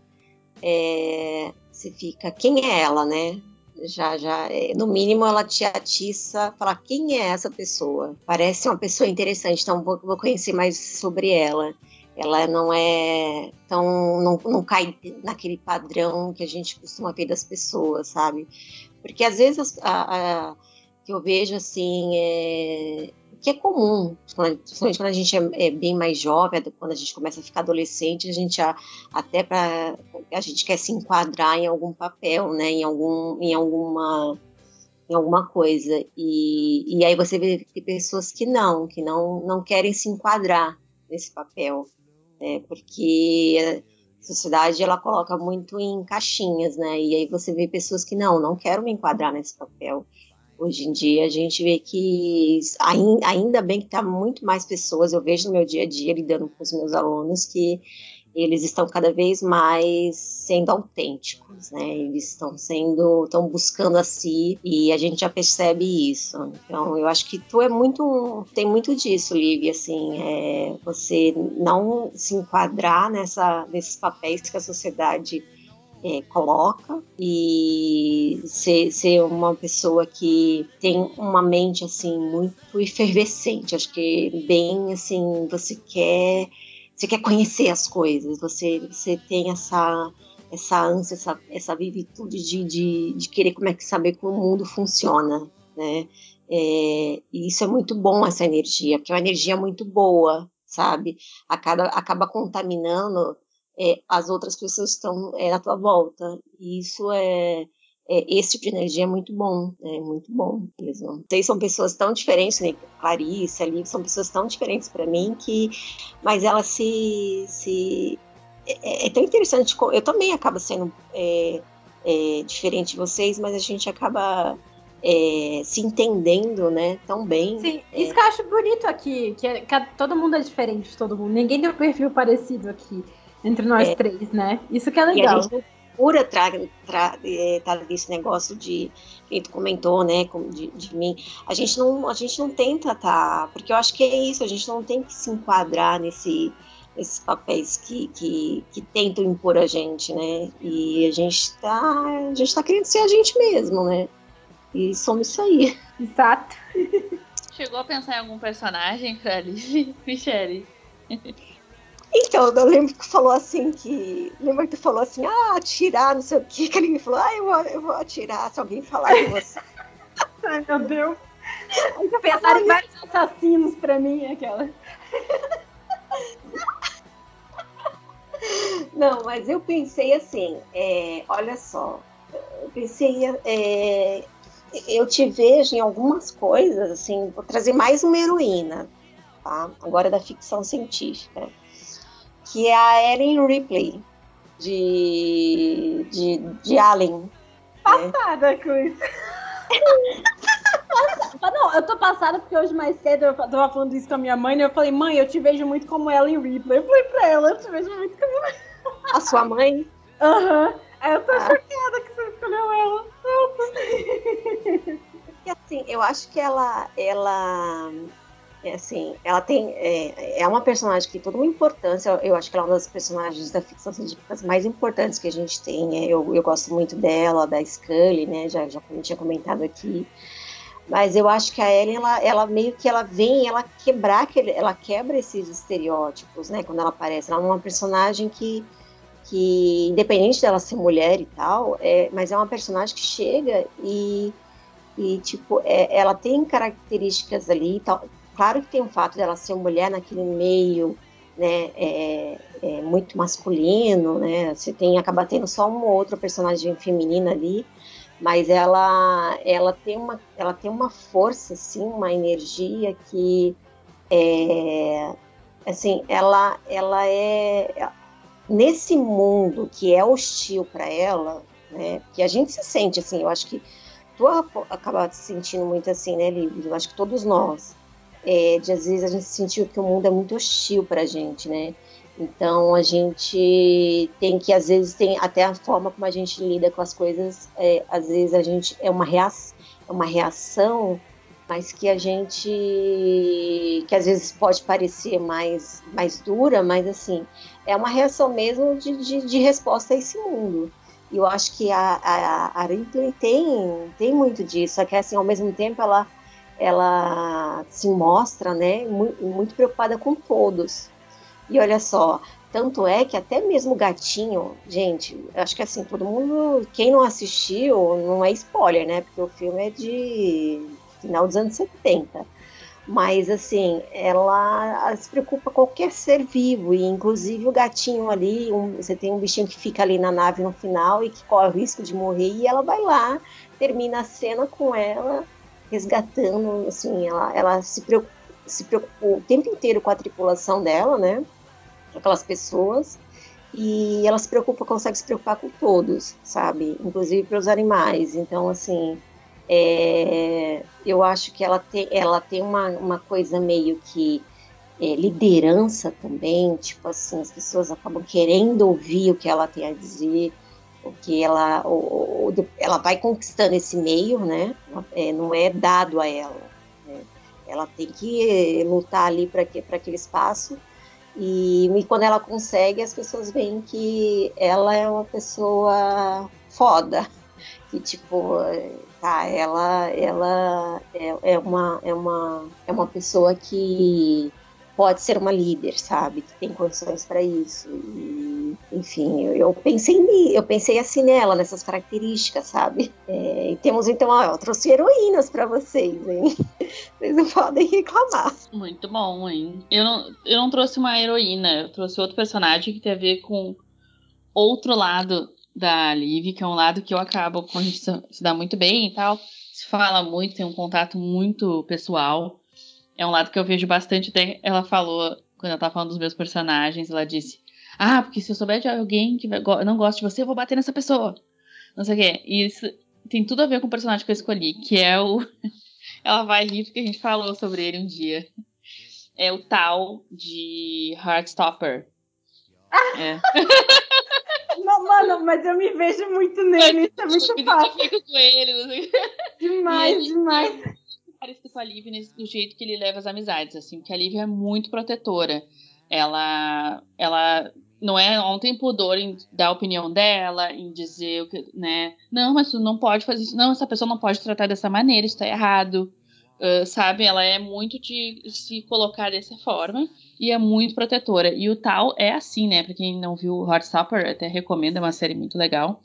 é, você fica, quem é ela, né? Já, já, no mínimo ela te atiça, falar quem é essa pessoa. Parece uma pessoa interessante, então vou, vou conhecer mais sobre ela. Ela não é tão, não, não cai naquele padrão que a gente costuma ver das pessoas, sabe? Porque às vezes a, a, que eu vejo assim é, que é comum, principalmente quando a gente é, é, bem mais jovem, quando a gente começa a ficar adolescente, a gente até para a gente quer se enquadrar em algum papel, né, em algum, em alguma, em alguma coisa, e, e aí você vê que pessoas que não, que não, não querem se enquadrar nesse papel, né, porque a sociedade ela coloca muito em caixinhas, né, e aí você vê pessoas que não, não quero me enquadrar nesse papel. Hoje em dia a gente vê que ainda bem que está muito mais pessoas, eu vejo no meu dia a dia lidando com os meus alunos que eles estão cada vez mais sendo autênticos, né? Eles estão sendo, estão buscando a si e a gente já percebe isso. Então, eu acho que tu é muito, tem muito disso, Lívia, assim, é você não se enquadrar nessa, nesses papéis que a sociedade é, coloca e ser, ser uma pessoa que tem uma mente assim muito efervescente. Acho que bem assim você quer você quer conhecer as coisas, você você tem essa essa ânsia, essa, essa vivitude de, de, de querer como é que saber como o mundo funciona, né? É, e isso é muito bom, essa energia, porque é uma energia muito boa, sabe? Acaba, acaba contaminando é, as outras pessoas estão é, à tua volta. E isso é, é, esse tipo de energia é muito bom, é muito bom mesmo. Vocês são pessoas tão diferentes, né? Clarice, ali, são pessoas tão diferentes para mim que, mas elas se, se é, é, tão interessante. Eu também acabo sendo é, é, diferente de vocês, mas a gente acaba é, se entendendo, né, tão bem. Sim, isso que eu acho bonito aqui, que, é, que todo mundo é diferente de todo mundo. Ninguém tem um perfil parecido aqui entre nós é. três, né? Isso que é legal. E a gente procura tra, tra, é, tá desse negócio de que tu comentou, né, de, de, mim. A gente não, a gente não tenta tá, porque eu acho que é isso. A gente não tem que se enquadrar nesse esses papéis que, que, que, tentam impor a gente, né? E a gente tá, a gente tá querendo ser a gente mesmo, né? E somos isso aí. (laughs) Exato. Chegou a pensar em algum personagem pra Alice, (laughs) Michele? (laughs) Então, eu lembro que falou assim que. Lembra que tu falou assim, ah, atirar, não sei o que, (laughs) que ele me falou, ah, eu vou, eu vou atirar se alguém falar de você. (laughs) Ai, meu Deus. Pensaram em vários assassinos pra mim, aquela. (laughs) Não, mas eu pensei assim, é, olha só, eu pensei, é, eu te vejo em algumas coisas, assim, vou trazer mais uma heroína, tá? Agora da ficção científica que é a Ellen Ripley, de, de, de Alien. Né? Passada né? com isso. Não, eu tô passada porque hoje mais cedo eu tava falando isso com a minha mãe e eu falei, mãe, eu te vejo muito como Ellen Ripley. Eu falei pra ela, eu te vejo muito como ela. A sua mãe? Aham. Uhum. Aí eu tô ah. choquada que você escolheu ela. Porque assim, eu acho que ela, ela é assim, ela tem. É, é uma personagem que tem toda uma importância. Eu acho que ela é uma das personagens da ficção científica mais importantes que a gente tem. É, eu, eu gosto muito dela, da Scully, né? Já, já tinha comentado aqui. Mas eu acho que a Ellen, ela, ela meio que ela vem, ela quebrar aquele, ela quebra esses estereótipos, né? Quando ela aparece, ela é uma personagem que, que independente dela ser mulher e tal, é, mas é uma personagem que chega e, e tipo, é, ela tem características ali, tal, Claro que tem o fato dela ser mulher naquele meio, né, é, é muito masculino, né, você tem, acaba tendo só uma outra personagem feminina ali, mas ela, ela, tem, uma, ela tem uma força, assim, uma energia que, é, assim, ela, ela é, nesse mundo que é hostil para ela, né, que a gente se sente, assim, eu acho que tu acaba se sentindo muito assim, né, Lívia? Eu acho que todos nós é, de às vezes a gente sentiu que o mundo é muito hostil para a gente, né? Então a gente tem que, às vezes, tem até a forma como a gente lida com as coisas, é, às vezes a gente é uma, reação, é uma reação, mas que a gente, que às vezes pode parecer mais, mais dura, mas assim, é uma reação mesmo de, de, de resposta a esse mundo. E eu acho que a, a, a Ripley tem, tem muito disso, só que assim, ao mesmo tempo ela ela se mostra, né, muito, preocupada com todos. E olha só, tanto é que até mesmo o gatinho, gente, acho que assim, todo mundo, quem não assistiu, não é spoiler, né? Porque o filme é de final dos anos 70. Mas assim, ela, ela se preocupa com qualquer ser vivo, e inclusive o gatinho ali, um, você tem um bichinho que fica ali na nave no final e que corre o risco de morrer, e ela vai lá, termina a cena com ela, resgatando, assim, ela, ela se, preocupa, se preocupou o tempo inteiro com a tripulação dela, né? Aquelas pessoas. E ela se preocupa, consegue se preocupar com todos, sabe? Inclusive para os animais. Então, assim, é, eu acho que ela tem, ela tem uma, uma coisa meio que é, liderança também, tipo assim, as pessoas acabam querendo ouvir o que ela tem a dizer, o que ela, ela vai conquistando esse meio, né? É, não é dado a ela. Né? Ela tem que lutar ali para aquele espaço. E, e quando ela consegue, as pessoas veem que ela é uma pessoa foda, (laughs) que tipo tá ela ela é, é, uma é uma é uma pessoa que pode ser uma líder, sabe? Que tem condições para isso. E, enfim, eu, pensei eu pensei assim nela, nessas características, sabe? É, e temos então, ó, eu trouxe heroínas para vocês, hein? (laughs) Vocês não podem reclamar. Muito bom, hein? Eu não, eu não trouxe uma heroína, eu trouxe outro personagem que tem a ver com outro lado da Liv, que é um lado que eu acabo com a gente se dá muito bem e tal. Se fala muito, tem um contato muito pessoal é um lado que eu vejo bastante. Até ela falou, quando ela tava falando dos meus personagens, ela disse: Ah, porque se eu souber de alguém que não gosta de você, eu vou bater nessa pessoa. Não sei o quê. E isso tem tudo a ver com o personagem que eu escolhi, que é o. (laughs) ela vai rir porque a gente falou sobre ele um dia. É o tal de Heartstopper. Ah! É. (laughs) Não, mano, mas eu me vejo muito nele, isso é muito fácil. Eu com ele, não sei. Demais, ele, demais parecido com a Liv do jeito que ele leva as amizades, assim, porque a Liv é muito protetora. Ela, ela não é não tem pudor em dar a opinião dela, em dizer o que, né? Não, mas tu não pode fazer isso. Não, essa pessoa não pode tratar dessa maneira, isso tá errado. Uh, sabe? Ela é muito de se colocar dessa forma e é muito protetora. E o tal é assim, né? Pra quem não viu Heartstopper, até recomendo, é uma série muito legal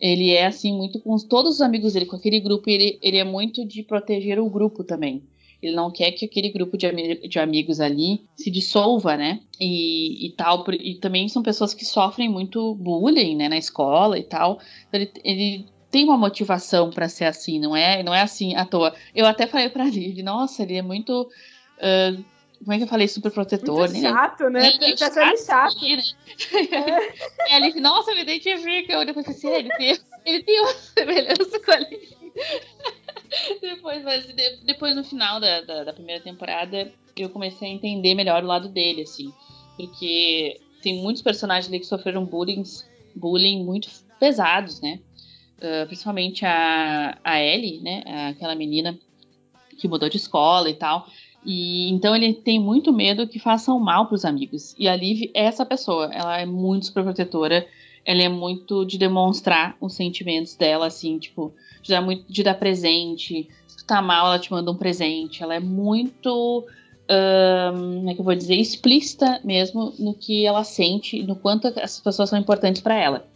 ele é assim muito com todos os amigos dele, com aquele grupo, ele, ele é muito de proteger o grupo também. Ele não quer que aquele grupo de, de amigos ali se dissolva, né? E, e tal. E também são pessoas que sofrem muito bullying, né? Na escola e tal. Então ele, ele tem uma motivação para ser assim, não é? Não é assim à toa. Eu até falei para ele, nossa, ele é muito uh, como é que eu falei? Super protetor. Muito chato, né? Ele tá sendo chato. Né? É. (laughs) E ele, nossa, me identifica. Eu depois pensei, ele tem, ele tem uma (laughs) semelhança com a. (laughs) depois, mas depois no final da, da, da, primeira temporada, eu comecei a entender melhor o lado dele, assim. Porque tem muitos personagens ali que sofreram bullying, bullying muito pesados, né? Uh, principalmente a, a Ellie, né? Aquela menina que mudou de escola e tal. E então ele tem muito medo que façam mal para os amigos. E a Liv é essa pessoa. Ela é muito superprotetora. Ela é muito de demonstrar os sentimentos dela, assim, tipo, de dar, muito, de dar presente. Se tu tá mal, ela te manda um presente. Ela é muito. Como é que eu vou dizer? Explícita mesmo no que ela sente, no quanto essas pessoas são importantes para ela.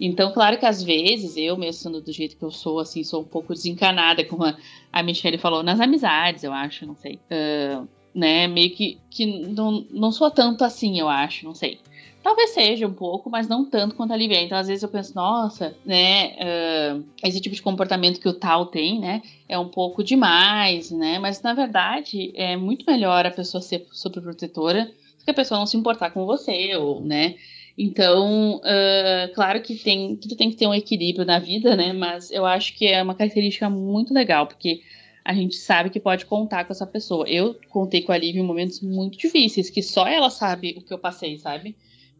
Então, claro que às vezes, eu mesmo sendo do jeito que eu sou, assim, sou um pouco desencanada, como a, a Michelle falou, nas amizades, eu acho, não sei. Uh, né, meio que, que não, não sou tanto assim, eu acho, não sei. Talvez seja um pouco, mas não tanto quanto a Lívia. Então, às vezes eu penso, nossa, né, uh, esse tipo de comportamento que o tal tem, né, é um pouco demais, né, mas na verdade é muito melhor a pessoa ser superprotetora do que a pessoa não se importar com você, ou, né, então, uh, claro que tem, tudo tem que ter um equilíbrio na vida, né? Mas eu acho que é uma característica muito legal, porque a gente sabe que pode contar com essa pessoa. Eu contei com a Liv em momentos muito difíceis, que só ela sabe o que eu passei, sabe?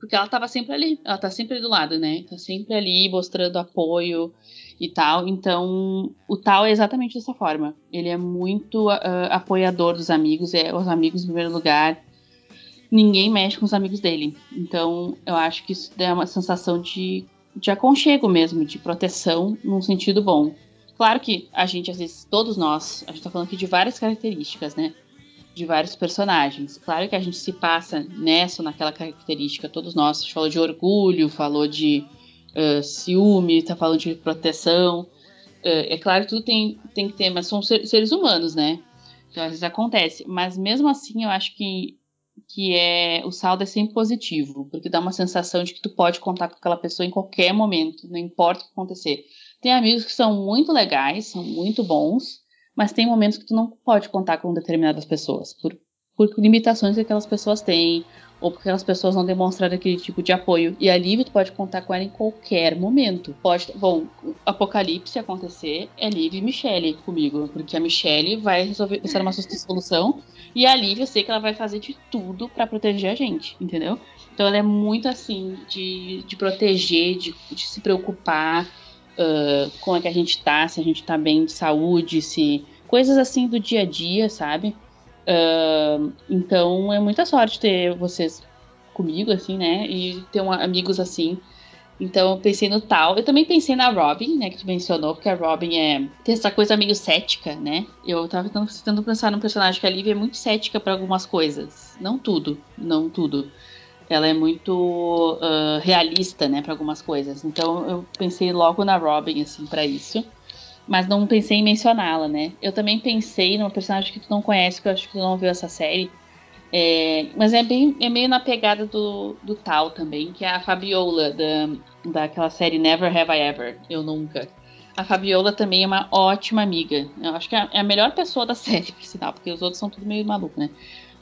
Porque ela tava sempre ali, ela tá sempre do lado, né? Tá sempre ali mostrando apoio e tal. Então, o tal é exatamente dessa forma. Ele é muito uh, apoiador dos amigos, é os amigos em primeiro lugar ninguém mexe com os amigos dele. Então, eu acho que isso dá uma sensação de, de aconchego mesmo, de proteção, num sentido bom. Claro que a gente, às vezes, todos nós, a gente tá falando aqui de várias características, né? De vários personagens. Claro que a gente se passa nessa ou naquela característica, todos nós. A gente falou de orgulho, falou de uh, ciúme, tá falando de proteção. Uh, é claro que tudo tem, tem que ter, mas são seres humanos, né? Então, às vezes acontece. Mas mesmo assim, eu acho que que é o saldo é sempre positivo, porque dá uma sensação de que tu pode contar com aquela pessoa em qualquer momento, não importa o que acontecer. Tem amigos que são muito legais, são muito bons, mas tem momentos que tu não pode contar com determinadas pessoas, por por limitações que aquelas pessoas têm, ou porque aquelas pessoas não demonstraram aquele tipo de apoio. E a Liv, tu pode contar com ela em qualquer momento. Pode, bom, apocalipse acontecer, é Liv e Michelle comigo, porque a Michelle vai resolver pensar numa (laughs) solução e a Liv eu sei que ela vai fazer de tudo para proteger a gente, entendeu? Então ela é muito assim de, de proteger, de, de se preocupar uh, como é que a gente tá, se a gente tá bem de saúde, se coisas assim do dia a dia, sabe? Uh, então é muita sorte ter vocês comigo, assim, né? E ter um, amigos assim. Então eu pensei no tal. Eu também pensei na Robin, né? Que tu mencionou, porque a Robin é. tem essa coisa meio cética, né? Eu tava tentando pensar num personagem que a Lívia é muito cética para algumas coisas. Não tudo, não tudo. Ela é muito uh, realista, né, para algumas coisas. Então eu pensei logo na Robin, assim, para isso mas não pensei em mencioná-la, né? Eu também pensei numa personagem que tu não conhece, que eu acho que tu não viu essa série. É, mas é, bem, é meio na pegada do, do tal também, que é a Fabiola, da, daquela série Never Have I Ever, Eu Nunca. A Fabiola também é uma ótima amiga. Eu acho que é a melhor pessoa da (laughs) série, por sinal, porque os outros são tudo meio maluco, né?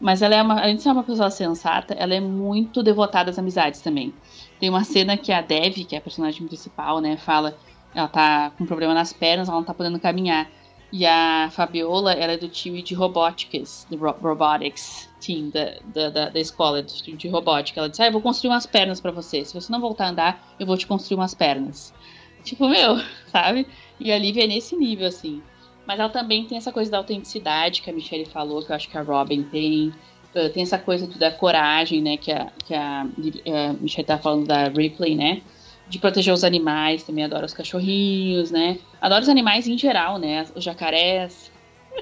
Mas ela é uma, além de ser uma pessoa sensata, ela é muito devotada às amizades também. Tem uma cena que a Dev, que é a personagem principal, né, fala ela tá com problema nas pernas, ela não tá podendo caminhar. E a Fabiola, ela é do time de robóticas, do robotics team da, da, da, da escola, do time de robótica. Ela disse, ah, eu vou construir umas pernas para você. Se você não voltar a andar, eu vou te construir umas pernas. Tipo, meu, (laughs) sabe? E a Lívia é nesse nível, assim. Mas ela também tem essa coisa da autenticidade que a Michelle falou, que eu acho que a Robin tem. Uh, tem essa coisa da coragem, né, que a, que a, a Michelle tá falando da Ripley, né? de proteger os animais, também adoro os cachorrinhos, né? Adoro os animais em geral, né? Os jacarés.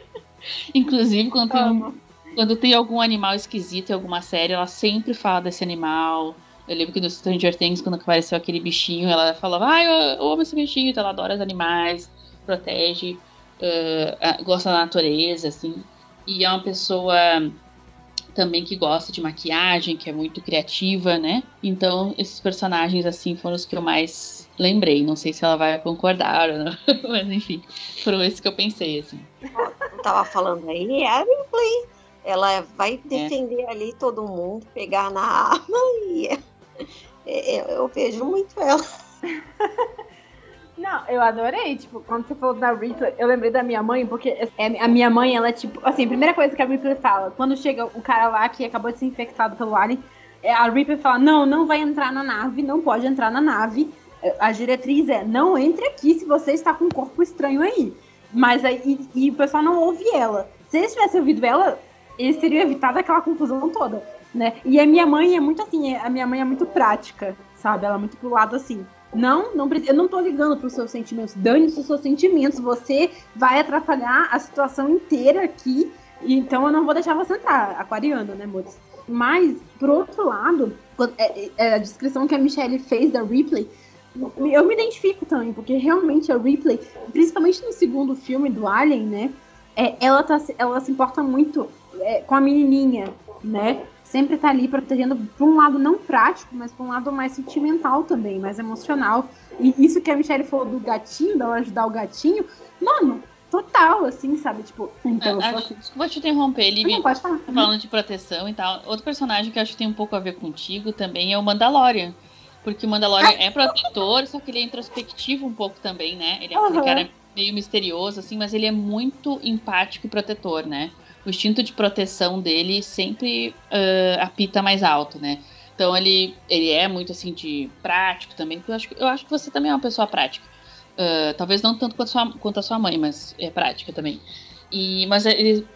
(laughs) Inclusive, quando tem, quando tem algum animal esquisito em alguma série, ela sempre fala desse animal. Eu lembro que no Stranger Things, quando apareceu aquele bichinho, ela falava, ah, eu, eu amo esse bichinho, então ela adora os animais, protege, uh, gosta da natureza, assim. E é uma pessoa também que gosta de maquiagem, que é muito criativa, né? Então, esses personagens, assim, foram os que eu mais lembrei. Não sei se ela vai concordar ou não, (laughs) mas enfim, foram esses que eu pensei, assim. Eu tava falando aí, é a Ripley. Ela vai é. defender é. ali todo mundo, pegar na arma e (laughs) eu, eu vejo muito ela. (laughs) Não, eu adorei, tipo, quando você falou da Ripley, eu lembrei da minha mãe, porque é, a minha mãe, ela é tipo, assim, a primeira coisa que a Ripley fala, quando chega o cara lá que acabou de ser infectado pelo alien, é, a Ripley fala, não, não vai entrar na nave, não pode entrar na nave, a diretriz é, não entre aqui se você está com um corpo estranho aí. Mas aí, e, e o pessoal não ouve ela. Se eles tivessem ouvido ela, eles teriam evitado aquela confusão toda, né? E a minha mãe é muito assim, a minha mãe é muito prática, sabe? Ela é muito pro lado assim, não, não eu não tô ligando para os seus sentimentos. Dane-se os seus sentimentos. Você vai atrapalhar a situação inteira aqui. Então eu não vou deixar você entrar, aquariano, né, amores? Mas, por outro lado, é, é, é a descrição que a Michelle fez da Ripley, eu me identifico também, porque realmente a Ripley, principalmente no segundo filme do Alien, né? Ela, tá, ela se importa muito com a menininha, né? Sempre tá ali protegendo por um lado não prático, mas por um lado mais sentimental também, mais emocional. E isso que a Michelle falou do gatinho, dela ajudar o gatinho, mano, total, assim, sabe? Tipo, então. É, acho, Desculpa te interromper, ele não, pode falar. falando de proteção e tal. Outro personagem que acho que tem um pouco a ver contigo também é o Mandalorian. Porque o Mandalorian ah. é protetor, só que ele é introspectivo um pouco também, né? Ele é uhum. um cara meio misterioso, assim, mas ele é muito empático e protetor, né? O instinto de proteção dele sempre uh, apita mais alto, né? Então ele, ele é muito assim de prático também. Eu acho, eu acho que você também é uma pessoa prática. Uh, talvez não tanto quanto, sua, quanto a sua mãe, mas é prática também. E, mas ele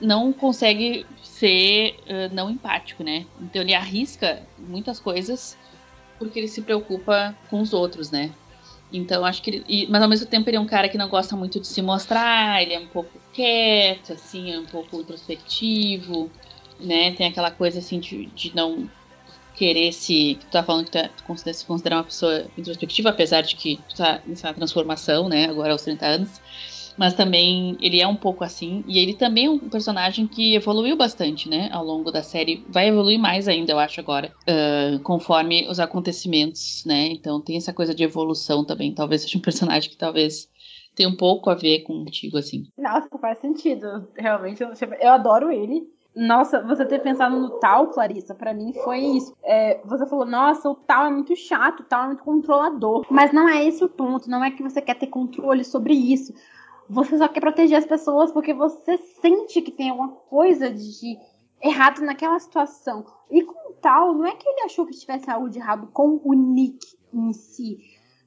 não consegue ser uh, não empático, né? Então ele arrisca muitas coisas porque ele se preocupa com os outros, né? Então, acho que ele. Mas ao mesmo tempo ele é um cara que não gosta muito de se mostrar, ele é um pouco quieto, assim, é um pouco introspectivo, né? Tem aquela coisa assim de, de não querer se. Tu tá falando que tu, tu considera, se uma pessoa introspectiva, apesar de que tu tá nessa transformação, né? Agora aos 30 anos mas também ele é um pouco assim. E ele também é um personagem que evoluiu bastante, né? Ao longo da série. Vai evoluir mais ainda, eu acho, agora. Uh, conforme os acontecimentos, né? Então tem essa coisa de evolução também. Talvez seja um personagem que talvez tenha um pouco a ver contigo, assim. Nossa, faz sentido. Realmente, eu, eu adoro ele. Nossa, você ter pensado no tal, Clarissa, para mim foi isso. É, você falou, nossa, o tal é muito chato, o tal é muito controlador. Mas não é esse o ponto, não é que você quer ter controle sobre isso. Você só quer proteger as pessoas porque você sente que tem alguma coisa de errado naquela situação. E com tal, não é que ele achou que tivesse algo de errado com o Nick em si,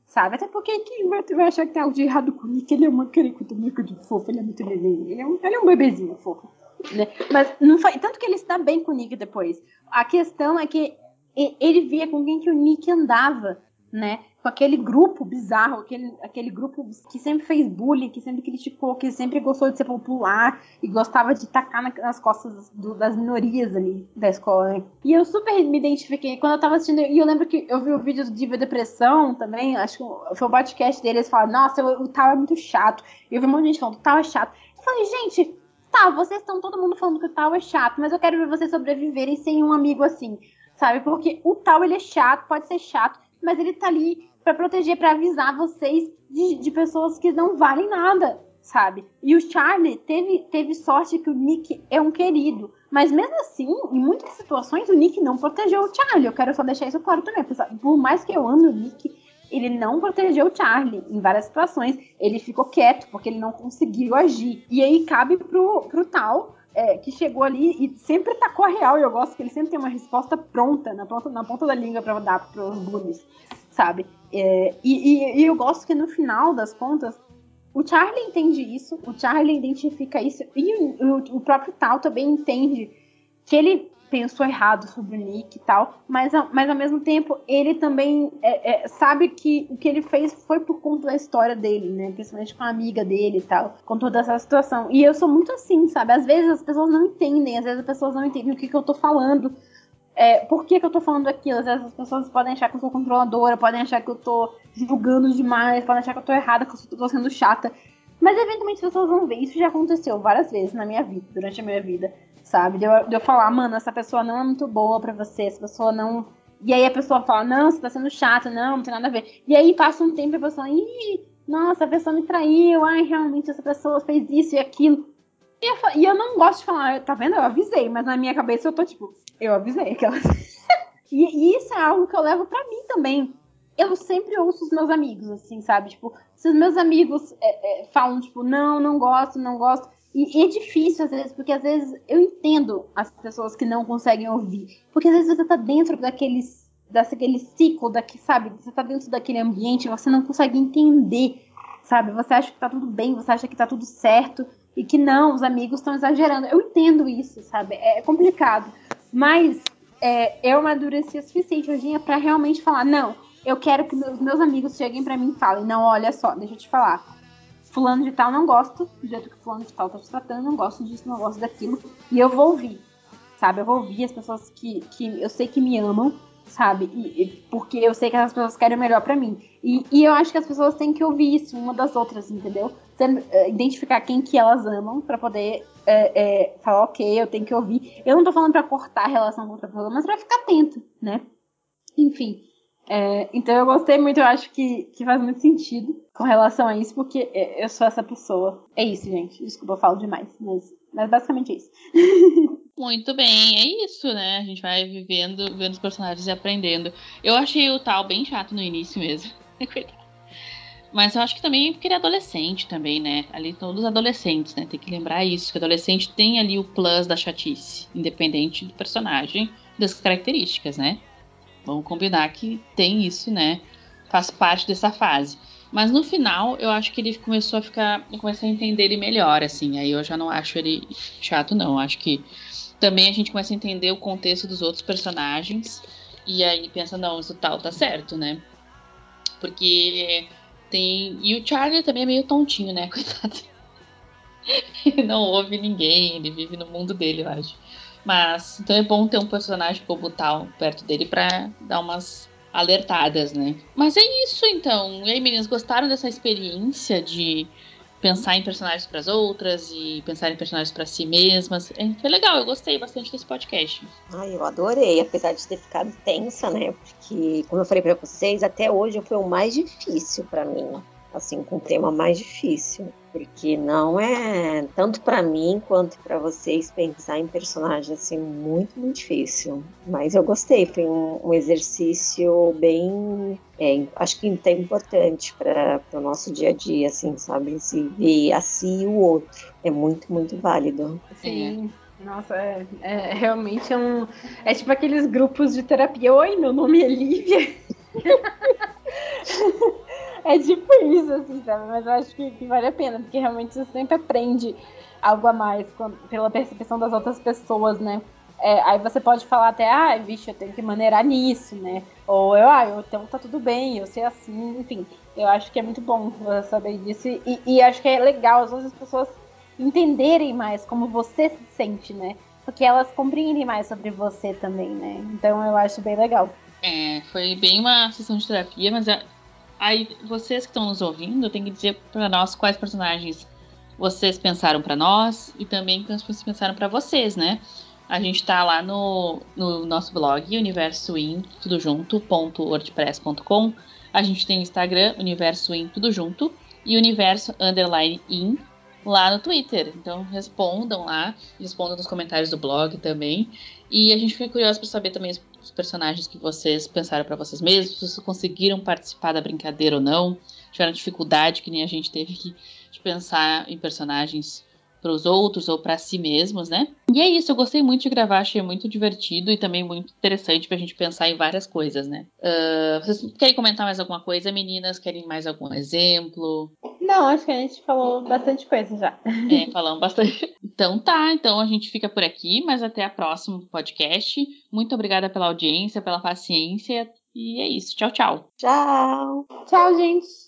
sabe? Até porque quem vai, achar que tem algo de errado com o Nick? Ele é uma muito de fofo, ele é muito neném, ele é um, ele é um bebezinho fofo. Né? Mas não foi. Tanto que ele dá bem com o Nick depois. A questão é que ele via com quem que o Nick andava, né? Com aquele grupo bizarro, aquele, aquele grupo que sempre fez bullying, que sempre criticou, que sempre gostou de ser popular e gostava de tacar nas costas do, das minorias ali da escola. Né? E eu super me identifiquei quando eu tava assistindo. E eu lembro que eu vi o vídeo do Diva Depressão também, acho que foi o podcast dele, eles falaram, nossa, o, o tal é muito chato. E eu vi um monte de gente falando, o tal é chato. Eu falei, gente, tá, vocês estão todo mundo falando que o tal é chato, mas eu quero ver vocês sobreviverem sem um amigo assim, sabe? Porque o tal ele é chato, pode ser chato, mas ele tá ali para proteger, para avisar vocês de, de pessoas que não valem nada, sabe? E o Charlie teve, teve sorte que o Nick é um querido. Mas mesmo assim, em muitas situações, o Nick não protegeu o Charlie. Eu quero só deixar isso claro também. Por mais que eu ame o Nick, ele não protegeu o Charlie em várias situações. Ele ficou quieto porque ele não conseguiu agir. E aí cabe pro, pro tal. É, que chegou ali e sempre tacou a real, e eu gosto que ele sempre tem uma resposta pronta, na ponta, na ponta da língua para dar pros bullies, sabe? É, e, e, e eu gosto que no final das contas, o Charlie entende isso, o Charlie identifica isso, e o, o, próprio Tal também entende que ele pensou errado sobre o Nick e tal, mas, mas ao mesmo tempo ele também é, é, sabe que o que ele fez foi por conta da história dele, né? Principalmente com a amiga dele e tal, com toda essa situação. E eu sou muito assim, sabe? Às vezes as pessoas não entendem, às vezes as pessoas não entendem o que, que eu tô falando. É, por que, que eu tô falando aquilo? Às vezes as pessoas podem achar que eu sou controladora, podem achar que eu tô julgando demais, podem achar que eu tô errada, que eu tô sendo chata. Mas eventualmente as pessoas vão ver. Isso já aconteceu várias vezes na minha vida, durante a minha vida sabe? De eu, de eu falar, mano, essa pessoa não é muito boa para você, essa pessoa não. E aí a pessoa fala, não, você tá sendo chato, não, não tem nada a ver. E aí passa um tempo e a pessoa, ih, nossa, a pessoa me traiu, ai, realmente essa pessoa fez isso e aquilo. E eu, e eu não gosto de falar, tá vendo? Eu avisei, mas na minha cabeça eu tô tipo, eu avisei aquela. (laughs) e, e isso é algo que eu levo para mim também. Eu sempre ouço os meus amigos, assim, sabe? Tipo, se os meus amigos é, é, falam, tipo, não, não gosto, não gosto, e, e, é difícil às vezes, porque às vezes eu entendo as pessoas que não conseguem ouvir. Porque às vezes você tá dentro daqueles, daquele ciclo, daqui, sabe? Você tá dentro daquele ambiente, você não consegue entender, sabe? Você acha que tá tudo bem, você acha que tá tudo certo. E que não, os amigos estão exagerando. Eu entendo isso, sabe? É complicado. Mas é, eu amadureci o suficiente hoje para realmente falar, não, eu quero que meus, meus amigos cheguem para mim e falem, não, olha só, deixa eu te falar fulano de tal não gosto do jeito que fulano de tal tá te tratando, não gosto disso, não gosto daquilo. E eu vou ouvir, sabe? Eu vou ouvir as pessoas que, que eu sei que me amam, sabe? E, e porque eu sei que as pessoas querem o melhor para mim. E, e, eu acho que as pessoas têm que ouvir isso uma das outras, entendeu? uh, identificar quem que elas amam para poder é, falar, ok, eu tenho que ouvir. Eu não tô falando para cortar a relação com outra pessoa, mas pra ficar atento, né? Enfim. É, então eu gostei muito, eu acho que, que faz muito sentido com relação a isso, porque eu sou essa pessoa. É isso, gente. Desculpa, eu falo demais, mas, mas basicamente é isso. Muito bem, é isso, né? A gente vai vivendo, vendo os personagens e aprendendo. Eu achei o tal bem chato no início mesmo. (laughs) Coitado. Mas eu acho que também porque ele é adolescente também, né? Ali todos adolescentes, né? Tem que lembrar isso, que adolescente tem ali o plus da chatice, independente do personagem, das características, né? Vamos combinar que tem isso, né? Faz parte dessa fase. Mas no final, eu acho que ele começou a ficar. Eu comecei a entender ele melhor, assim. Aí eu já não acho ele chato, não. Acho que também a gente começa a entender o contexto dos outros personagens. E aí pensa, não, isso tal tá certo, né? Porque tem. E o Charlie também é meio tontinho, né? (laughs) Coitado. ele não ouve ninguém, ele vive no mundo dele, eu acho. Mas então é bom ter um personagem como tal perto dele para dar umas alertadas, né? Mas é isso então. E aí, meninas, gostaram dessa experiência de pensar em personagens para as outras e pensar em personagens para si mesmas? É, foi legal, eu gostei bastante desse podcast. Ai, eu adorei, apesar de ter ficado tensa, né? Porque, como eu falei para vocês, até hoje foi o mais difícil para mim, assim, com o tema mais difícil. Porque não é tanto para mim quanto para vocês pensar em personagem assim muito muito difícil. Mas eu gostei, foi um, um exercício bem, é, acho que até importante para o nosso dia a dia, assim, sabe, se ver a si e o outro é muito muito válido. Sim. Nossa, é, é realmente um. É tipo aqueles grupos de terapia. Oi, meu nome é Lívia. (laughs) (laughs) é tipo isso, assim, sabe? Mas eu acho que, que, vale a pena, porque realmente você sempre aprende algo a mais quando, pela percepção das outras pessoas, né? É, aí você pode falar até, ah, vixe, eu tenho que maneirar nisso, né? Ou eu, ah, eu, então tá tudo bem, eu sei assim, enfim. Eu acho que é muito bom saber disso. E, e acho que é legal, as pessoas entenderem mais como você se sente, né? Porque elas compreendem mais sobre você também, né? Então eu acho bem legal. É, foi bem uma sessão de terapia, mas é, aí vocês que estão nos ouvindo tem que dizer para nós quais personagens vocês pensaram para nós e também quais vocês pensaram para vocês, né? A gente tá lá no, no nosso blog, universoin, tudo junto, ponto wordpress.com. A gente tem o Instagram, universoin, tudo junto, e universo underline in, lá no Twitter. Então respondam lá, respondam nos comentários do blog também. E a gente fica curioso para saber também os personagens que vocês pensaram para vocês mesmos, se vocês conseguiram participar da brincadeira ou não, tiveram dificuldade que nem a gente teve que de pensar em personagens para os outros ou para si mesmos, né? E é isso, eu gostei muito de gravar, achei muito divertido e também muito interessante para a gente pensar em várias coisas, né? Uh, vocês querem comentar mais alguma coisa, meninas? Querem mais algum exemplo? Não, acho que a gente falou bastante coisa já. É, falamos bastante. (laughs) Então tá, então a gente fica por aqui, mas até a próximo podcast. Muito obrigada pela audiência, pela paciência. E é isso. Tchau, tchau. Tchau. Tchau, gente.